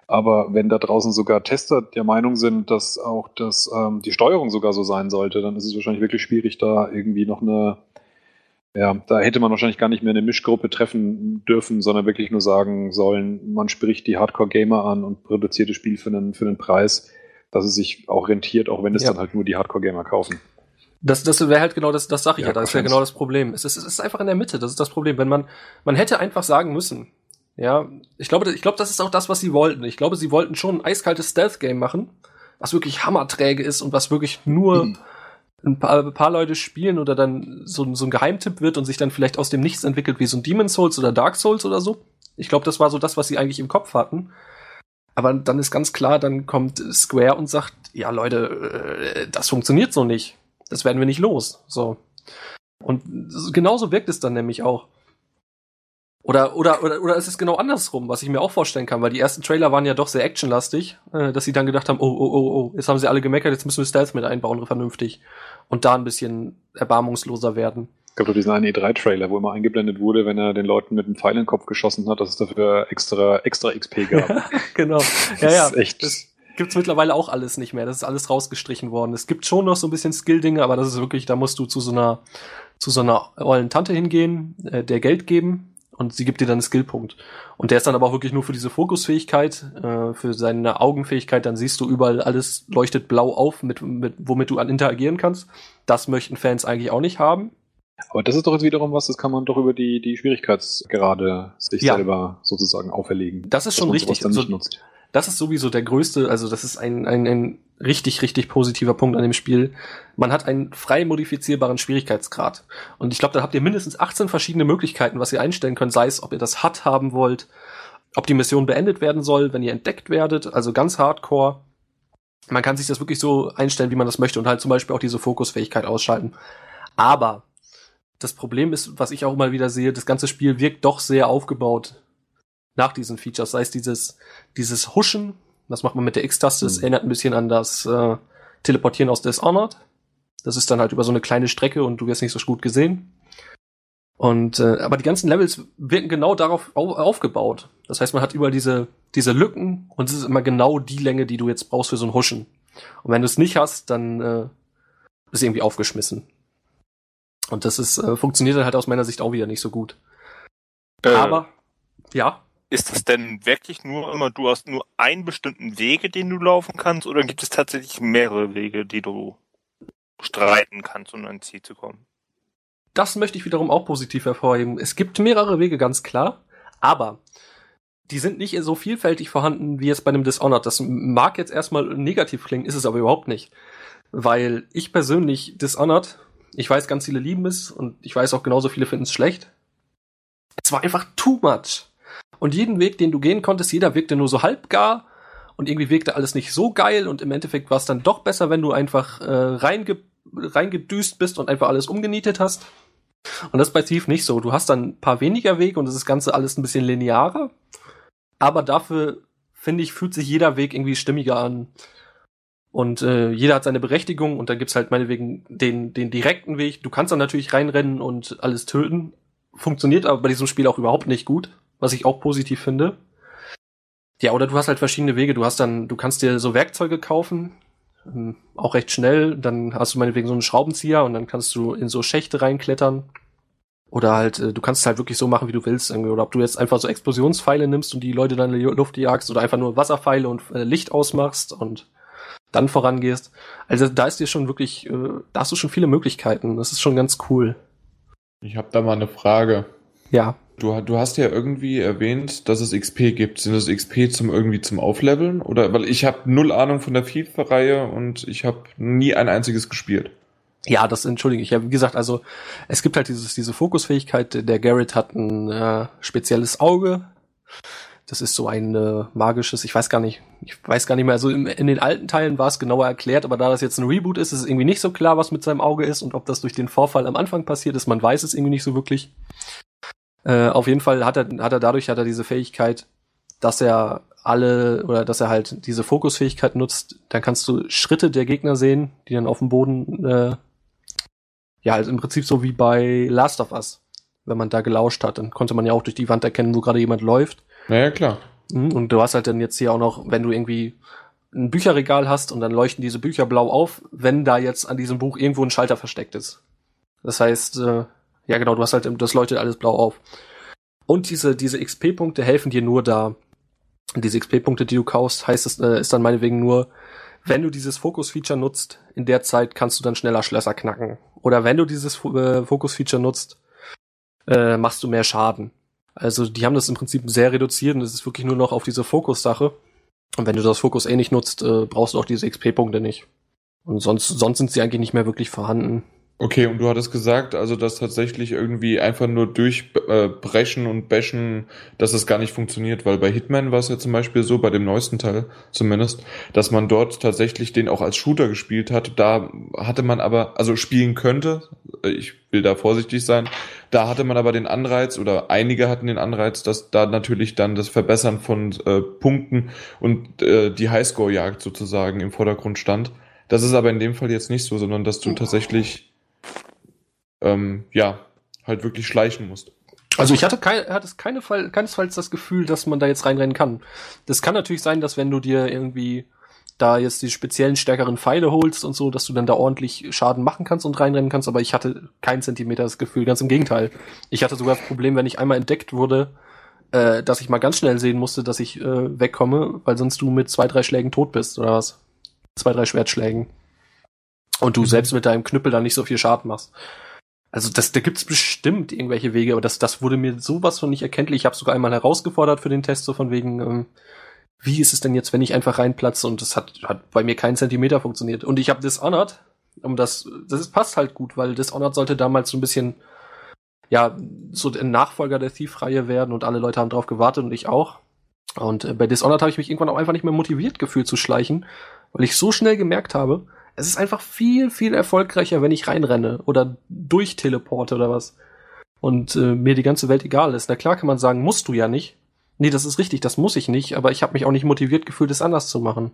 Speaker 4: Aber wenn da draußen sogar Tester der Meinung sind, dass auch das, ähm, die Steuerung sogar so sein sollte, dann ist es wahrscheinlich wirklich schwierig, da irgendwie noch eine, ja, da hätte man wahrscheinlich gar nicht mehr eine Mischgruppe treffen dürfen, sondern wirklich nur sagen sollen, man spricht die Hardcore-Gamer an und produziert das Spiel für einen, für einen Preis, dass es sich auch rentiert, auch wenn es
Speaker 2: Ja.
Speaker 4: dann halt nur die Hardcore-Gamer kaufen.
Speaker 2: Das, das wäre halt genau das, das sag ich ja,
Speaker 4: Ja,
Speaker 2: das ist ja
Speaker 4: Konkurrenz.
Speaker 2: genau das Problem. Es ist, es ist einfach in der Mitte, das ist das Problem. Wenn man, man hätte einfach sagen müssen, ja, ich glaube, ich glaube, das ist auch das, was sie wollten. Ich glaube, sie wollten schon ein eiskaltes Stealth-Game machen, was wirklich hammerträge ist und was wirklich nur
Speaker 4: Mhm.
Speaker 2: ein, paar, ein paar Leute spielen oder dann so, so ein Geheimtipp wird und sich dann vielleicht aus dem Nichts entwickelt, wie so ein Demon's Souls oder Dark Souls oder so. Ich glaube, das war so das, was sie eigentlich im Kopf hatten. Aber dann ist ganz klar, dann kommt Square und sagt, ja Leute, äh, das funktioniert so nicht. Das werden wir nicht los. So. Und so- genauso wirkt es dann nämlich auch. Oder, oder, oder, oder ist es genau andersrum, was ich mir auch vorstellen kann, weil die ersten Trailer waren ja doch sehr actionlastig, äh, dass sie dann gedacht haben, oh, oh, oh, oh, jetzt haben sie alle gemeckert, jetzt müssen wir Stealth mit einbauen, vernünftig. Und da ein bisschen erbarmungsloser werden.
Speaker 4: Es gab doch diesen einen E3-Trailer, wo immer eingeblendet wurde, wenn er den Leuten mit einem Pfeil in den Kopf geschossen hat, dass es dafür extra, extra XP gab.
Speaker 2: genau. Ja, ja.
Speaker 4: Das ist echt.
Speaker 2: Das gibt's mittlerweile auch alles nicht mehr. Das ist alles rausgestrichen worden. Es gibt schon noch so ein bisschen Skill-Dinge, aber das ist wirklich, da musst du zu so einer, zu so einer ollen Tante hingehen, äh, der Geld geben und sie gibt dir dann einen Skillpunkt. Und der ist dann aber auch wirklich nur für diese Fokusfähigkeit, äh, für seine Augenfähigkeit, dann siehst du überall alles leuchtet blau auf, mit, mit, womit du an interagieren kannst. Das möchten Fans eigentlich auch nicht haben.
Speaker 4: Aber das ist doch jetzt wiederum was, das kann man doch über die, die Schwierigkeitsgrade sich
Speaker 2: Ja.
Speaker 4: selber sozusagen auferlegen.
Speaker 2: Das ist schon richtig. Also,
Speaker 4: nicht nutzt.
Speaker 2: Das ist sowieso der größte, also das ist ein, ein, ein richtig, richtig positiver Punkt an dem Spiel. Man hat einen frei modifizierbaren Schwierigkeitsgrad. Und ich glaube, da habt ihr mindestens 18 verschiedene Möglichkeiten, was ihr einstellen könnt, sei es, ob ihr das HUD haben wollt, ob die Mission beendet werden soll, wenn ihr entdeckt werdet, also ganz hardcore. Man kann sich das wirklich so einstellen, wie man das möchte und halt zum Beispiel auch diese Fokusfähigkeit ausschalten. Aber das Problem ist, was ich auch immer wieder sehe, das ganze Spiel wirkt doch sehr aufgebaut nach diesen Features, sei es dieses, dieses Huschen, das macht man mit der X-Taste, das
Speaker 4: Mhm.
Speaker 2: erinnert ein bisschen an das äh, Teleportieren aus Dishonored. Das ist dann halt über so eine kleine Strecke und du wirst nicht so gut gesehen. Und äh, aber die ganzen Levels wirken genau darauf au aufgebaut. Das heißt, man hat überall diese diese Lücken und es ist immer genau die Länge, die du jetzt brauchst für so ein Huschen. Und wenn du es nicht hast, dann äh, ist irgendwie aufgeschmissen. Und das ist äh, funktioniert dann halt aus meiner Sicht auch wieder nicht so gut.
Speaker 3: Äh,
Speaker 2: Aber ja,
Speaker 3: Ist das denn wirklich nur immer, du hast nur einen bestimmten Wege, den du laufen kannst, oder gibt es tatsächlich mehrere Wege, die du streiten kannst, um an ein Ziel zu kommen?
Speaker 2: das möchte ich wiederum auch positiv hervorheben. Es gibt mehrere Wege, ganz klar, aber die sind nicht so vielfältig vorhanden wie jetzt bei einem Dishonored. Das mag jetzt erstmal negativ klingen, ist es aber überhaupt nicht. Weil ich persönlich Dishonored Ich weiß, ganz viele lieben es und ich weiß auch genauso viele finden es schlecht. Es war einfach too much. Und jeden Weg, den du gehen konntest, jeder wirkte nur so halbgar und irgendwie wirkte alles nicht so geil und im Endeffekt war es dann doch besser, wenn du einfach äh, reinge reingedüst bist und einfach alles umgenietet hast. Und das ist bei Thief nicht so. Du hast dann ein paar weniger Wege und das Ganze alles ein bisschen linearer. Aber dafür, finde ich, fühlt sich jeder Weg irgendwie stimmiger an. Und äh, jeder hat seine Berechtigung und dann gibt's halt meinetwegen den, den direkten Weg. Du kannst dann natürlich reinrennen und alles töten. Funktioniert aber bei diesem Spiel auch überhaupt nicht gut, was ich auch positiv finde. Ja, oder du hast halt verschiedene Wege. Du hast dann, du kannst dir so Werkzeuge kaufen, ähm, auch recht schnell. Dann hast du meinetwegen so einen Schraubenzieher und dann kannst du in so Schächte reinklettern. Oder halt, äh, du kannst es halt wirklich so machen, wie du willst. Irgendwie. Oder ob du jetzt einfach so Explosionspfeile nimmst und die Leute dann in die Luft jagst oder einfach nur Wasserpfeile und äh, Licht ausmachst und dann vorangehst. Also da ist dir schon wirklich, äh, da hast du schon viele Möglichkeiten. Das ist schon ganz cool.
Speaker 5: Ich habe da mal eine Frage.
Speaker 2: Ja.
Speaker 5: Du, du hast ja irgendwie erwähnt, dass es XP gibt. Sind das XP zum irgendwie zum Aufleveln? Oder weil ich habe null Ahnung von der FIFA-Reihe und ich habe nie ein einziges gespielt.
Speaker 2: Ja, das entschuldige ich. Ja, wie gesagt, also es gibt halt dieses, diese Fokusfähigkeit. Der Garrett hat ein äh, spezielles Auge. Das ist so ein äh, magisches, ich weiß gar nicht, ich weiß gar nicht mehr. Also in, in den alten Teilen war es genauer erklärt, aber da das jetzt ein Reboot ist, ist es irgendwie nicht so klar, was mit seinem Auge ist und ob das durch den Vorfall am Anfang passiert ist. Man weiß es irgendwie nicht so wirklich. Äh, auf jeden Fall hat er, hat er dadurch hat er diese Fähigkeit, dass er alle oder dass er halt diese Fokusfähigkeit nutzt. Dann kannst du Schritte der Gegner sehen, die dann auf dem Boden äh, ja, halt im Prinzip so wie bei Last of Us. Wenn man da gelauscht hat, dann konnte man ja auch durch die Wand erkennen, wo gerade jemand läuft.
Speaker 5: Naja, klar.
Speaker 2: Mhm, und du hast halt dann jetzt hier auch noch, wenn du irgendwie ein Bücherregal hast und dann leuchten diese Bücher blau auf, wenn da jetzt an diesem Buch irgendwo ein Schalter versteckt ist. Das heißt, äh, ja, genau, du hast halt, das leuchtet alles blau auf. Und diese, diese XP-Punkte helfen dir nur da. Diese XP-Punkte, die du kaufst, heißt es, äh, ist dann meinetwegen nur, wenn du dieses Fokus-Feature nutzt, in der Zeit kannst du dann schneller Schlösser knacken. Oder wenn du dieses äh, Fokus-Feature nutzt, äh, machst du mehr Schaden. Also die haben das im Prinzip sehr reduziert und es ist wirklich nur noch auf diese Fokus-Sache. Und wenn du das Fokus eh nicht nutzt, äh, brauchst du auch diese XP-Punkte nicht. Und sonst, sonst sind sie eigentlich nicht mehr wirklich vorhanden.
Speaker 5: Okay, und du hattest gesagt, also dass tatsächlich irgendwie einfach nur durchbrechen äh, und bashen, dass es gar nicht funktioniert, weil bei Hitman war es ja zum Beispiel so, bei dem neuesten Teil zumindest, dass man dort tatsächlich den auch als Shooter gespielt hat. Da hatte man aber, also spielen könnte, äh, ich will da vorsichtig sein, da hatte man aber den Anreiz oder einige hatten den Anreiz, dass da natürlich dann das Verbessern von äh, Punkten und äh, die Highscore-Jagd sozusagen im Vordergrund stand. Das ist aber in dem Fall jetzt nicht so, sondern dass du tatsächlich ähm, ja, halt wirklich schleichen musst.
Speaker 2: Also ich hatte, kein, hatte keine Fall, keinesfalls das Gefühl, dass man da jetzt reinrennen kann. Das kann natürlich sein, dass wenn du dir irgendwie da jetzt die speziellen stärkeren Pfeile holst und so, dass du dann da ordentlich Schaden machen kannst und reinrennen kannst, aber ich hatte kein Zentimeter das Gefühl, ganz im Gegenteil. Ich hatte sogar das Problem, wenn ich einmal entdeckt wurde, äh, dass ich mal ganz schnell sehen musste, dass ich äh, wegkomme, weil sonst du mit zwei, drei Schlägen tot bist, oder was? Zwei, drei Schwertschlägen. Und du mhm. selbst mit deinem Knüppel dann nicht so viel Schaden machst. Also das, da gibt's bestimmt irgendwelche Wege, aber das, das wurde mir sowas von nicht erkenntlich. Ich habe sogar einmal herausgefordert für den Test, so von wegen, ähm, wie ist es denn jetzt, wenn ich einfach reinplatze und das hat, hat bei mir keinen Zentimeter funktioniert. Und ich habe Dishonored, um das, das ist, passt halt gut, weil Dishonored sollte damals so ein bisschen, ja, so ein Nachfolger der Thief-Reihe werden und alle Leute haben drauf gewartet und ich auch. Und äh, bei Dishonored habe ich mich irgendwann auch einfach nicht mehr motiviert gefühlt zu schleichen, weil ich so schnell gemerkt habe, es ist einfach viel, viel erfolgreicher, wenn ich reinrenne oder durchteleporte oder was. Und äh, mir die ganze Welt egal ist. Na klar kann man sagen, musst du ja nicht. Nee, das ist richtig, das muss ich nicht, aber ich habe mich auch nicht motiviert gefühlt, es anders zu machen.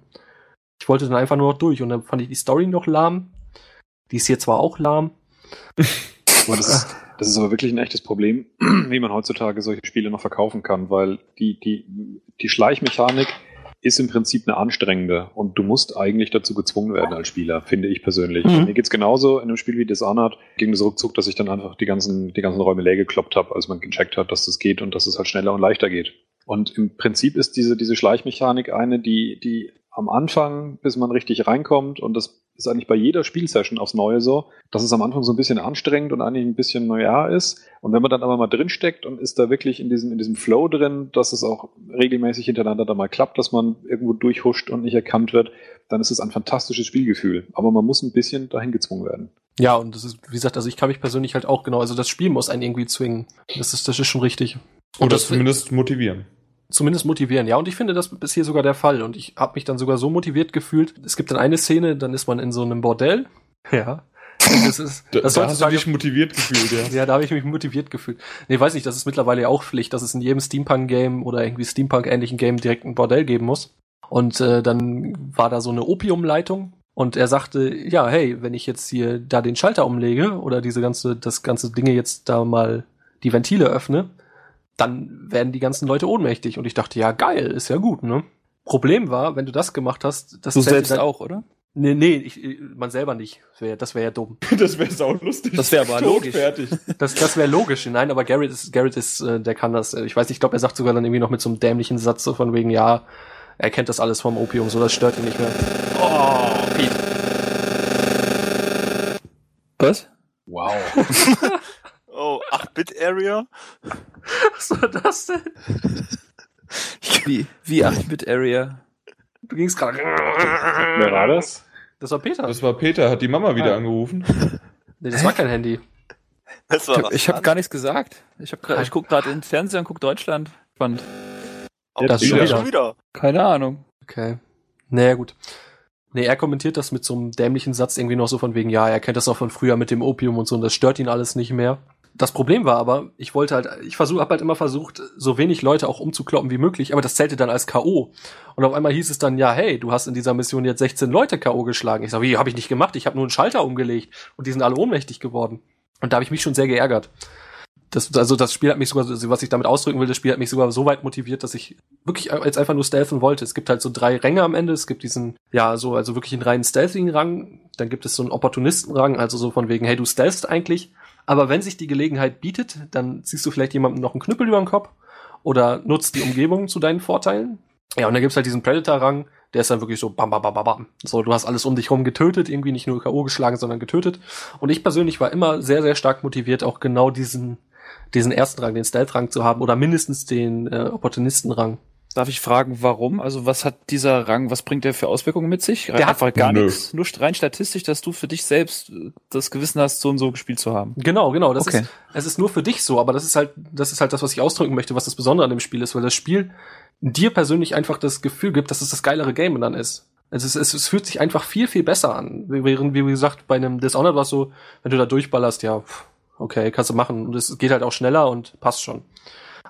Speaker 2: Ich wollte dann einfach nur noch durch und dann fand ich die Story noch lahm. Die ist hier zwar auch lahm.
Speaker 4: Aber das, das ist aber wirklich ein echtes Problem, wie man heutzutage solche Spiele noch verkaufen kann, weil die, die, die Schleichmechanik ist im Prinzip eine anstrengende und du musst eigentlich dazu gezwungen werden als Spieler, finde ich persönlich. Mhm. Mir geht's genauso in einem Spiel wie Dishonored, ging es ruckzuck, dass ich dann einfach die ganzen, die ganzen Räume leer gekloppt habe, als man gecheckt hat, dass das geht und dass es halt schneller und leichter geht. Und im Prinzip ist diese, diese Schleichmechanik eine, die, die am Anfang, bis man richtig reinkommt und das ist eigentlich bei jeder Spielsession aufs Neue so, dass es am Anfang so ein bisschen anstrengend und eigentlich ein bisschen neuer ist. Und wenn man dann aber mal drinsteckt und ist da wirklich in diesem, in diesem Flow drin, dass es auch regelmäßig hintereinander da mal klappt, dass man irgendwo durchhuscht und nicht erkannt wird, dann ist es ein fantastisches Spielgefühl. Aber man muss ein bisschen dahin gezwungen werden.
Speaker 2: Ja, und das ist, wie gesagt, also ich kann mich persönlich halt auch genau, also das Spiel muss einen irgendwie zwingen. Das ist, das ist schon richtig.
Speaker 5: Und Oder das zumindest motivieren
Speaker 2: zumindest motivieren. Ja, und ich finde, das ist hier sogar der Fall. Und ich habe mich dann sogar so motiviert gefühlt. Es gibt dann eine Szene, dann ist man in so einem Bordell. Ja.
Speaker 5: Das ist, das da hast du dich motiviert gefühlt, ja.
Speaker 2: ja, da habe ich mich motiviert gefühlt. Nee, weiß nicht, das ist mittlerweile ja auch Pflicht, dass es in jedem Steampunk-Game oder irgendwie Steampunk-ähnlichen Game direkt ein Bordell geben muss. Und äh, dann war da so eine Opiumleitung und er sagte, ja, hey, wenn ich jetzt hier da den Schalter umlege oder diese ganze, das ganze Dinge jetzt da mal die Ventile öffne, dann werden die ganzen Leute ohnmächtig. Und ich dachte, ja, geil, ist ja gut, ne? Problem war, wenn du das gemacht hast, das
Speaker 1: Du selbst auch, oder?
Speaker 2: Nee, nee, ich, man selber nicht. Das wäre das wär ja dumm.
Speaker 5: das wäre sau lustig.
Speaker 1: Das wäre aber logisch. Fertig.
Speaker 2: Das, das wäre logisch. Nein, aber Garrett ist, Garrett ist, äh, der kann das. Ich weiß nicht, ich glaube, er sagt sogar dann irgendwie noch mit so einem dämlichen Satz so von wegen, ja, er kennt das alles vom Opium, so das stört ihn nicht mehr. Oh, Pete.
Speaker 1: Was?
Speaker 3: Wow. oh, 8-Bit-Area?
Speaker 2: Was war das denn?
Speaker 1: Wie, wie 8-Bit-Area?
Speaker 2: Du gingst gerade.
Speaker 4: Wer war das?
Speaker 2: Das war Peter.
Speaker 5: Das war Peter. Hat die Mama wieder ah. angerufen?
Speaker 2: Nee, das war kein Handy.
Speaker 1: Das war ich habe hab gar nichts gesagt. Ich, hab grad, ich guck gerade ins Fernsehen und guck Deutschland. Spannend.
Speaker 2: Oh, das schon wieder. wieder.
Speaker 1: Keine Ahnung.
Speaker 2: Okay. Naja, gut. Nee, er kommentiert das mit so einem dämlichen Satz irgendwie noch so von wegen, ja, er kennt das auch von früher mit dem Opium und so und das stört ihn alles nicht mehr. Das Problem war aber, ich wollte halt, ich versuche, habe halt immer versucht, so wenig Leute auch umzukloppen wie möglich, aber das zählte dann als K.O. Und auf einmal hieß es dann, ja, hey, du hast in dieser Mission jetzt 16 Leute K.O. geschlagen. Ich sag, wie, habe ich nicht gemacht? Ich habe nur einen Schalter umgelegt und die sind alle ohnmächtig geworden. Und da habe ich mich schon sehr geärgert. Das, also das Spiel hat mich sogar, was ich damit ausdrücken will, das Spiel hat mich sogar so weit motiviert, dass ich wirklich jetzt einfach nur stealthen wollte. Es gibt halt so drei Ränge am Ende. Es gibt diesen, ja, so, also wirklich einen reinen Stealthing-Rang. Dann gibt es so einen Opportunisten-Rang, also so von wegen, hey, du stealthst eigentlich, aber wenn sich die Gelegenheit bietet, dann ziehst du vielleicht jemandem noch einen Knüppel über den Kopf oder nutzt die Umgebung zu deinen Vorteilen. Ja, und dann gibt's halt diesen Predator-Rang, der ist dann wirklich so bam, bam, bam, bam, bam. So, du hast alles um dich rum getötet, irgendwie nicht nur K.O. geschlagen, sondern getötet. Und ich persönlich war immer sehr, sehr stark motiviert, auch genau diesen, diesen ersten Rang, den Stealth-Rang zu haben oder mindestens den äh, Opportunisten-Rang.
Speaker 1: Darf ich fragen, warum? Also was hat dieser Rang, was bringt der für Auswirkungen mit sich? Der Einfach hat gar nichts. Nur rein statistisch, dass du für dich selbst äh, das Gewissen hast, so und so gespielt zu haben.
Speaker 2: Genau, genau. Das okay. ist, es ist nur für dich so, aber das ist halt, das ist halt das, was ich ausdrücken möchte, was das Besondere an dem Spiel ist, weil das Spiel dir persönlich einfach das Gefühl gibt, dass es das geilere Game dann ist. Also es, es, es fühlt sich einfach viel, viel besser an. Während, wie gesagt, bei einem Dishonored war es so, wenn du da durchballerst, ja, okay, kannst du machen. Und es geht halt auch schneller und passt schon.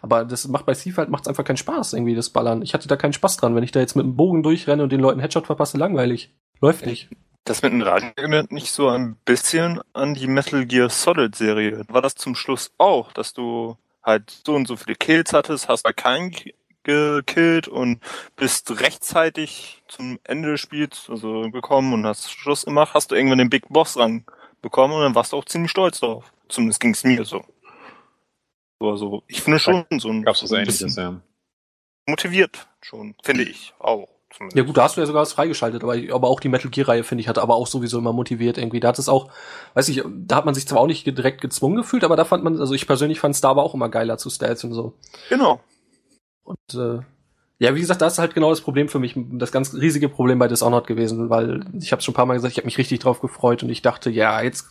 Speaker 2: Aber das macht bei Thief halt macht's einfach keinen Spaß, irgendwie, das Ballern. Ich hatte da keinen Spaß dran. Wenn ich da jetzt mit dem Bogen durchrenne und den Leuten Headshot verpasse, langweilig. Läuft nicht.
Speaker 3: Das mit dem Ragen erinnert mich so ein bisschen an die Metal Gear Solid Serie. War das zum Schluss auch, dass du halt so und so viele Kills hattest, hast bei keinen gekillt und bist rechtzeitig zum Ende des Spiels also gekommen und hast Schluss gemacht, hast du irgendwann den Big Boss Rang bekommen und dann warst du auch ziemlich stolz drauf. Zumindest ging's mir so. Also ich finde schon so ein.
Speaker 4: Gab's was ähnliches, ja.
Speaker 3: Motiviert schon, finde ich auch.
Speaker 2: Zumindest. Ja gut, da hast du ja sogar was freigeschaltet, aber, aber auch die Metal Gear Reihe, finde ich, hat aber auch sowieso immer motiviert irgendwie. Da hat es auch, weiß ich, da hat man sich zwar auch nicht direkt gezwungen gefühlt, aber da fand man, also ich persönlich fand es da aber auch immer geiler zu Stealth und so.
Speaker 3: Genau.
Speaker 2: Und äh, ja, wie gesagt, das ist halt genau das Problem für mich, das ganz riesige Problem bei Dishonored gewesen, weil ich habe schon ein paar Mal gesagt, ich habe mich richtig drauf gefreut und ich dachte, ja, jetzt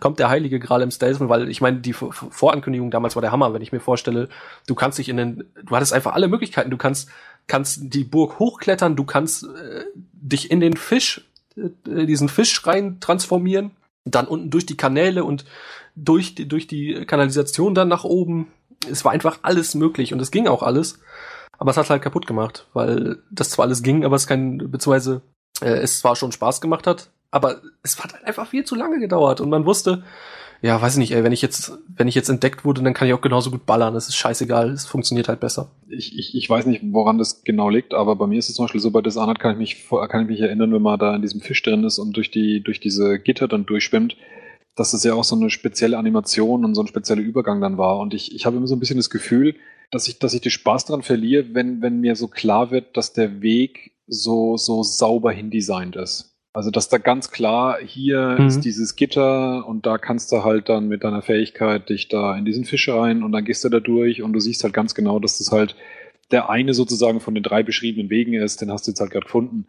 Speaker 2: kommt der heilige Gral im Stealth, weil ich meine, die Vorankündigung damals war der Hammer, wenn ich mir vorstelle, du kannst dich in den, du hattest einfach alle Möglichkeiten, du kannst kannst die Burg hochklettern, du kannst äh, dich in den Fisch, äh, diesen Fisch rein transformieren, dann unten durch die Kanäle und durch die, durch die Kanalisation dann nach oben. Es war einfach alles möglich und es ging auch alles. Aber es hat halt kaputt gemacht, weil das zwar alles ging, aber es kein, beziehungsweise äh, es zwar schon Spaß gemacht hat, aber es hat halt einfach viel zu lange gedauert und man wusste, ja, weiß ich nicht, ey, wenn ich jetzt, wenn ich jetzt entdeckt wurde, dann kann ich auch genauso gut ballern. Das ist scheißegal, es funktioniert halt besser.
Speaker 4: Ich, ich, ich weiß nicht, woran das genau liegt, aber bei mir ist es zum Beispiel so, bei Dishonored kann ich mich, kann ich mich erinnern, wenn man da in diesem Fisch drin ist und durch die, durch diese Gitter dann durchschwimmt, dass es ja auch so eine spezielle Animation und so ein spezieller Übergang dann war. Und ich, ich habe immer so ein bisschen das Gefühl, dass ich, dass ich den Spaß daran verliere, wenn, wenn mir so klar wird, dass der Weg so, so sauber hindesignt ist. Also, dass da ganz klar, hier
Speaker 2: Mhm.
Speaker 4: ist dieses Gitter und da kannst du halt dann mit deiner Fähigkeit dich da in diesen Fisch rein und dann gehst du da durch und du siehst halt ganz genau, dass das halt der eine sozusagen von den drei beschriebenen Wegen ist, den hast du jetzt halt gerade gefunden.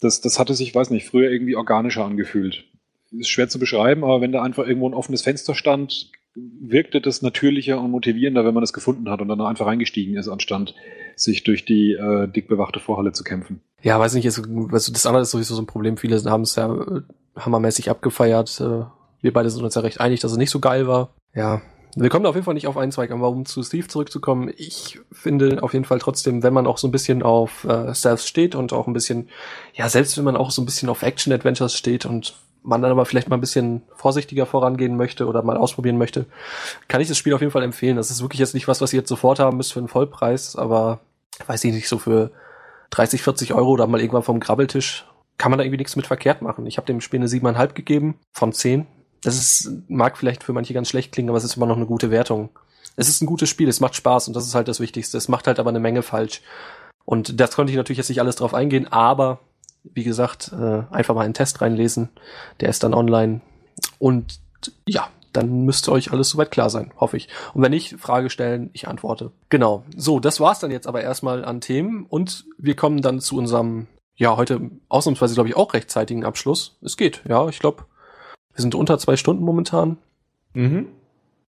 Speaker 4: Das, das hatte sich, weiß nicht, früher irgendwie organischer angefühlt. Ist schwer zu beschreiben, aber wenn da einfach irgendwo ein offenes Fenster stand, wirkte das natürlicher und motivierender, wenn man das gefunden hat und dann einfach reingestiegen ist, anstatt sich durch die äh, dick bewachte Vorhalle zu kämpfen.
Speaker 2: Ja, weiß nicht, ist, also das andere ist sowieso so ein Problem. Viele haben es ja äh, hammermäßig abgefeiert. Äh, wir beide sind uns ja recht einig, dass es nicht so geil war. Ja, wir kommen auf jeden Fall nicht auf einen Zweig an, warum zu Steve zurückzukommen. Ich finde auf jeden Fall trotzdem, wenn man auch so ein bisschen auf äh, Stealth steht und auch ein bisschen, ja, selbst wenn man auch so ein bisschen auf Action-Adventures steht und man dann aber vielleicht mal ein bisschen vorsichtiger vorangehen möchte oder mal ausprobieren möchte, kann ich das Spiel auf jeden Fall empfehlen. Das ist wirklich jetzt nicht was, was ihr jetzt sofort haben müsst für einen Vollpreis, aber weiß ich nicht, so für 30, 40 Euro oder mal irgendwann vom Grabbeltisch kann man da irgendwie nichts mit verkehrt machen. Ich habe dem Spiel eine 7,5 gegeben von 10. Das ist, mag vielleicht für manche ganz schlecht klingen, aber es ist immer noch eine gute Wertung. Es ist ein gutes Spiel, es macht Spaß und das ist halt das Wichtigste. Es macht halt aber eine Menge falsch. Und das konnte ich natürlich jetzt nicht alles drauf eingehen, aber wie gesagt, äh, einfach mal einen Test reinlesen. Der ist dann online. Und ja, dann müsste euch alles soweit klar sein, hoffe ich. Und wenn nicht, Frage stellen, ich antworte. Genau. So, das war's dann jetzt aber erstmal an Themen und wir kommen dann zu unserem, ja, heute ausnahmsweise, glaube ich, auch rechtzeitigen Abschluss. Es geht, ja, ich glaube, wir sind unter zwei Stunden momentan.
Speaker 5: Mhm.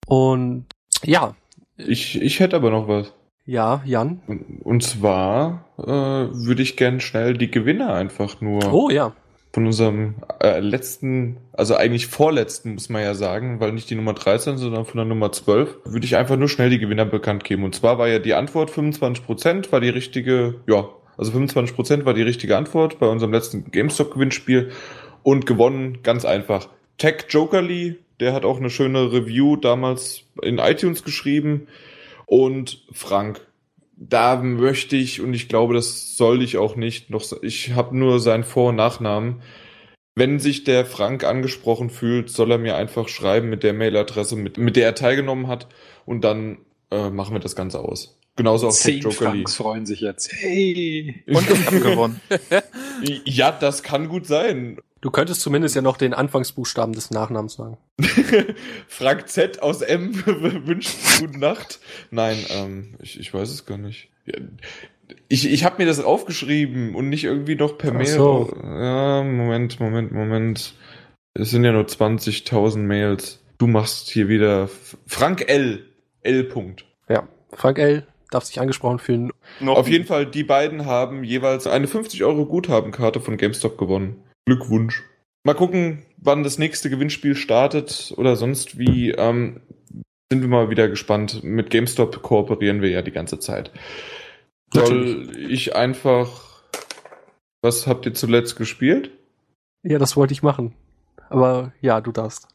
Speaker 2: Und ja,
Speaker 5: Ich, ich hätte aber noch was.
Speaker 2: Ja, Jan.
Speaker 5: Und, zwar äh, würde ich gern schnell die Gewinner einfach nur
Speaker 2: Oh ja.
Speaker 5: von unserem äh, letzten, also eigentlich vorletzten, muss man ja sagen, weil nicht die Nummer 13, sondern von der Nummer 12, würde ich einfach nur schnell die Gewinner bekannt geben. Und zwar war ja die Antwort 25% war die richtige, ja, also 25% war die richtige Antwort bei unserem letzten GameStop-Gewinnspiel und gewonnen, ganz einfach. Tech Jokerly, der hat auch eine schöne Review damals in iTunes geschrieben und Frank, da möchte ich, und ich glaube, das soll ich auch nicht, noch, ich habe nur seinen Vor- und Nachnamen. Wenn sich der Frank angesprochen fühlt, soll er mir einfach schreiben mit der Mailadresse, mit, mit der er teilgenommen hat, und dann äh, machen wir das Ganze aus. Genauso auch Tech
Speaker 4: Zehn
Speaker 5: Joker.
Speaker 4: Franks freuen sich jetzt. Hey!
Speaker 1: Und ich hab gewonnen.
Speaker 5: Ja, das kann gut sein.
Speaker 2: Du könntest zumindest ja noch den Anfangsbuchstaben des Nachnamens sagen.
Speaker 5: Frank Z aus M wünscht gute Nacht. Nein, ähm, ich, ich weiß es gar nicht. Ich ich habe mir das aufgeschrieben und nicht irgendwie noch per
Speaker 2: Ach
Speaker 5: Mail.
Speaker 2: so.
Speaker 5: Ja, Moment, Moment, Moment. Es sind ja nur 20.000 Mails. Du machst hier wieder Frank L. L. Punkt.
Speaker 2: Ja. Frank L. darf sich angesprochen fühlen.
Speaker 3: Noch
Speaker 5: Auf jeden Fall, die beiden haben jeweils eine 50 Euro Guthabenkarte von GameStop gewonnen. Glückwunsch. Mal gucken, wann das nächste Gewinnspiel startet oder sonst wie. Ähm, sind wir mal wieder gespannt. Mit GameStop kooperieren wir ja die ganze Zeit. Soll ich einfach. Was habt ihr zuletzt gespielt?
Speaker 2: Ja, das wollte ich machen. Aber ja, du darfst.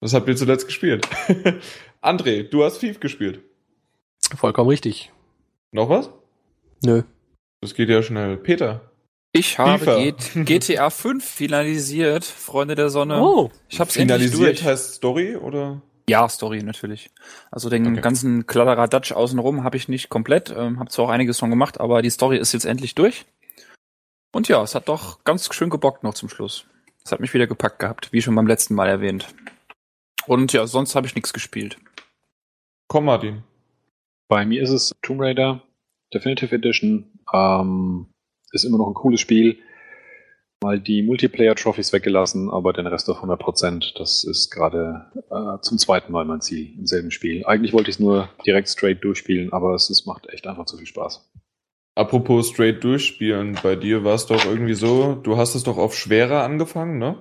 Speaker 5: Was habt ihr zuletzt gespielt? André, du hast Thief gespielt.
Speaker 2: Vollkommen richtig.
Speaker 5: Noch was?
Speaker 2: Nö.
Speaker 5: Das geht ja schnell. Peter.
Speaker 1: Ich habe. G GTA 5 finalisiert, Freunde der Sonne.
Speaker 2: Oh.
Speaker 1: Ich hab's endlich
Speaker 5: Finalisiert heißt Story oder?
Speaker 1: Ja, Story natürlich. Also den
Speaker 5: Okay.
Speaker 1: ganzen Kladderadatsch außenrum habe ich nicht komplett, ähm, habe zwar auch einiges schon gemacht, aber die Story ist jetzt endlich durch. Und ja, es hat doch ganz schön gebockt noch zum Schluss. Es hat mich wieder gepackt gehabt, wie schon beim letzten Mal erwähnt. Und ja, sonst habe ich nichts gespielt.
Speaker 5: Komm, Martin.
Speaker 4: Bei mir ist es Tomb Raider Definitive Edition. Ähm, ist immer noch ein cooles Spiel. Mal die Multiplayer-Trophys weggelassen, aber den Rest auf 100%. Das ist gerade äh, zum zweiten Mal mein Ziel im selben Spiel. Eigentlich wollte ich es nur direkt straight durchspielen, aber es, es macht echt einfach zu viel Spaß.
Speaker 5: Apropos straight durchspielen, bei dir war es doch irgendwie so, du hast es doch auf schwerer angefangen, ne?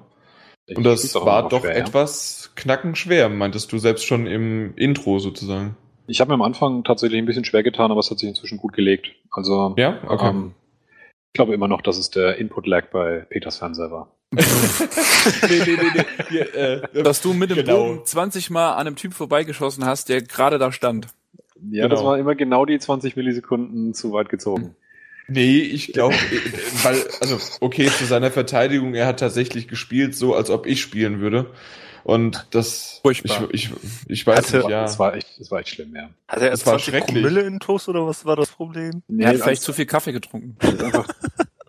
Speaker 4: Ich
Speaker 5: Und das war doch
Speaker 4: schwer,
Speaker 5: etwas knackenschwer, meintest du selbst schon im Intro sozusagen.
Speaker 4: Ich habe mir am Anfang tatsächlich ein bisschen schwer getan, aber es hat sich inzwischen gut gelegt. Also
Speaker 5: Ja? Okay.
Speaker 4: ähm, ich glaube immer noch, dass es der Input-Lag bei Peters Fernseher war.
Speaker 5: nee, nee, nee, nee. Hier, äh,
Speaker 1: Dass du mit dem
Speaker 5: Genau.
Speaker 1: Bogen 20 Mal an einem Typ vorbeigeschossen hast, der gerade da stand.
Speaker 4: Ja, das
Speaker 5: Genau.
Speaker 4: war immer genau die 20 Millisekunden zu weit gezogen.
Speaker 5: Nee, ich glaube, weil, also, okay, zu seiner Verteidigung, er hat tatsächlich gespielt, so als ob ich spielen würde. Und das,
Speaker 1: Furchtbar.
Speaker 5: ich, ich, ich weiß
Speaker 3: Hatte-
Speaker 5: nicht, ja.
Speaker 4: Das war echt, das war echt schlimm, ja.
Speaker 3: Hat er
Speaker 5: Das
Speaker 3: jetzt
Speaker 5: war
Speaker 3: 20
Speaker 5: schrecklich.
Speaker 3: Promille in Toast oder was war das Problem?
Speaker 1: Er hat vielleicht zu viel Kaffee getrunken.
Speaker 4: das ist einfach,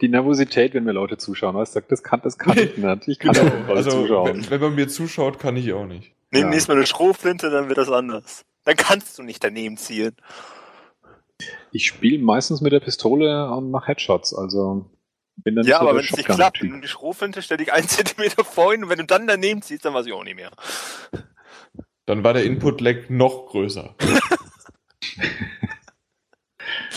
Speaker 4: die Nervosität, wenn mir Leute zuschauen, weißt du, das kann, das kann ich nicht. Ich kann
Speaker 5: Genau. Also,
Speaker 4: zuschauen.
Speaker 5: wenn, wenn man mir zuschaut, kann ich auch nicht.
Speaker 3: Nimm
Speaker 4: Ja.
Speaker 3: nächstes Mal eine Schrotflinte, dann wird das anders. Dann kannst du nicht daneben zielen.
Speaker 4: Ich spiele meistens mit der Pistole und mache Headshots, also
Speaker 3: Ja, aber wenn es nicht klappt, nimm die Schrotflinte, stell dich einen Zentimeter vorhin und wenn du dann daneben ziehst, dann weiß ich auch nicht mehr.
Speaker 5: Dann war der Input-Lag noch größer.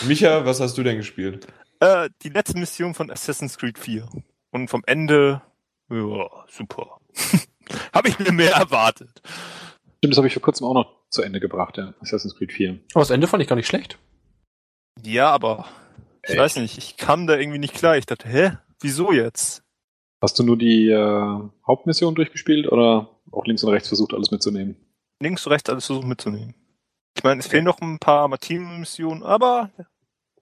Speaker 5: Micha, was hast du denn gespielt?
Speaker 3: Äh, die letzte Mission von Assassin's Creed 4. Und vom Ende, ja, super. Habe ich mir mehr erwartet.
Speaker 4: Stimmt, das habe ich vor kurzem auch noch zu Ende gebracht, ja. Assassin's Creed 4.
Speaker 2: Aber das Ende fand ich gar nicht schlecht.
Speaker 3: Ja, aber ich
Speaker 4: Echt?
Speaker 3: weiß nicht, ich kam da irgendwie nicht klar. Ich dachte, hä, wieso jetzt?
Speaker 4: Hast du nur die äh, Hauptmission durchgespielt oder auch links und rechts versucht, alles mitzunehmen?
Speaker 3: Links und rechts alles versucht mitzunehmen. Ich meine, es fehlen noch ein paar Martine-Missionen, aber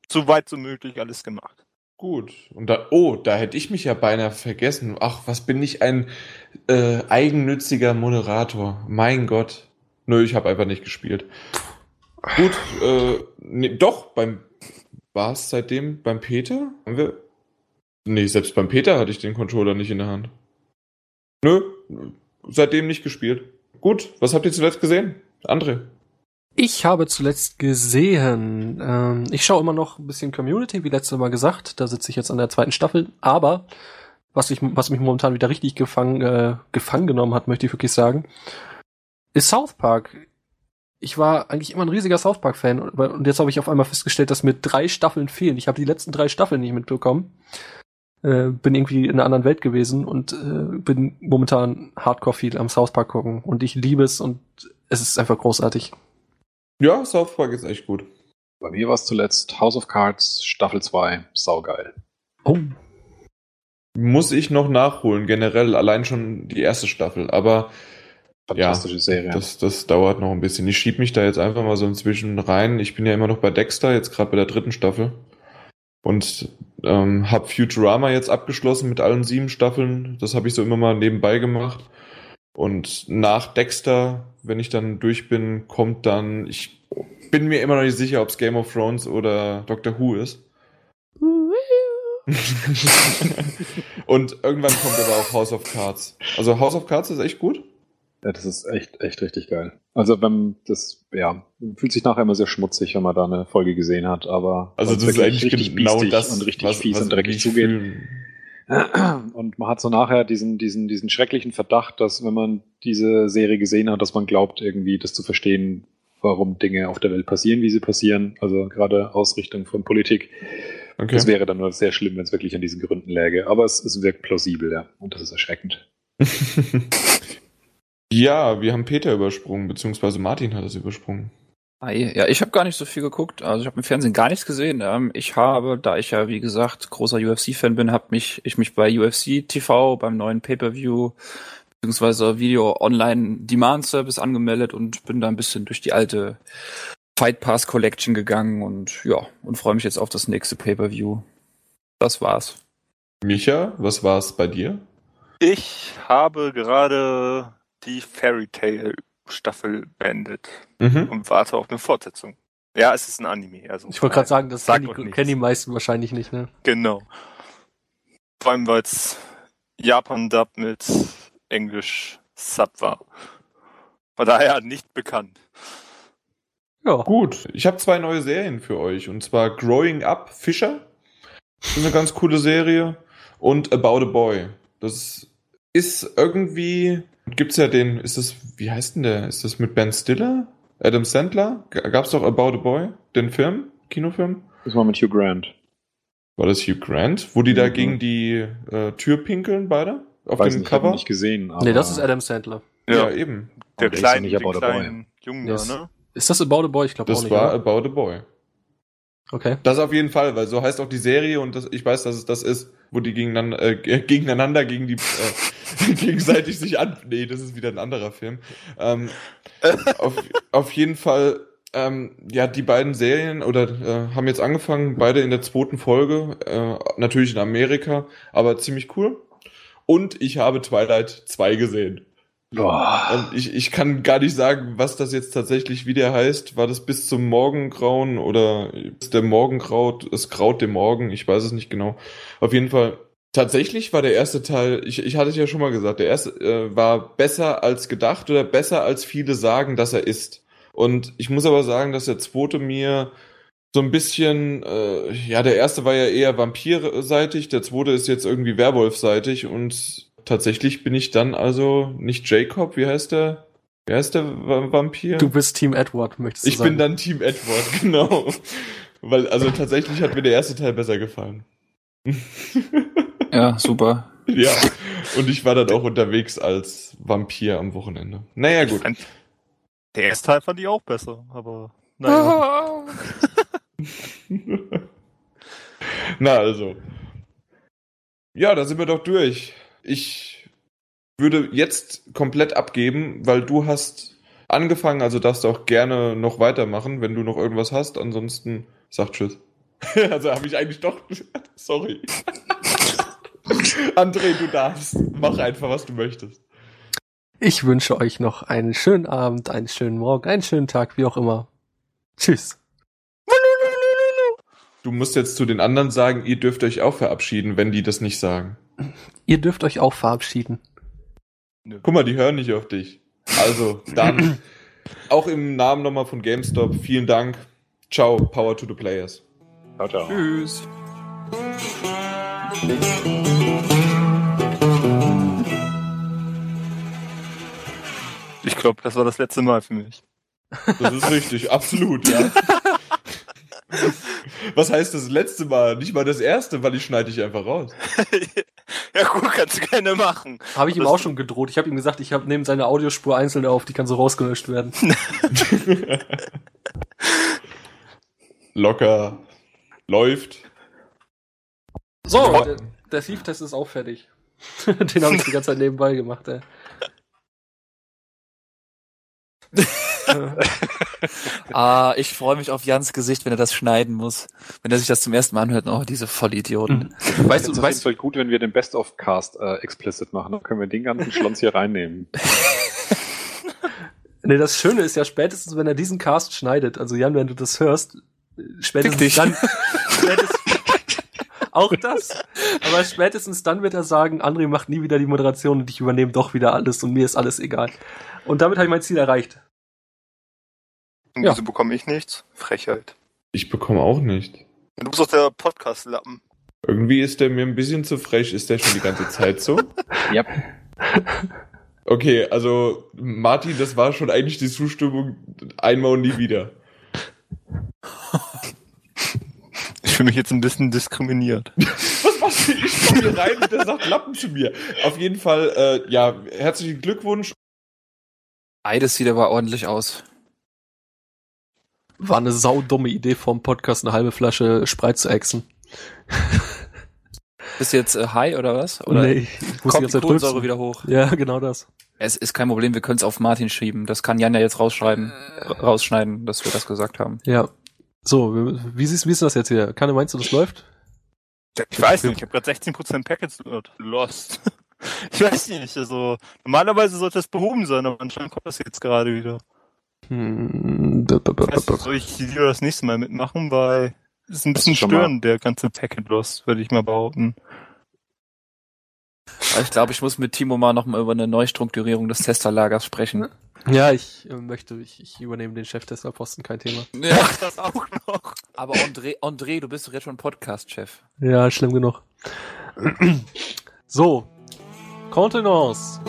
Speaker 3: so weit so möglich alles gemacht.
Speaker 5: Gut. Und da, oh, da hätte ich mich ja beinahe vergessen. Ach, was bin ich ein äh, eigennütziger Moderator. Mein Gott. Nö, ich habe einfach nicht gespielt. Gut, äh, nee, doch, beim war es seitdem beim Peter? Haben wir. Nee, selbst beim Peter hatte ich den Controller nicht in der Hand. Nö, seitdem nicht gespielt. Gut, was habt ihr zuletzt gesehen? André.
Speaker 2: Ich habe zuletzt gesehen, ähm, ich schaue immer noch ein bisschen Community, wie letztes Mal gesagt. Da sitze ich jetzt an der zweiten Staffel. Aber was, ich, was mich momentan wieder richtig gefangen, äh, gefangen genommen hat, möchte ich wirklich sagen, ist South Park. Ich war eigentlich immer ein riesiger South Park-Fan und, und jetzt habe ich auf einmal festgestellt, dass mir drei Staffeln fehlen. Ich habe die letzten drei Staffeln nicht mitbekommen. Äh, bin irgendwie in einer anderen Welt gewesen und äh, bin momentan hardcore viel am South Park gucken. Und ich liebe es und es ist einfach großartig.
Speaker 5: Ja, South Park ist echt gut.
Speaker 4: Bei mir war es zuletzt House of Cards Staffel 2. Saugeil.
Speaker 2: Oh.
Speaker 5: Muss ich noch nachholen, generell, allein schon die erste Staffel. Aber
Speaker 4: Fantastische Serie.
Speaker 5: Das, das dauert noch ein bisschen. Ich schieb mich da jetzt einfach mal so inzwischen rein. Ich bin ja immer noch bei Dexter, jetzt gerade bei der dritten Staffel. Und ähm, habe Futurama jetzt abgeschlossen mit allen sieben Staffeln. Das habe ich so immer mal nebenbei gemacht. Und nach Dexter, wenn ich dann durch bin, kommt dann, ich bin mir immer noch nicht sicher, ob es Game of Thrones oder Doctor Who ist. Und irgendwann kommt aber auch House of Cards. Also House of Cards ist echt gut.
Speaker 4: Ja, das ist echt, echt richtig geil. Also wenn das, ja, fühlt sich nachher immer sehr schmutzig, wenn man da eine Folge gesehen hat, aber
Speaker 5: Also
Speaker 4: weil's
Speaker 5: das ist
Speaker 4: wirklich
Speaker 5: eigentlich
Speaker 4: richtig
Speaker 5: genau das,
Speaker 4: und richtig
Speaker 5: was,
Speaker 4: fies
Speaker 5: was
Speaker 4: und dreckig zugeht.
Speaker 5: fühlen.
Speaker 4: Und man hat so nachher diesen, diesen, diesen schrecklichen Verdacht, dass wenn man diese Serie gesehen hat, dass man glaubt, irgendwie das zu verstehen, warum Dinge auf der Welt passieren, wie sie passieren. Also gerade Ausrichtung von Politik.
Speaker 5: Okay.
Speaker 4: Das wäre dann nur sehr schlimm, wenn es wirklich an diesen Gründen läge. Aber es, es wirkt plausibel, ja. Und das ist erschreckend.
Speaker 5: ja, wir haben Peter übersprungen, beziehungsweise Martin hat es übersprungen.
Speaker 1: Ei, Ja, ich habe gar nicht so viel geguckt. Also ich habe im Fernsehen gar nichts gesehen. Ähm, ich habe, da ich ja wie gesagt großer UFC-Fan bin, habe mich ich mich bei UFC TV beim neuen Pay-per-View beziehungsweise Video Online Demand Service angemeldet und bin da ein bisschen durch die alte Fight Pass Collection gegangen und ja und freue mich jetzt auf das nächste Pay-per-View. Das war's.
Speaker 5: Micha, was war es bei dir?
Speaker 3: Ich habe gerade die Fairy Tail Staffel beendet
Speaker 5: Mhm.
Speaker 3: und warte auf eine Fortsetzung. Ja, es ist ein Anime. Also
Speaker 2: Ich wollte gerade sagen, das kennen die, kennen die meisten wahrscheinlich nicht, ne?
Speaker 3: Genau. Vor allem, weil es Japan-Dub mit Englisch Sub war. Von daher nicht bekannt.
Speaker 2: Ja.
Speaker 5: Gut, ich habe zwei neue Serien für euch und zwar Growing Up Fisher. Das ist eine ganz coole Serie und About a Boy. Das ist irgendwie gibt's ja den ist das wie heißt denn der? Ist das mit Ben Stiller? Adam Sandler? G- Gab's doch About a Boy, den Film, Kinofilm?
Speaker 4: Das war mit Hugh Grant.
Speaker 5: War das Hugh Grant, wo die da
Speaker 4: Mhm.
Speaker 5: gegen die äh, Tür pinkeln beide auf
Speaker 4: Weiß
Speaker 5: dem
Speaker 4: nicht, ich habe ihn
Speaker 5: Cover?
Speaker 4: nicht gesehen. Aber
Speaker 2: Nee, das ist Adam Sandler.
Speaker 5: Ja, eben.
Speaker 3: Der
Speaker 4: der ist
Speaker 3: kleine,
Speaker 4: nicht About a Boy.
Speaker 3: Jungen
Speaker 2: Yes.
Speaker 3: da, ne?
Speaker 2: Ist das About a Boy? Ich glaube auch
Speaker 5: Das
Speaker 2: nicht.
Speaker 5: war
Speaker 2: oder?
Speaker 5: About a Boy.
Speaker 2: Okay.
Speaker 5: Das auf jeden Fall, weil so heißt auch die Serie und das, ich weiß, dass es das ist, wo die gegeneinander, äh, ge- gegeneinander gegen die äh, gegenseitig sich an. Nee, das ist wieder ein anderer Film. Ähm, auf, auf jeden Fall, ähm, ja, die beiden Serien oder äh, haben jetzt angefangen, beide in der zweiten Folge, äh, natürlich in Amerika, aber ziemlich cool. Und ich habe Twilight 2 gesehen. Und ich, ich kann gar nicht sagen, was das jetzt tatsächlich wieder heißt. War das bis zum Morgengrauen oder ist der Morgenkraut, es graut dem Morgen? Ich weiß es nicht genau. Auf jeden Fall, tatsächlich war der erste Teil, ich, ich hatte es ja schon mal gesagt, der erste äh, war besser als gedacht oder besser als viele sagen, dass er ist. Und ich muss aber sagen, dass der zweite mir so ein bisschen, äh, ja, der erste war ja eher vampirseitig, der zweite ist jetzt irgendwie werwolfseitig und tatsächlich bin ich dann also nicht Jacob, wie heißt der? Wie heißt der Vampir?
Speaker 2: Du bist Team Edward, möchtest du
Speaker 5: ich sagen. Ich bin dann Team Edward, genau. Weil, also tatsächlich hat mir der erste Teil besser gefallen.
Speaker 1: ja, super.
Speaker 5: Ja, und ich war dann auch unterwegs als Vampir am Wochenende. Naja, gut.
Speaker 3: Der erste Teil fand ich auch besser, aber naja.
Speaker 5: Na also. Ja, da sind wir doch durch ich würde jetzt komplett abgeben, weil du hast angefangen, also darfst du auch gerne noch weitermachen, wenn du noch irgendwas hast. Ansonsten sag Tschüss. also habe ich eigentlich doch. Sorry. André, du darfst. Mach einfach, was du möchtest.
Speaker 2: Ich wünsche euch noch einen schönen Abend, einen schönen Morgen, einen schönen Tag, wie auch immer. Tschüss.
Speaker 5: Du musst jetzt zu den anderen sagen, ihr dürft euch auch verabschieden, wenn die das nicht sagen.
Speaker 2: Ihr dürft euch auch verabschieden.
Speaker 5: Guck mal, die hören nicht auf dich. Also, dann auch im Namen nochmal von GameStop, vielen Dank. Ciao, Power to the Players.
Speaker 3: Ciao, ciao.
Speaker 1: Tschüss.
Speaker 3: Ich glaube, das war das letzte Mal für mich.
Speaker 5: Das ist richtig, absolut, ja. Was heißt das letzte Mal? Nicht mal das erste, weil ich schneide dich einfach raus.
Speaker 3: ja gut, kannst du gerne machen.
Speaker 2: Habe ich ihm auch schon gedroht. Ich habe ihm gesagt, ich habe neben seiner Audiospur einzelne auf, die kann so rausgelöscht werden.
Speaker 5: Locker. Läuft.
Speaker 2: So, der, der Thief-Test ist auch fertig. Den habe ich die ganze Zeit nebenbei gemacht, ey.
Speaker 1: Ah, ich freue mich auf Jans Gesicht, wenn er das schneiden muss. Wenn er sich das zum ersten Mal anhört, oh, diese Vollidioten.
Speaker 4: Mhm. Weißt du, weißt du, gut, wenn wir den Best-of-Cast äh, explicit machen, dann können wir den ganzen Schlons hier reinnehmen.
Speaker 2: nee, das Schöne ist ja spätestens, wenn er diesen Cast schneidet, also Jan, wenn du das hörst, spätestens dann, spätestens, auch das. Aber spätestens dann wird er sagen, André macht nie wieder die Moderation und ich übernehme doch wieder alles und mir ist alles egal. Und damit habe ich mein Ziel erreicht.
Speaker 3: Und ja. wieso bekomme ich nichts? Frechheit.
Speaker 5: Ich bekomme auch nicht.
Speaker 3: Du bist doch der Podcast-Lappen.
Speaker 5: Irgendwie ist der mir ein bisschen zu frech. Ist der schon die ganze Zeit so?
Speaker 1: ja.
Speaker 5: Okay, also Martin, das war schon eigentlich die Zustimmung einmal und nie wieder.
Speaker 3: Ich fühle mich jetzt ein bisschen diskriminiert.
Speaker 5: Was machst du? Ich komme hier rein und der sagt Lappen zu mir. Auf jeden Fall, äh, ja, herzlichen Glückwunsch.
Speaker 1: Beides sieht aber ordentlich aus.
Speaker 2: War eine saudumme Idee vom Podcast, eine halbe Flasche Spreit zu exen.
Speaker 1: Bist du jetzt äh, high oder was? Oder
Speaker 2: nee,
Speaker 1: ich muss kommt die Kohlensäure wieder hoch?
Speaker 2: Ja, genau das.
Speaker 1: Es ist kein Problem, wir können es auf Martin schieben. Das kann Jan ja jetzt rausschreiben, rausschneiden, dass wir das gesagt haben.
Speaker 2: Ja. So, wie siehst, wie ist das jetzt hier? Kanne, meinst du, das läuft?
Speaker 3: Ich weiß nicht, ich habe gerade 16% Packets lost. Ich weiß nicht, also normalerweise sollte das behoben sein, aber anscheinend kommt das jetzt gerade wieder. Hm, soll ich lieber das nächste Mal mitmachen, weil es ist ein bisschen störend, der ganze Packet Loss, würde ich mal behaupten.
Speaker 1: Ich glaube, ich muss mit Timo mal nochmal über eine Neustrukturierung des Testerlagers sprechen.
Speaker 2: Ja, ich äh, möchte, ich, ich übernehme den Cheftesterposten, kein Thema.
Speaker 1: Ja, das auch noch. Aber André, André, du bist doch jetzt schon Podcast-Chef.
Speaker 2: Ja, schlimm genug. so, Contenance.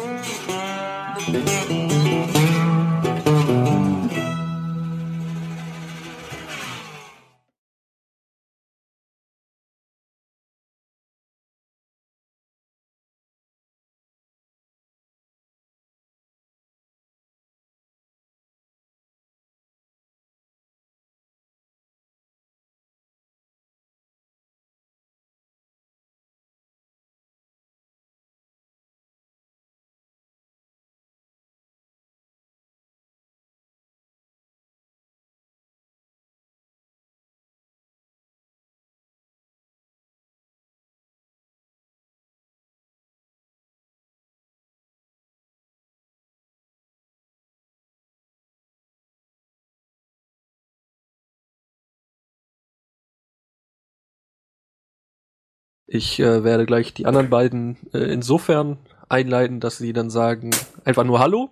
Speaker 2: Ich äh, werde gleich die anderen beiden äh, insofern einleiten, dass sie dann sagen einfach nur Hallo.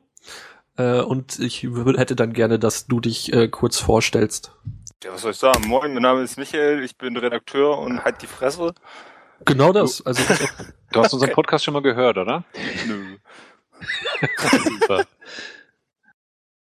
Speaker 2: Äh, und ich hätte dann gerne, dass du dich äh, kurz vorstellst.
Speaker 3: Ja, was soll ich sagen? Moin, mein Name ist Michael, ich bin Redakteur und halt die Fresse.
Speaker 2: Genau das. Also
Speaker 4: Du hast unseren Podcast schon mal gehört, oder?
Speaker 3: Nö.
Speaker 4: Super.